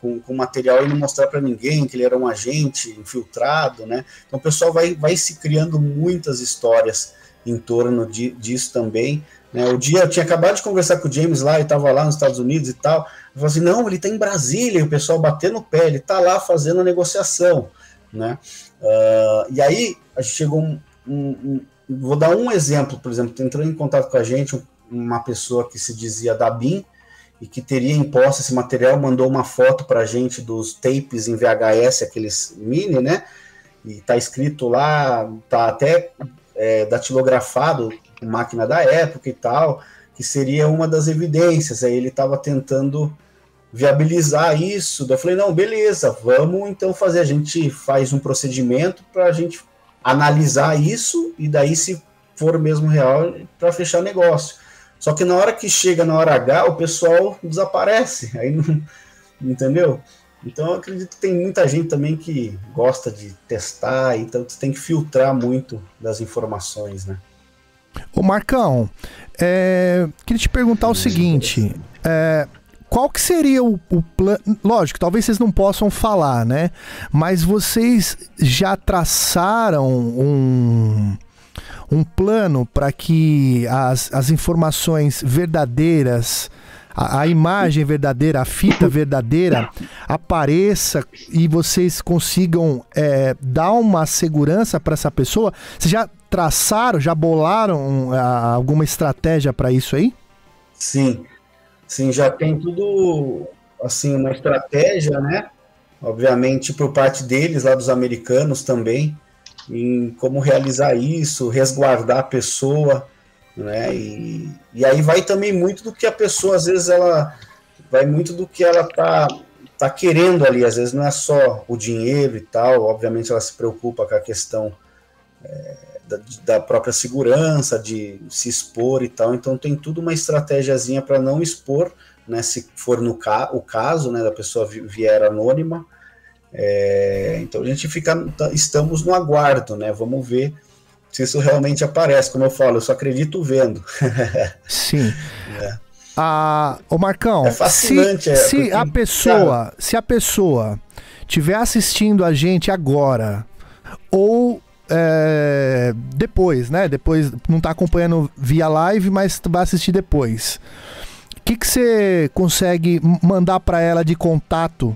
com, o material e não mostrar para ninguém que ele era um agente infiltrado, né? Então o pessoal vai, vai se criando muitas histórias em torno de, disso também. Né? O dia eu tinha acabado de conversar com o James lá, ele estava lá nos Estados Unidos e tal. Eu falei assim: não, ele está em Brasília, e o pessoal batendo no pé, ele está lá fazendo a negociação. Né? Uh, e aí a gente chegou um, um, um, Vou dar um exemplo, por exemplo, entrou em contato com a gente um uma pessoa que se dizia da BIM e que teria imposto esse material, mandou uma foto para a gente dos tapes em VHS, aqueles mini, né? E tá escrito lá, tá até é, datilografado, máquina da época e tal, que seria uma das evidências. Aí ele estava tentando viabilizar isso. Daí eu falei, não, beleza, vamos então fazer. A gente faz um procedimento para a gente analisar isso e daí, se for mesmo real, para fechar negócio. Só que na hora que chega na hora H, o pessoal desaparece. (laughs) Aí não. Entendeu? Então eu acredito que tem muita gente também que gosta de testar, então você tem que filtrar muito das informações, né? Ô Marcão, é, queria te perguntar o seguinte: é, qual que seria o, o plano? Lógico, talvez vocês não possam falar, né? Mas vocês já traçaram um, um plano para que as, as informações verdadeiras, a, a, imagem verdadeira, a fita verdadeira apareça e vocês consigam é, dar uma segurança para essa pessoa? Vocês já traçaram, já bolaram a, alguma estratégia para isso aí? Sim, sim, já tem tudo assim uma estratégia, né? Obviamente por parte deles, lá dos americanos também em como realizar isso, resguardar a pessoa, né? E, e aí vai também muito do que a pessoa, às vezes, ela vai muito do que ela tá, tá querendo ali, às vezes não é só o dinheiro e tal, obviamente ela se preocupa com a questão é, da, da, própria segurança, de se expor e tal, então tem tudo uma estratégiazinha para não expor, né, se for no ca o caso, né, da pessoa vier anônima, é, então a gente fica, tá, estamos no aguardo, né? Vamos ver se isso realmente aparece. Como eu falo, eu só acredito vendo. (laughs) Sim. É. Ah, o Marcão, é fascinante, se, é, se porque, a pessoa, cara... se a pessoa tiver assistindo a gente agora ou é, depois, né? Depois não está acompanhando via live, mas vai assistir depois. O que você consegue mandar para ela de contato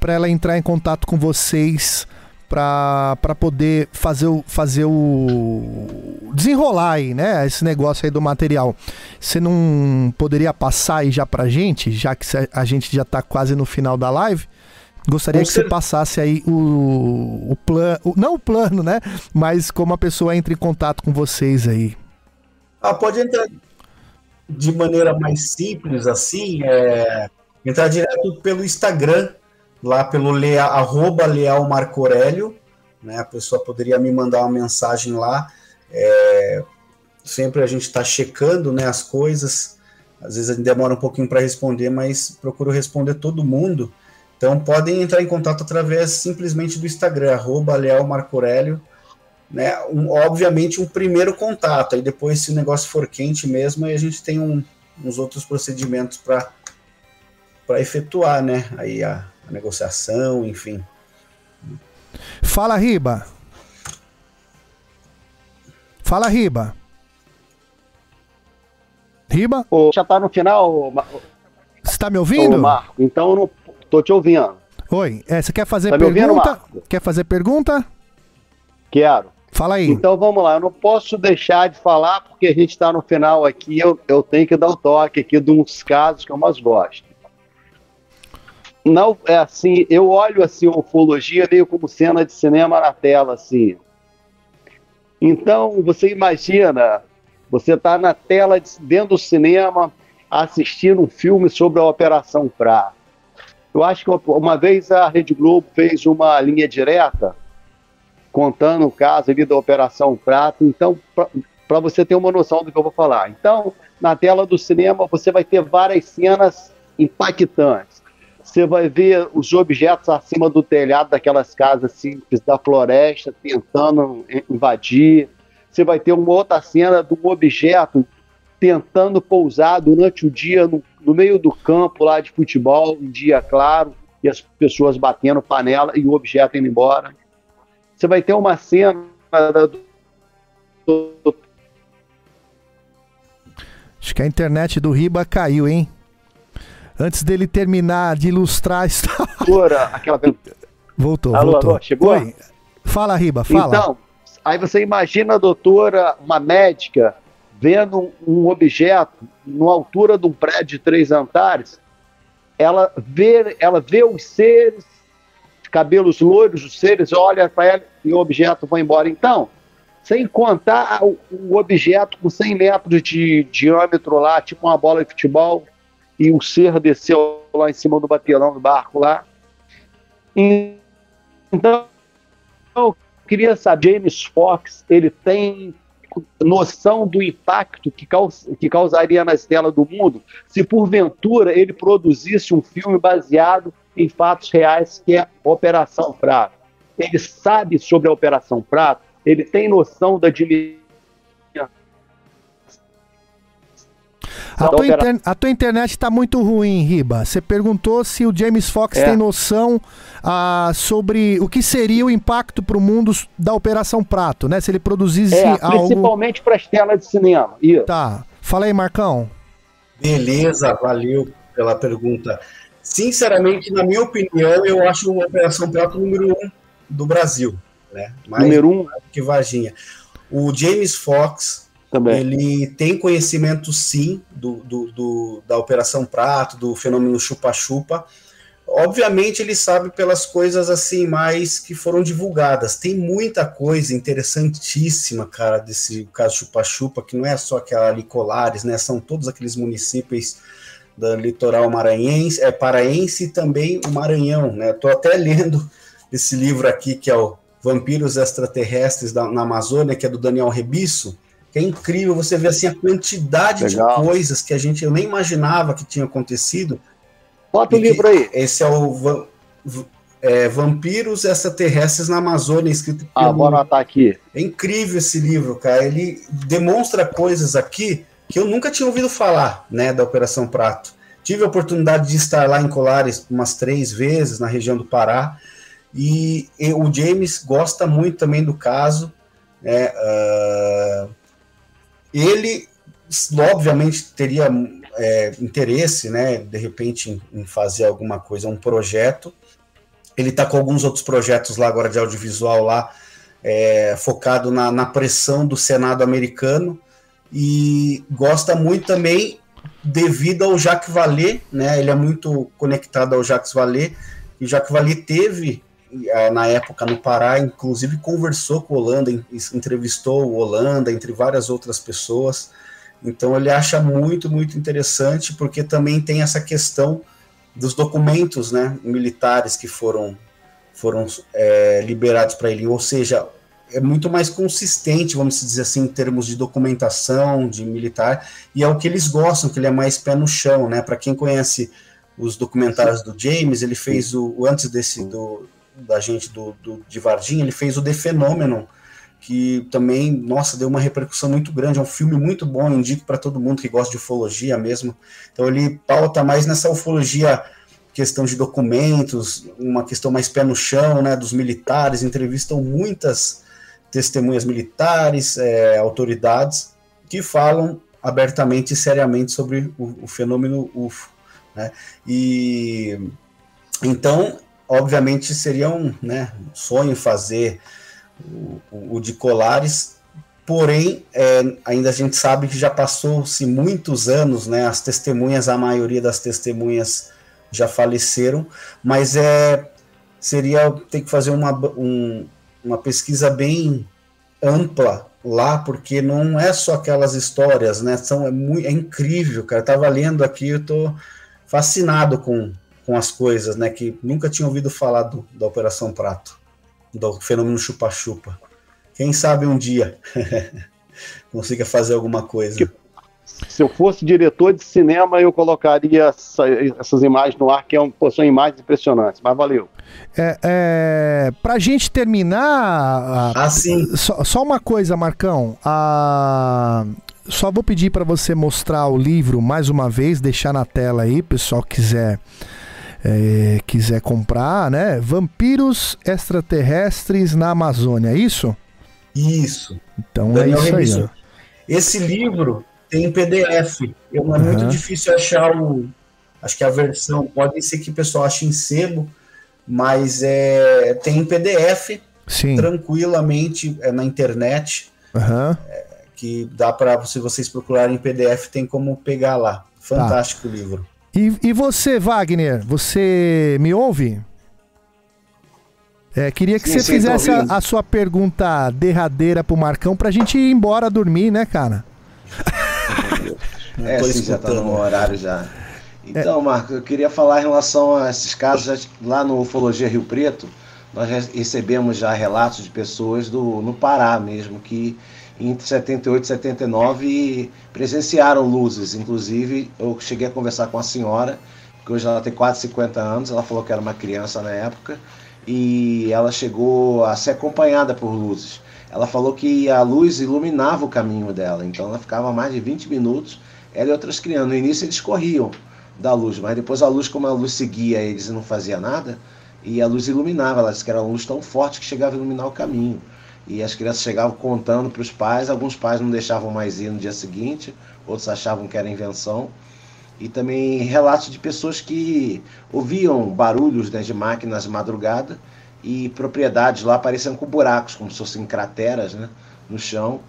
para ela entrar em contato com vocês para poder fazer o, fazer o desenrolar aí, né, esse negócio aí do material. Você não poderia passar aí já pra gente, já que a gente já tá quase no final da live? Gostaria com que você passasse aí o, o plano, não o plano, né, mas como a pessoa entra em contato com vocês aí. Ah, pode entrar de maneira mais simples assim, é, entrar direto pelo Instagram lá pelo lea, arroba Leal Marco Aurélio, né? A pessoa poderia me mandar uma mensagem lá. É, sempre a gente está checando né, as coisas. Às vezes demora um pouquinho para responder, mas procuro responder todo mundo. Então podem entrar em contato através simplesmente do Instagram, arroba Leal Marco Aurélio. Né, um, obviamente um primeiro contato, aí depois se o negócio for quente mesmo, aí a gente tem um, uns outros procedimentos para efetuar, né? Aí a, a negociação, enfim. Fala, Riba. Fala, Riba. Riba? já tá no final. Você tá me ouvindo? Ô, Marco, então eu não tô te ouvindo. Oi, é, você quer fazer Tá ouvindo, pergunta? Marco? quer fazer pergunta? Quero. Fala aí. Então vamos lá, eu não posso deixar de falar, porque a gente está no final aqui, eu, eu tenho que dar o toque aqui de uns casos que eu mais gosto. Não, é assim, eu olho assim, a ufologia meio como cena de cinema na tela, assim. Então, você imagina, você está na tela, de, dentro do cinema, assistindo um filme sobre a Operação Prato. Eu acho que uma vez a Rede Globo fez uma linha direta contando o caso ali da Operação Prato. Então, para você ter uma noção do que eu vou falar. Então, na tela do cinema, você vai ter várias cenas impactantes. Você vai ver os objetos acima do telhado daquelas casas simples da floresta tentando invadir. Você vai ter uma outra cena de um objeto tentando pousar durante o dia no, no meio do campo lá de futebol, um dia claro, e as pessoas batendo panela e o objeto indo embora. Você vai ter uma cena do, do Acho que a internet do Riba caiu, hein? Antes dele terminar de ilustrar a história. Aquela... Voltou, alô, voltou. Alô, chegou? Oi. Fala, Riba, fala. Então, aí você imagina a doutora, uma médica, vendo um objeto numa altura de um prédio de três andares, ela vê, ela vê os seres, cabelos loiros, os seres, olha para ela e o objeto vai embora. Então, sem contar o, o objeto com 100 metros de diâmetro lá, tipo uma bola de futebol, e o ser desceu lá em cima do batelão do barco lá. Então, eu queria saber, James Fox, ele tem noção do impacto que, caus, que causaria nas telas do mundo se porventura ele produzisse um filme baseado em fatos reais que é Operação Prato. Ele sabe sobre a Operação Prato, ele tem noção da dimensão A tua, inter... a tua, internet está muito ruim, Riba. Você perguntou se o James Fox é. tem noção ah, sobre o que seria o impacto para o mundo da Operação Prato, né? Se ele produzisse é, algo... Principalmente para as telas de cinema. Isso. Tá. Fala aí, Marcão. Beleza, valeu pela pergunta. Sinceramente, na minha opinião, eu acho a Operação Prato número um do Brasil. Né? Mais número um? Que Varginha. O James Fox também. Ele tem conhecimento, sim, do, do, do da Operação Prato, do fenômeno chupa-chupa. Obviamente, ele sabe pelas coisas assim mais que foram divulgadas. Tem muita coisa interessantíssima, cara, desse caso chupa-chupa, que não é só aquela ali Colares, né? São todos aqueles municípios da litoral maranhense, é paraense e também o Maranhão, né? Tô até lendo esse livro aqui que é o Vampiros Extraterrestres da, na Amazônia, que é do Daniel Rebisso é incrível você ver assim a quantidade Legal. de coisas que a gente eu nem imaginava que tinha acontecido. Bota o livro aí. Esse é o é, Vampiros Extraterrestres na Amazônia, escrito Ah, pelo... bora anotar aqui. É incrível esse livro, cara. Ele demonstra coisas aqui que eu nunca tinha ouvido falar, né, da Operação Prato. Tive a oportunidade de estar lá em Colares umas três vezes, na região do Pará, e, e o James gosta muito também do caso, né, uh, ele, obviamente, teria é, interesse, né, de repente, em, em, fazer alguma coisa, um projeto. Ele está com alguns outros projetos lá agora de audiovisual lá, é, focado na, na pressão do Senado americano e gosta muito também devido ao Jacques Vallée, né? Ele é muito conectado ao Jacques Vallée e Jacques Vallée teve na época no Pará, inclusive conversou com o Holanda, entrevistou o Holanda, entre várias outras pessoas. Então ele acha muito, muito interessante, porque também tem essa questão dos documentos né, militares que foram, foram é, liberados para ele, ou seja, é muito mais consistente, vamos dizer assim, em termos de documentação, de militar, e é o que eles gostam, que ele é mais pé no chão, né? Para quem conhece os documentários do James, ele fez o, o antes desse do, da gente do, do, de Varginha, ele fez o The Phenomenon, que também, nossa, deu uma repercussão muito grande, é um filme muito bom, indico para todo mundo que gosta de ufologia mesmo. Então ele pauta mais nessa ufologia, questão de documentos, uma questão mais pé no chão, né, dos militares, entrevistam muitas testemunhas militares, é, autoridades, que falam abertamente e seriamente sobre o, o fenômeno UFO. Né? E então obviamente seria um né, sonho fazer o, o de Colares, porém, é, ainda a gente sabe que já passou-se muitos anos, né, as testemunhas, a maioria das testemunhas já faleceram, mas é, seria ter que fazer uma, um, uma pesquisa bem ampla lá, porque não é só aquelas histórias, né? São, é, muito, é incrível, cara. Eu tava lendo aqui, eu tô fascinado com, com as coisas, né? Que nunca tinha ouvido falar do, da Operação Prato, do fenômeno chupa-chupa. Quem sabe um dia (laughs) consiga fazer alguma coisa. Se eu fosse diretor de cinema, eu colocaria essa, essas imagens no ar, que é um, são imagens impressionantes, mas valeu. É, é, pra gente terminar. Ah, sim. Só, só uma coisa, Marcão. A, só vou pedir para você mostrar o livro mais uma vez, deixar na tela aí, pessoal quiser é, quiser comprar, né? Vampiros extraterrestres na Amazônia, é isso? Isso. Então Daniel é isso aí. Esse livro tem em PDF. Eu, é uhum. muito difícil achar o. Acho que a versão. Pode ser que o pessoal ache em sebo, mas é, tem em PDF. Sim. Tranquilamente é, na internet. Uhum. É, que dá para, se vocês procurarem em PDF, tem como pegar lá. Fantástico tá. livro. E, e você, Wagner, você me ouve? É, queria que sim, você sim, fizesse a, a, sua pergunta derradeira pro Marcão pra gente ir embora dormir, né, cara? (laughs) é, sim, já tá no horário já. Então, é. Marco, eu queria falar em relação a esses casos lá no Ufologia Rio Preto. Nós recebemos já relatos de pessoas do, no Pará mesmo que entre 78 e 79 presenciaram luzes. Inclusive, eu cheguei a conversar com a senhora, que hoje ela tem quase 50 anos, ela falou que era uma criança na época, e ela chegou a ser acompanhada por luzes ela falou que a luz iluminava o caminho dela, então ela ficava mais de 20 minutos, ela e outras crianças. No início eles corriam da luz, mas depois a luz, como a luz seguia eles e não fazia nada, e a luz iluminava, ela disse que era uma luz tão forte que chegava a iluminar o caminho. E as crianças chegavam contando para os pais, alguns pais não deixavam mais ir no dia seguinte, outros achavam que era invenção. E também relatos de pessoas que ouviam barulhos né, de máquinas de madrugada e propriedades lá pareciam com buracos, como se fossem crateras né, no chão.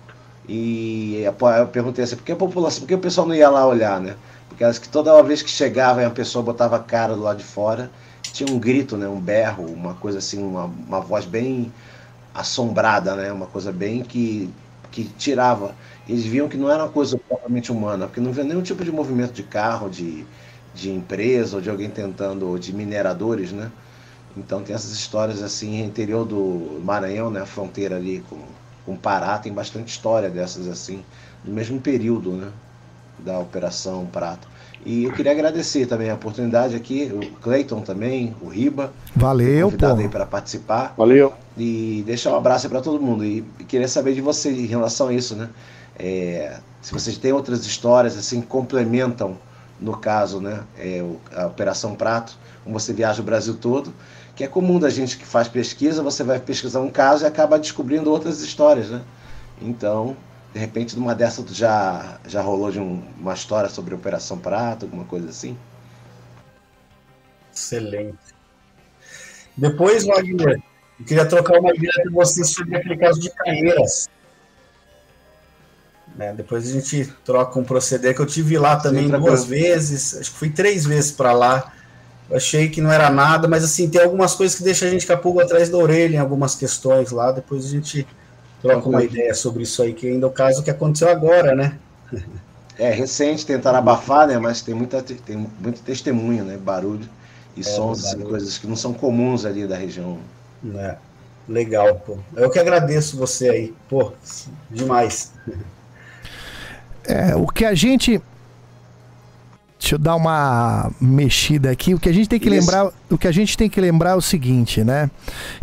E eu perguntei assim, por que a população, por que o pessoal não ia lá olhar, né? Porque que toda vez que chegava e a pessoa botava a cara do lado de fora, tinha um grito, né? Um berro, uma coisa assim, uma, uma voz bem assombrada, né? Uma coisa bem que, que tirava. Eles viam que não era uma coisa propriamente humana, porque não havia nenhum tipo de movimento de carro, de, de empresa, ou de alguém tentando, ou de mineradores, né? Então tem essas histórias assim, interior do Maranhão, né, a fronteira ali com, com Pará, tem bastante história dessas assim, do mesmo período, né, da Operação Prato. E eu queria agradecer também a oportunidade aqui, o Cleiton também, o Riba. Valeu, convidado pô. aí para participar. Valeu. E deixar um abraço para todo mundo. E queria saber de você em relação a isso, né? É, se vocês têm outras histórias assim complementam no caso, né, é, a Operação Prato, como você viaja o Brasil todo, que é comum da gente que faz pesquisa, você vai pesquisar um caso e acaba descobrindo outras histórias, né? Então, de repente, numa dessas já, já rolou de um, uma história sobre Operação Prato, alguma coisa assim? Excelente. Depois, Wagner, eu queria trocar uma ideia com você sobre aquele caso de Caeiras. Né, depois a gente troca um proceder que eu tive lá também Sim, duas vezes, acho que fui três vezes para lá eu achei que não era nada, mas assim, tem algumas coisas que deixam a gente pulga atrás da orelha em algumas questões lá. Depois a gente troca uma ideia sobre isso aí, que ainda é o caso que aconteceu agora, né? É, recente, tentaram abafar, né? Mas tem muita tem muito testemunho, né? Barulho e é, sons, assim, coisas que não são comuns ali da região. É, legal, pô. Eu que agradeço você aí, pô, demais. É, o que a gente Deixa eu dar uma mexida aqui. O que a gente tem que Isso. lembrar, o que a gente tem que lembrar é o seguinte, né?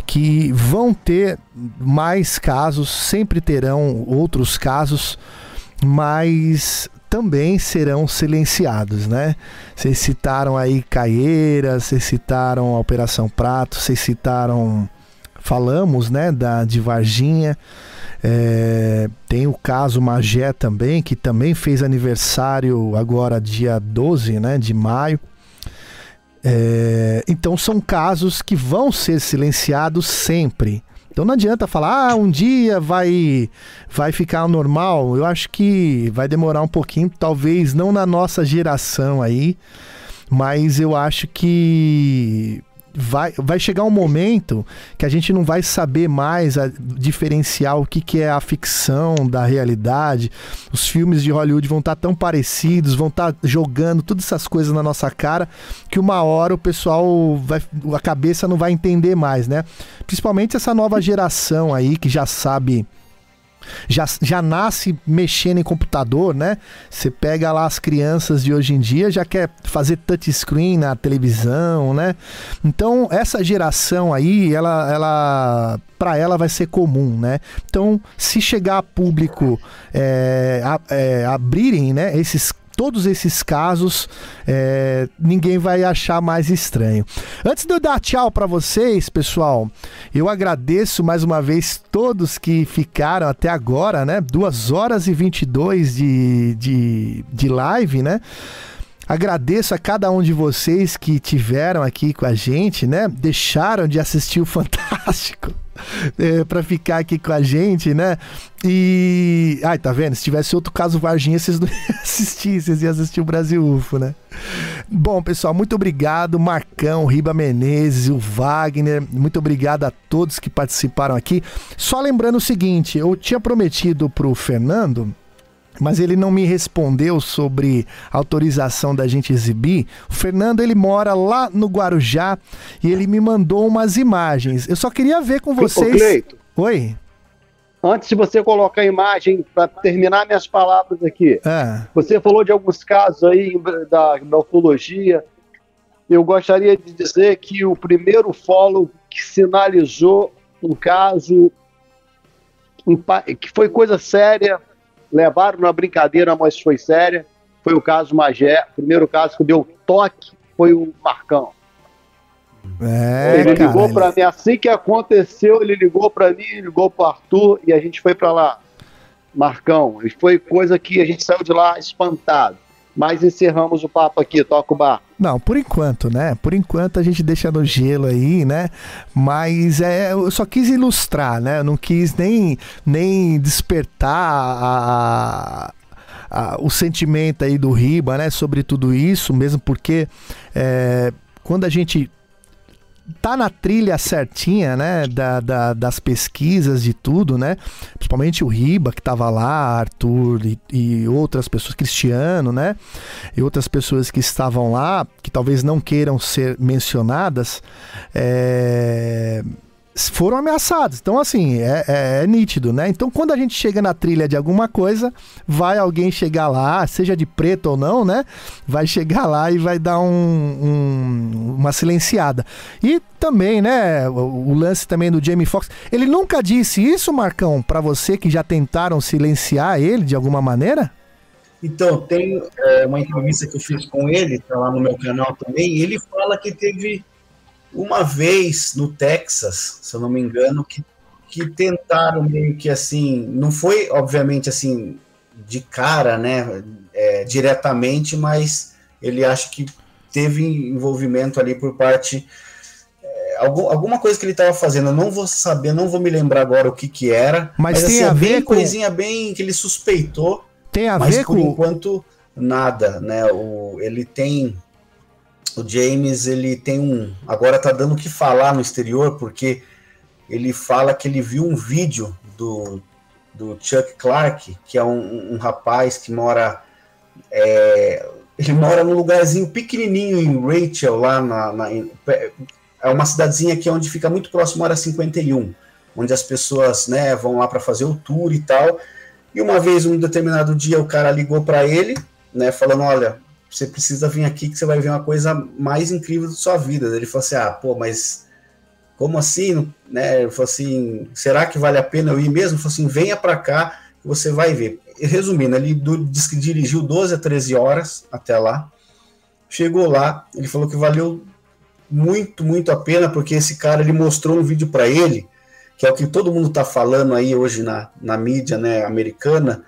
Que vão ter mais casos, sempre terão outros casos, mas também serão silenciados, né? Vocês citaram aí Caieiras, vocês citaram a Operação Prato, vocês citaram falamos, né, da de Varginha. É, tem o caso Magé também, que também fez aniversário agora dia 12 né, de maio. É, então são casos que vão ser silenciados sempre. Então não adianta falar, ah, um dia vai vai ficar normal. Eu acho que vai demorar um pouquinho, talvez não na nossa geração aí, mas eu acho que vai, vai chegar um momento que a gente não vai saber mais a, diferenciar o que, que é a ficção da realidade. Os filmes de Hollywood vão estar tá tão parecidos, vão estar tá jogando todas essas coisas na nossa cara, que uma hora o pessoal vai. a cabeça não vai entender mais, né? Principalmente essa nova geração aí que já sabe já, já nasce mexendo em computador, né? Você pega lá as crianças de hoje em dia, já quer fazer touchscreen na televisão, né? Então, essa geração aí, ela, ela para ela vai ser comum, né? Então, se chegar a público é, a, é, abrirem, né, esses todos esses casos, é, ninguém vai achar mais estranho. Antes de eu dar tchau para vocês, pessoal, eu agradeço mais uma vez todos que ficaram até agora, né? 2 horas e 22 de, de, de live, né? Agradeço a cada um de vocês que tiveram aqui com a gente, né? Deixaram de assistir o (laughs) Fantástico é, para ficar aqui com a gente, né? E. Ai, tá vendo? Se tivesse outro caso Varginha, vocês não (laughs) iam assistir, vocês iam assistir o Brasil UFO, né? Bom, pessoal, muito obrigado, Marcão, Riba Menezes, o Wagner, muito obrigado a todos que participaram aqui. Só lembrando o seguinte, eu tinha prometido pro Fernando mas ele não me respondeu sobre autorização da gente exibir. O Fernando ele mora lá no Guarujá e ele me mandou umas imagens. Eu só queria ver com vocês. Ô, Cleito, Oi. Antes de você colocar a imagem, para terminar minhas palavras aqui, é. você falou de alguns casos aí da, da ufologia. Eu gostaria de dizer que o primeiro fólogo que sinalizou um caso que foi coisa séria levaram na brincadeira, mas foi séria. Foi o caso Magé. O primeiro caso que deu toque foi o Marcão. É, ele cara, ligou para ele... mim assim que aconteceu, ele ligou para mim, ligou para Arthur e a gente foi para lá. Marcão, e foi coisa que a gente saiu de lá espantado. Mas encerramos o papo aqui, toca o bar. Não, por enquanto, né? Por enquanto a gente deixa no gelo aí, né? Mas é, eu só quis ilustrar, né? Eu não quis nem, nem despertar a, a, o sentimento aí do Riba, né? Sobre tudo isso, mesmo porque é, quando a gente tá na trilha certinha, né, da, da, das pesquisas de tudo, né, principalmente o Riba que tava lá, Arthur e, e, outras pessoas, Cristiano, né, e outras pessoas que estavam lá, que talvez não queiram ser mencionadas, é foram ameaçados. Então, assim, é, é, é, nítido, né? Então, quando a gente chega na trilha de alguma coisa, vai alguém chegar lá, seja de preto ou não, né? Vai chegar lá e vai dar um, um, uma silenciada. E também, né? O, o, lance também do Jamie Foxx. Ele nunca disse isso, Marcão, para você que já tentaram silenciar ele de alguma maneira? Então, tem é, uma entrevista que eu fiz com ele, tá lá no meu canal também, ele fala que teve uma vez no Texas, se eu não me engano, que, que tentaram meio que assim, não foi obviamente assim de cara, né, é, diretamente, mas ele acha que teve envolvimento ali por parte é, algum, alguma coisa que ele estava fazendo, eu não vou saber, não vou me lembrar agora o que que era, mas, mas tem assim, a ver bem com... coisinha bem que ele suspeitou, tem a mas ver por com enquanto nada, né? O, ele tem o James ele tem um agora tá dando o que falar no exterior porque ele fala que ele viu um vídeo do, do Chuck Clark que é um, um rapaz que mora é, ele mora num lugarzinho pequenininho em Rachel lá na, na é uma cidadezinha que é onde fica muito próximo à área 51 onde as pessoas né vão lá para fazer o tour e tal. E uma vez um determinado dia o cara ligou para ele né falando olha você precisa vir aqui que você vai ver uma coisa mais incrível da sua vida. Ele falou assim, ah, pô, mas como assim? Né? Ele falou assim, será que vale a pena eu ir mesmo? Ele falou assim, venha para cá que você vai ver. Resumindo, ele disse que dirigiu 12 a 13 horas até lá. Chegou lá, ele falou que valeu muito, muito a pena, porque esse cara ele mostrou um vídeo para ele, que é o que todo mundo está falando aí hoje na, na mídia né, americana,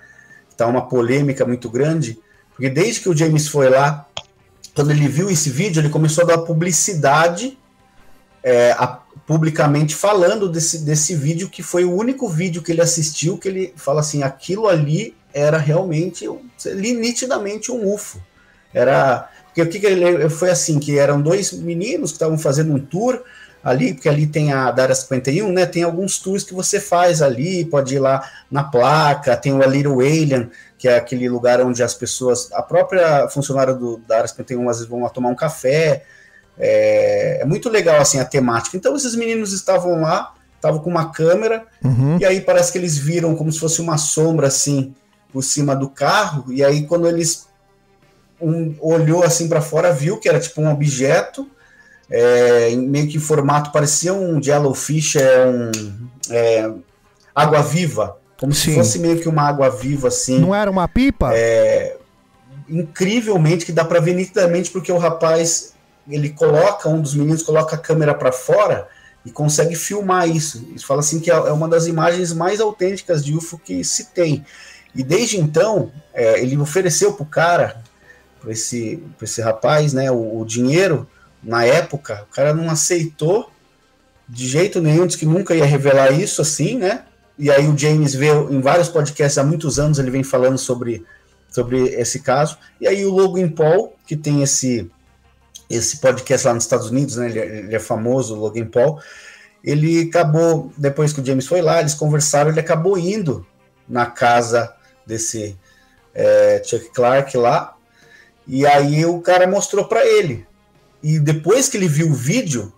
está uma polêmica muito grande porque desde que o James foi lá, quando ele viu esse vídeo, ele começou a dar publicidade é, a, publicamente falando desse, desse vídeo, que foi o único vídeo que ele assistiu, que ele fala assim, aquilo ali era realmente, nitidamente um UFO. Era, porque o que, que ele foi assim, que eram dois meninos que estavam fazendo um tour ali, porque ali tem a da área 51, né, tem alguns tours que você faz ali, pode ir lá na placa, tem o A Little Alien, que é aquele lugar onde as pessoas, a própria funcionária do, da área 51 às vezes vão lá tomar um café, é, é, muito legal assim a temática. Então esses meninos estavam lá, estavam com uma câmera, uhum. e aí parece que eles viram como se fosse uma sombra assim por cima do carro, e aí quando eles um, olhou assim para fora, viu que era tipo um objeto, é, meio que em formato, parecia um jellyfish, é um é, água viva, como Sim. se fosse meio que uma água viva assim. Não era uma pipa? É, incrivelmente que dá para ver nitidamente porque o rapaz ele coloca um dos meninos coloca a câmera para fora e consegue filmar isso. Ele fala assim que é, é uma das imagens mais autênticas de UFO que se tem. E desde então, é, ele ofereceu para o cara, para esse, esse rapaz, né, o, o, dinheiro, na época, o cara não aceitou de jeito nenhum, disse que nunca ia revelar isso assim, né? E aí o James vê em vários podcasts há muitos anos ele vem falando sobre, sobre esse caso. E aí o Logan Paul, que tem esse esse podcast lá nos Estados Unidos, né? Ele, é, ele é famoso, o Logan Paul. Ele acabou, depois que o James foi lá, eles conversaram, ele acabou indo na casa desse é, Chuck Clark lá, e aí o cara mostrou para ele. E depois que ele viu o vídeo,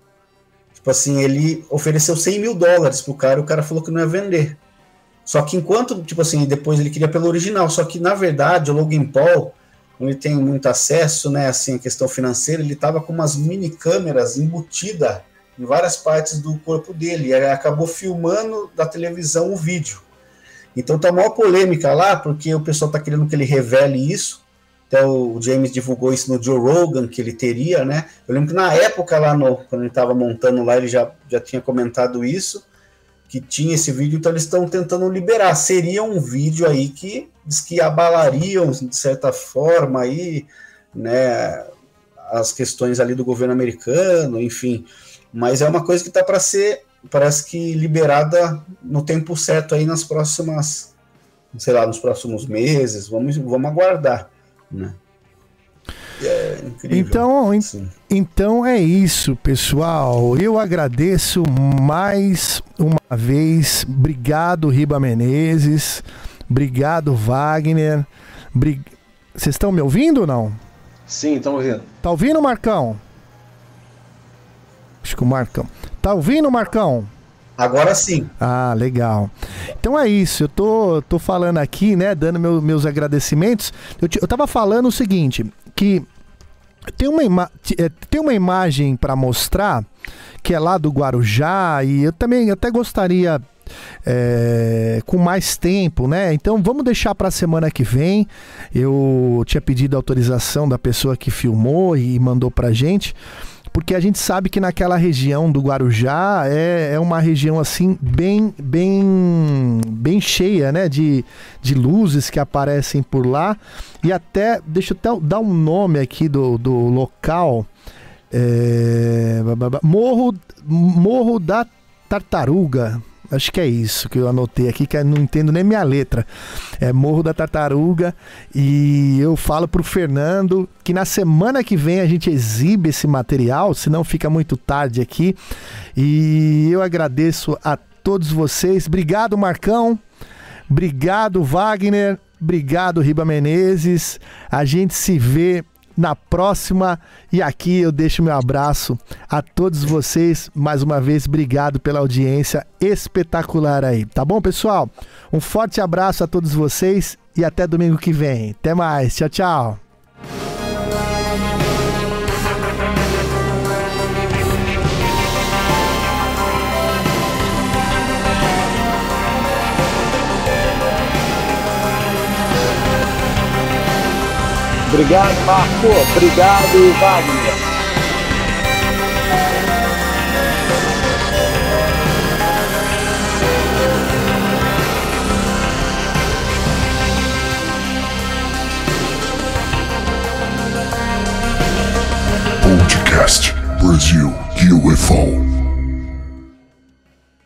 tipo assim, ele ofereceu 100 mil dólares pro cara, o cara falou que não ia vender. Só que enquanto, tipo assim, depois ele queria pelo original, só que na verdade o Logan Paul, ele tem muito acesso, né, assim, a questão financeira, ele tava com umas mini câmeras embutida em várias partes do corpo dele, e acabou filmando da televisão o vídeo. Então tá uma polêmica lá, porque o pessoal tá querendo que ele revele isso. Até o James divulgou isso no Joe Rogan, que ele teria, né? Eu lembro que na época lá, no, quando ele estava montando lá, ele já, já tinha comentado isso, que tinha esse vídeo, então eles estão tentando liberar. Seria um vídeo aí que diz que abalariam, de certa forma, aí, né, as questões ali do governo americano, enfim. Mas é uma coisa que está para ser parece que liberada no tempo certo aí nas próximas, sei lá, nos próximos meses. Vamos, vamos aguardar, né? É então, então é isso, pessoal. Eu agradeço mais uma vez. Obrigado, Riba Menezes. Obrigado, Wagner. Brig... Vocês estão me ouvindo ou não? Sim, estão ouvindo. Tá ouvindo, Marcão? Acho que o Marcão. Tá ouvindo, Marcão? Agora sim. Ah, legal. Então é isso. Eu tô, tô falando aqui, né? Dando meu, meus agradecimentos. Eu, eu tava falando o seguinte: que tem uma, ima é, tem uma imagem para mostrar que é lá do Guarujá e eu também até gostaria é, com mais tempo, né? Então vamos deixar para a semana que vem. Eu tinha pedido autorização da pessoa que filmou e mandou para gente porque a gente sabe que naquela região do Guarujá é, é uma região assim bem bem bem cheia, né, de, de luzes que aparecem por lá. E até deixa eu até dar um nome aqui do, do local é, Morro Morro da Tartaruga Acho que é isso que eu anotei aqui, que eu não entendo nem minha letra. É Morro da Tartaruga. E eu falo pro Fernando que na semana que vem a gente exibe esse material, senão fica muito tarde aqui. E eu agradeço a todos vocês. Obrigado, Marcão. Obrigado, Wagner. Obrigado, Riba Menezes. A gente se vê na próxima. E aqui eu deixo meu abraço a todos vocês. Mais uma vez, obrigado pela audiência espetacular aí. Tá bom, pessoal? Um forte abraço a todos vocês e até domingo que vem. Até mais. Tchau, tchau. Obrigado, Marco. Obrigado, Wagner. Podcast Brasil UFO.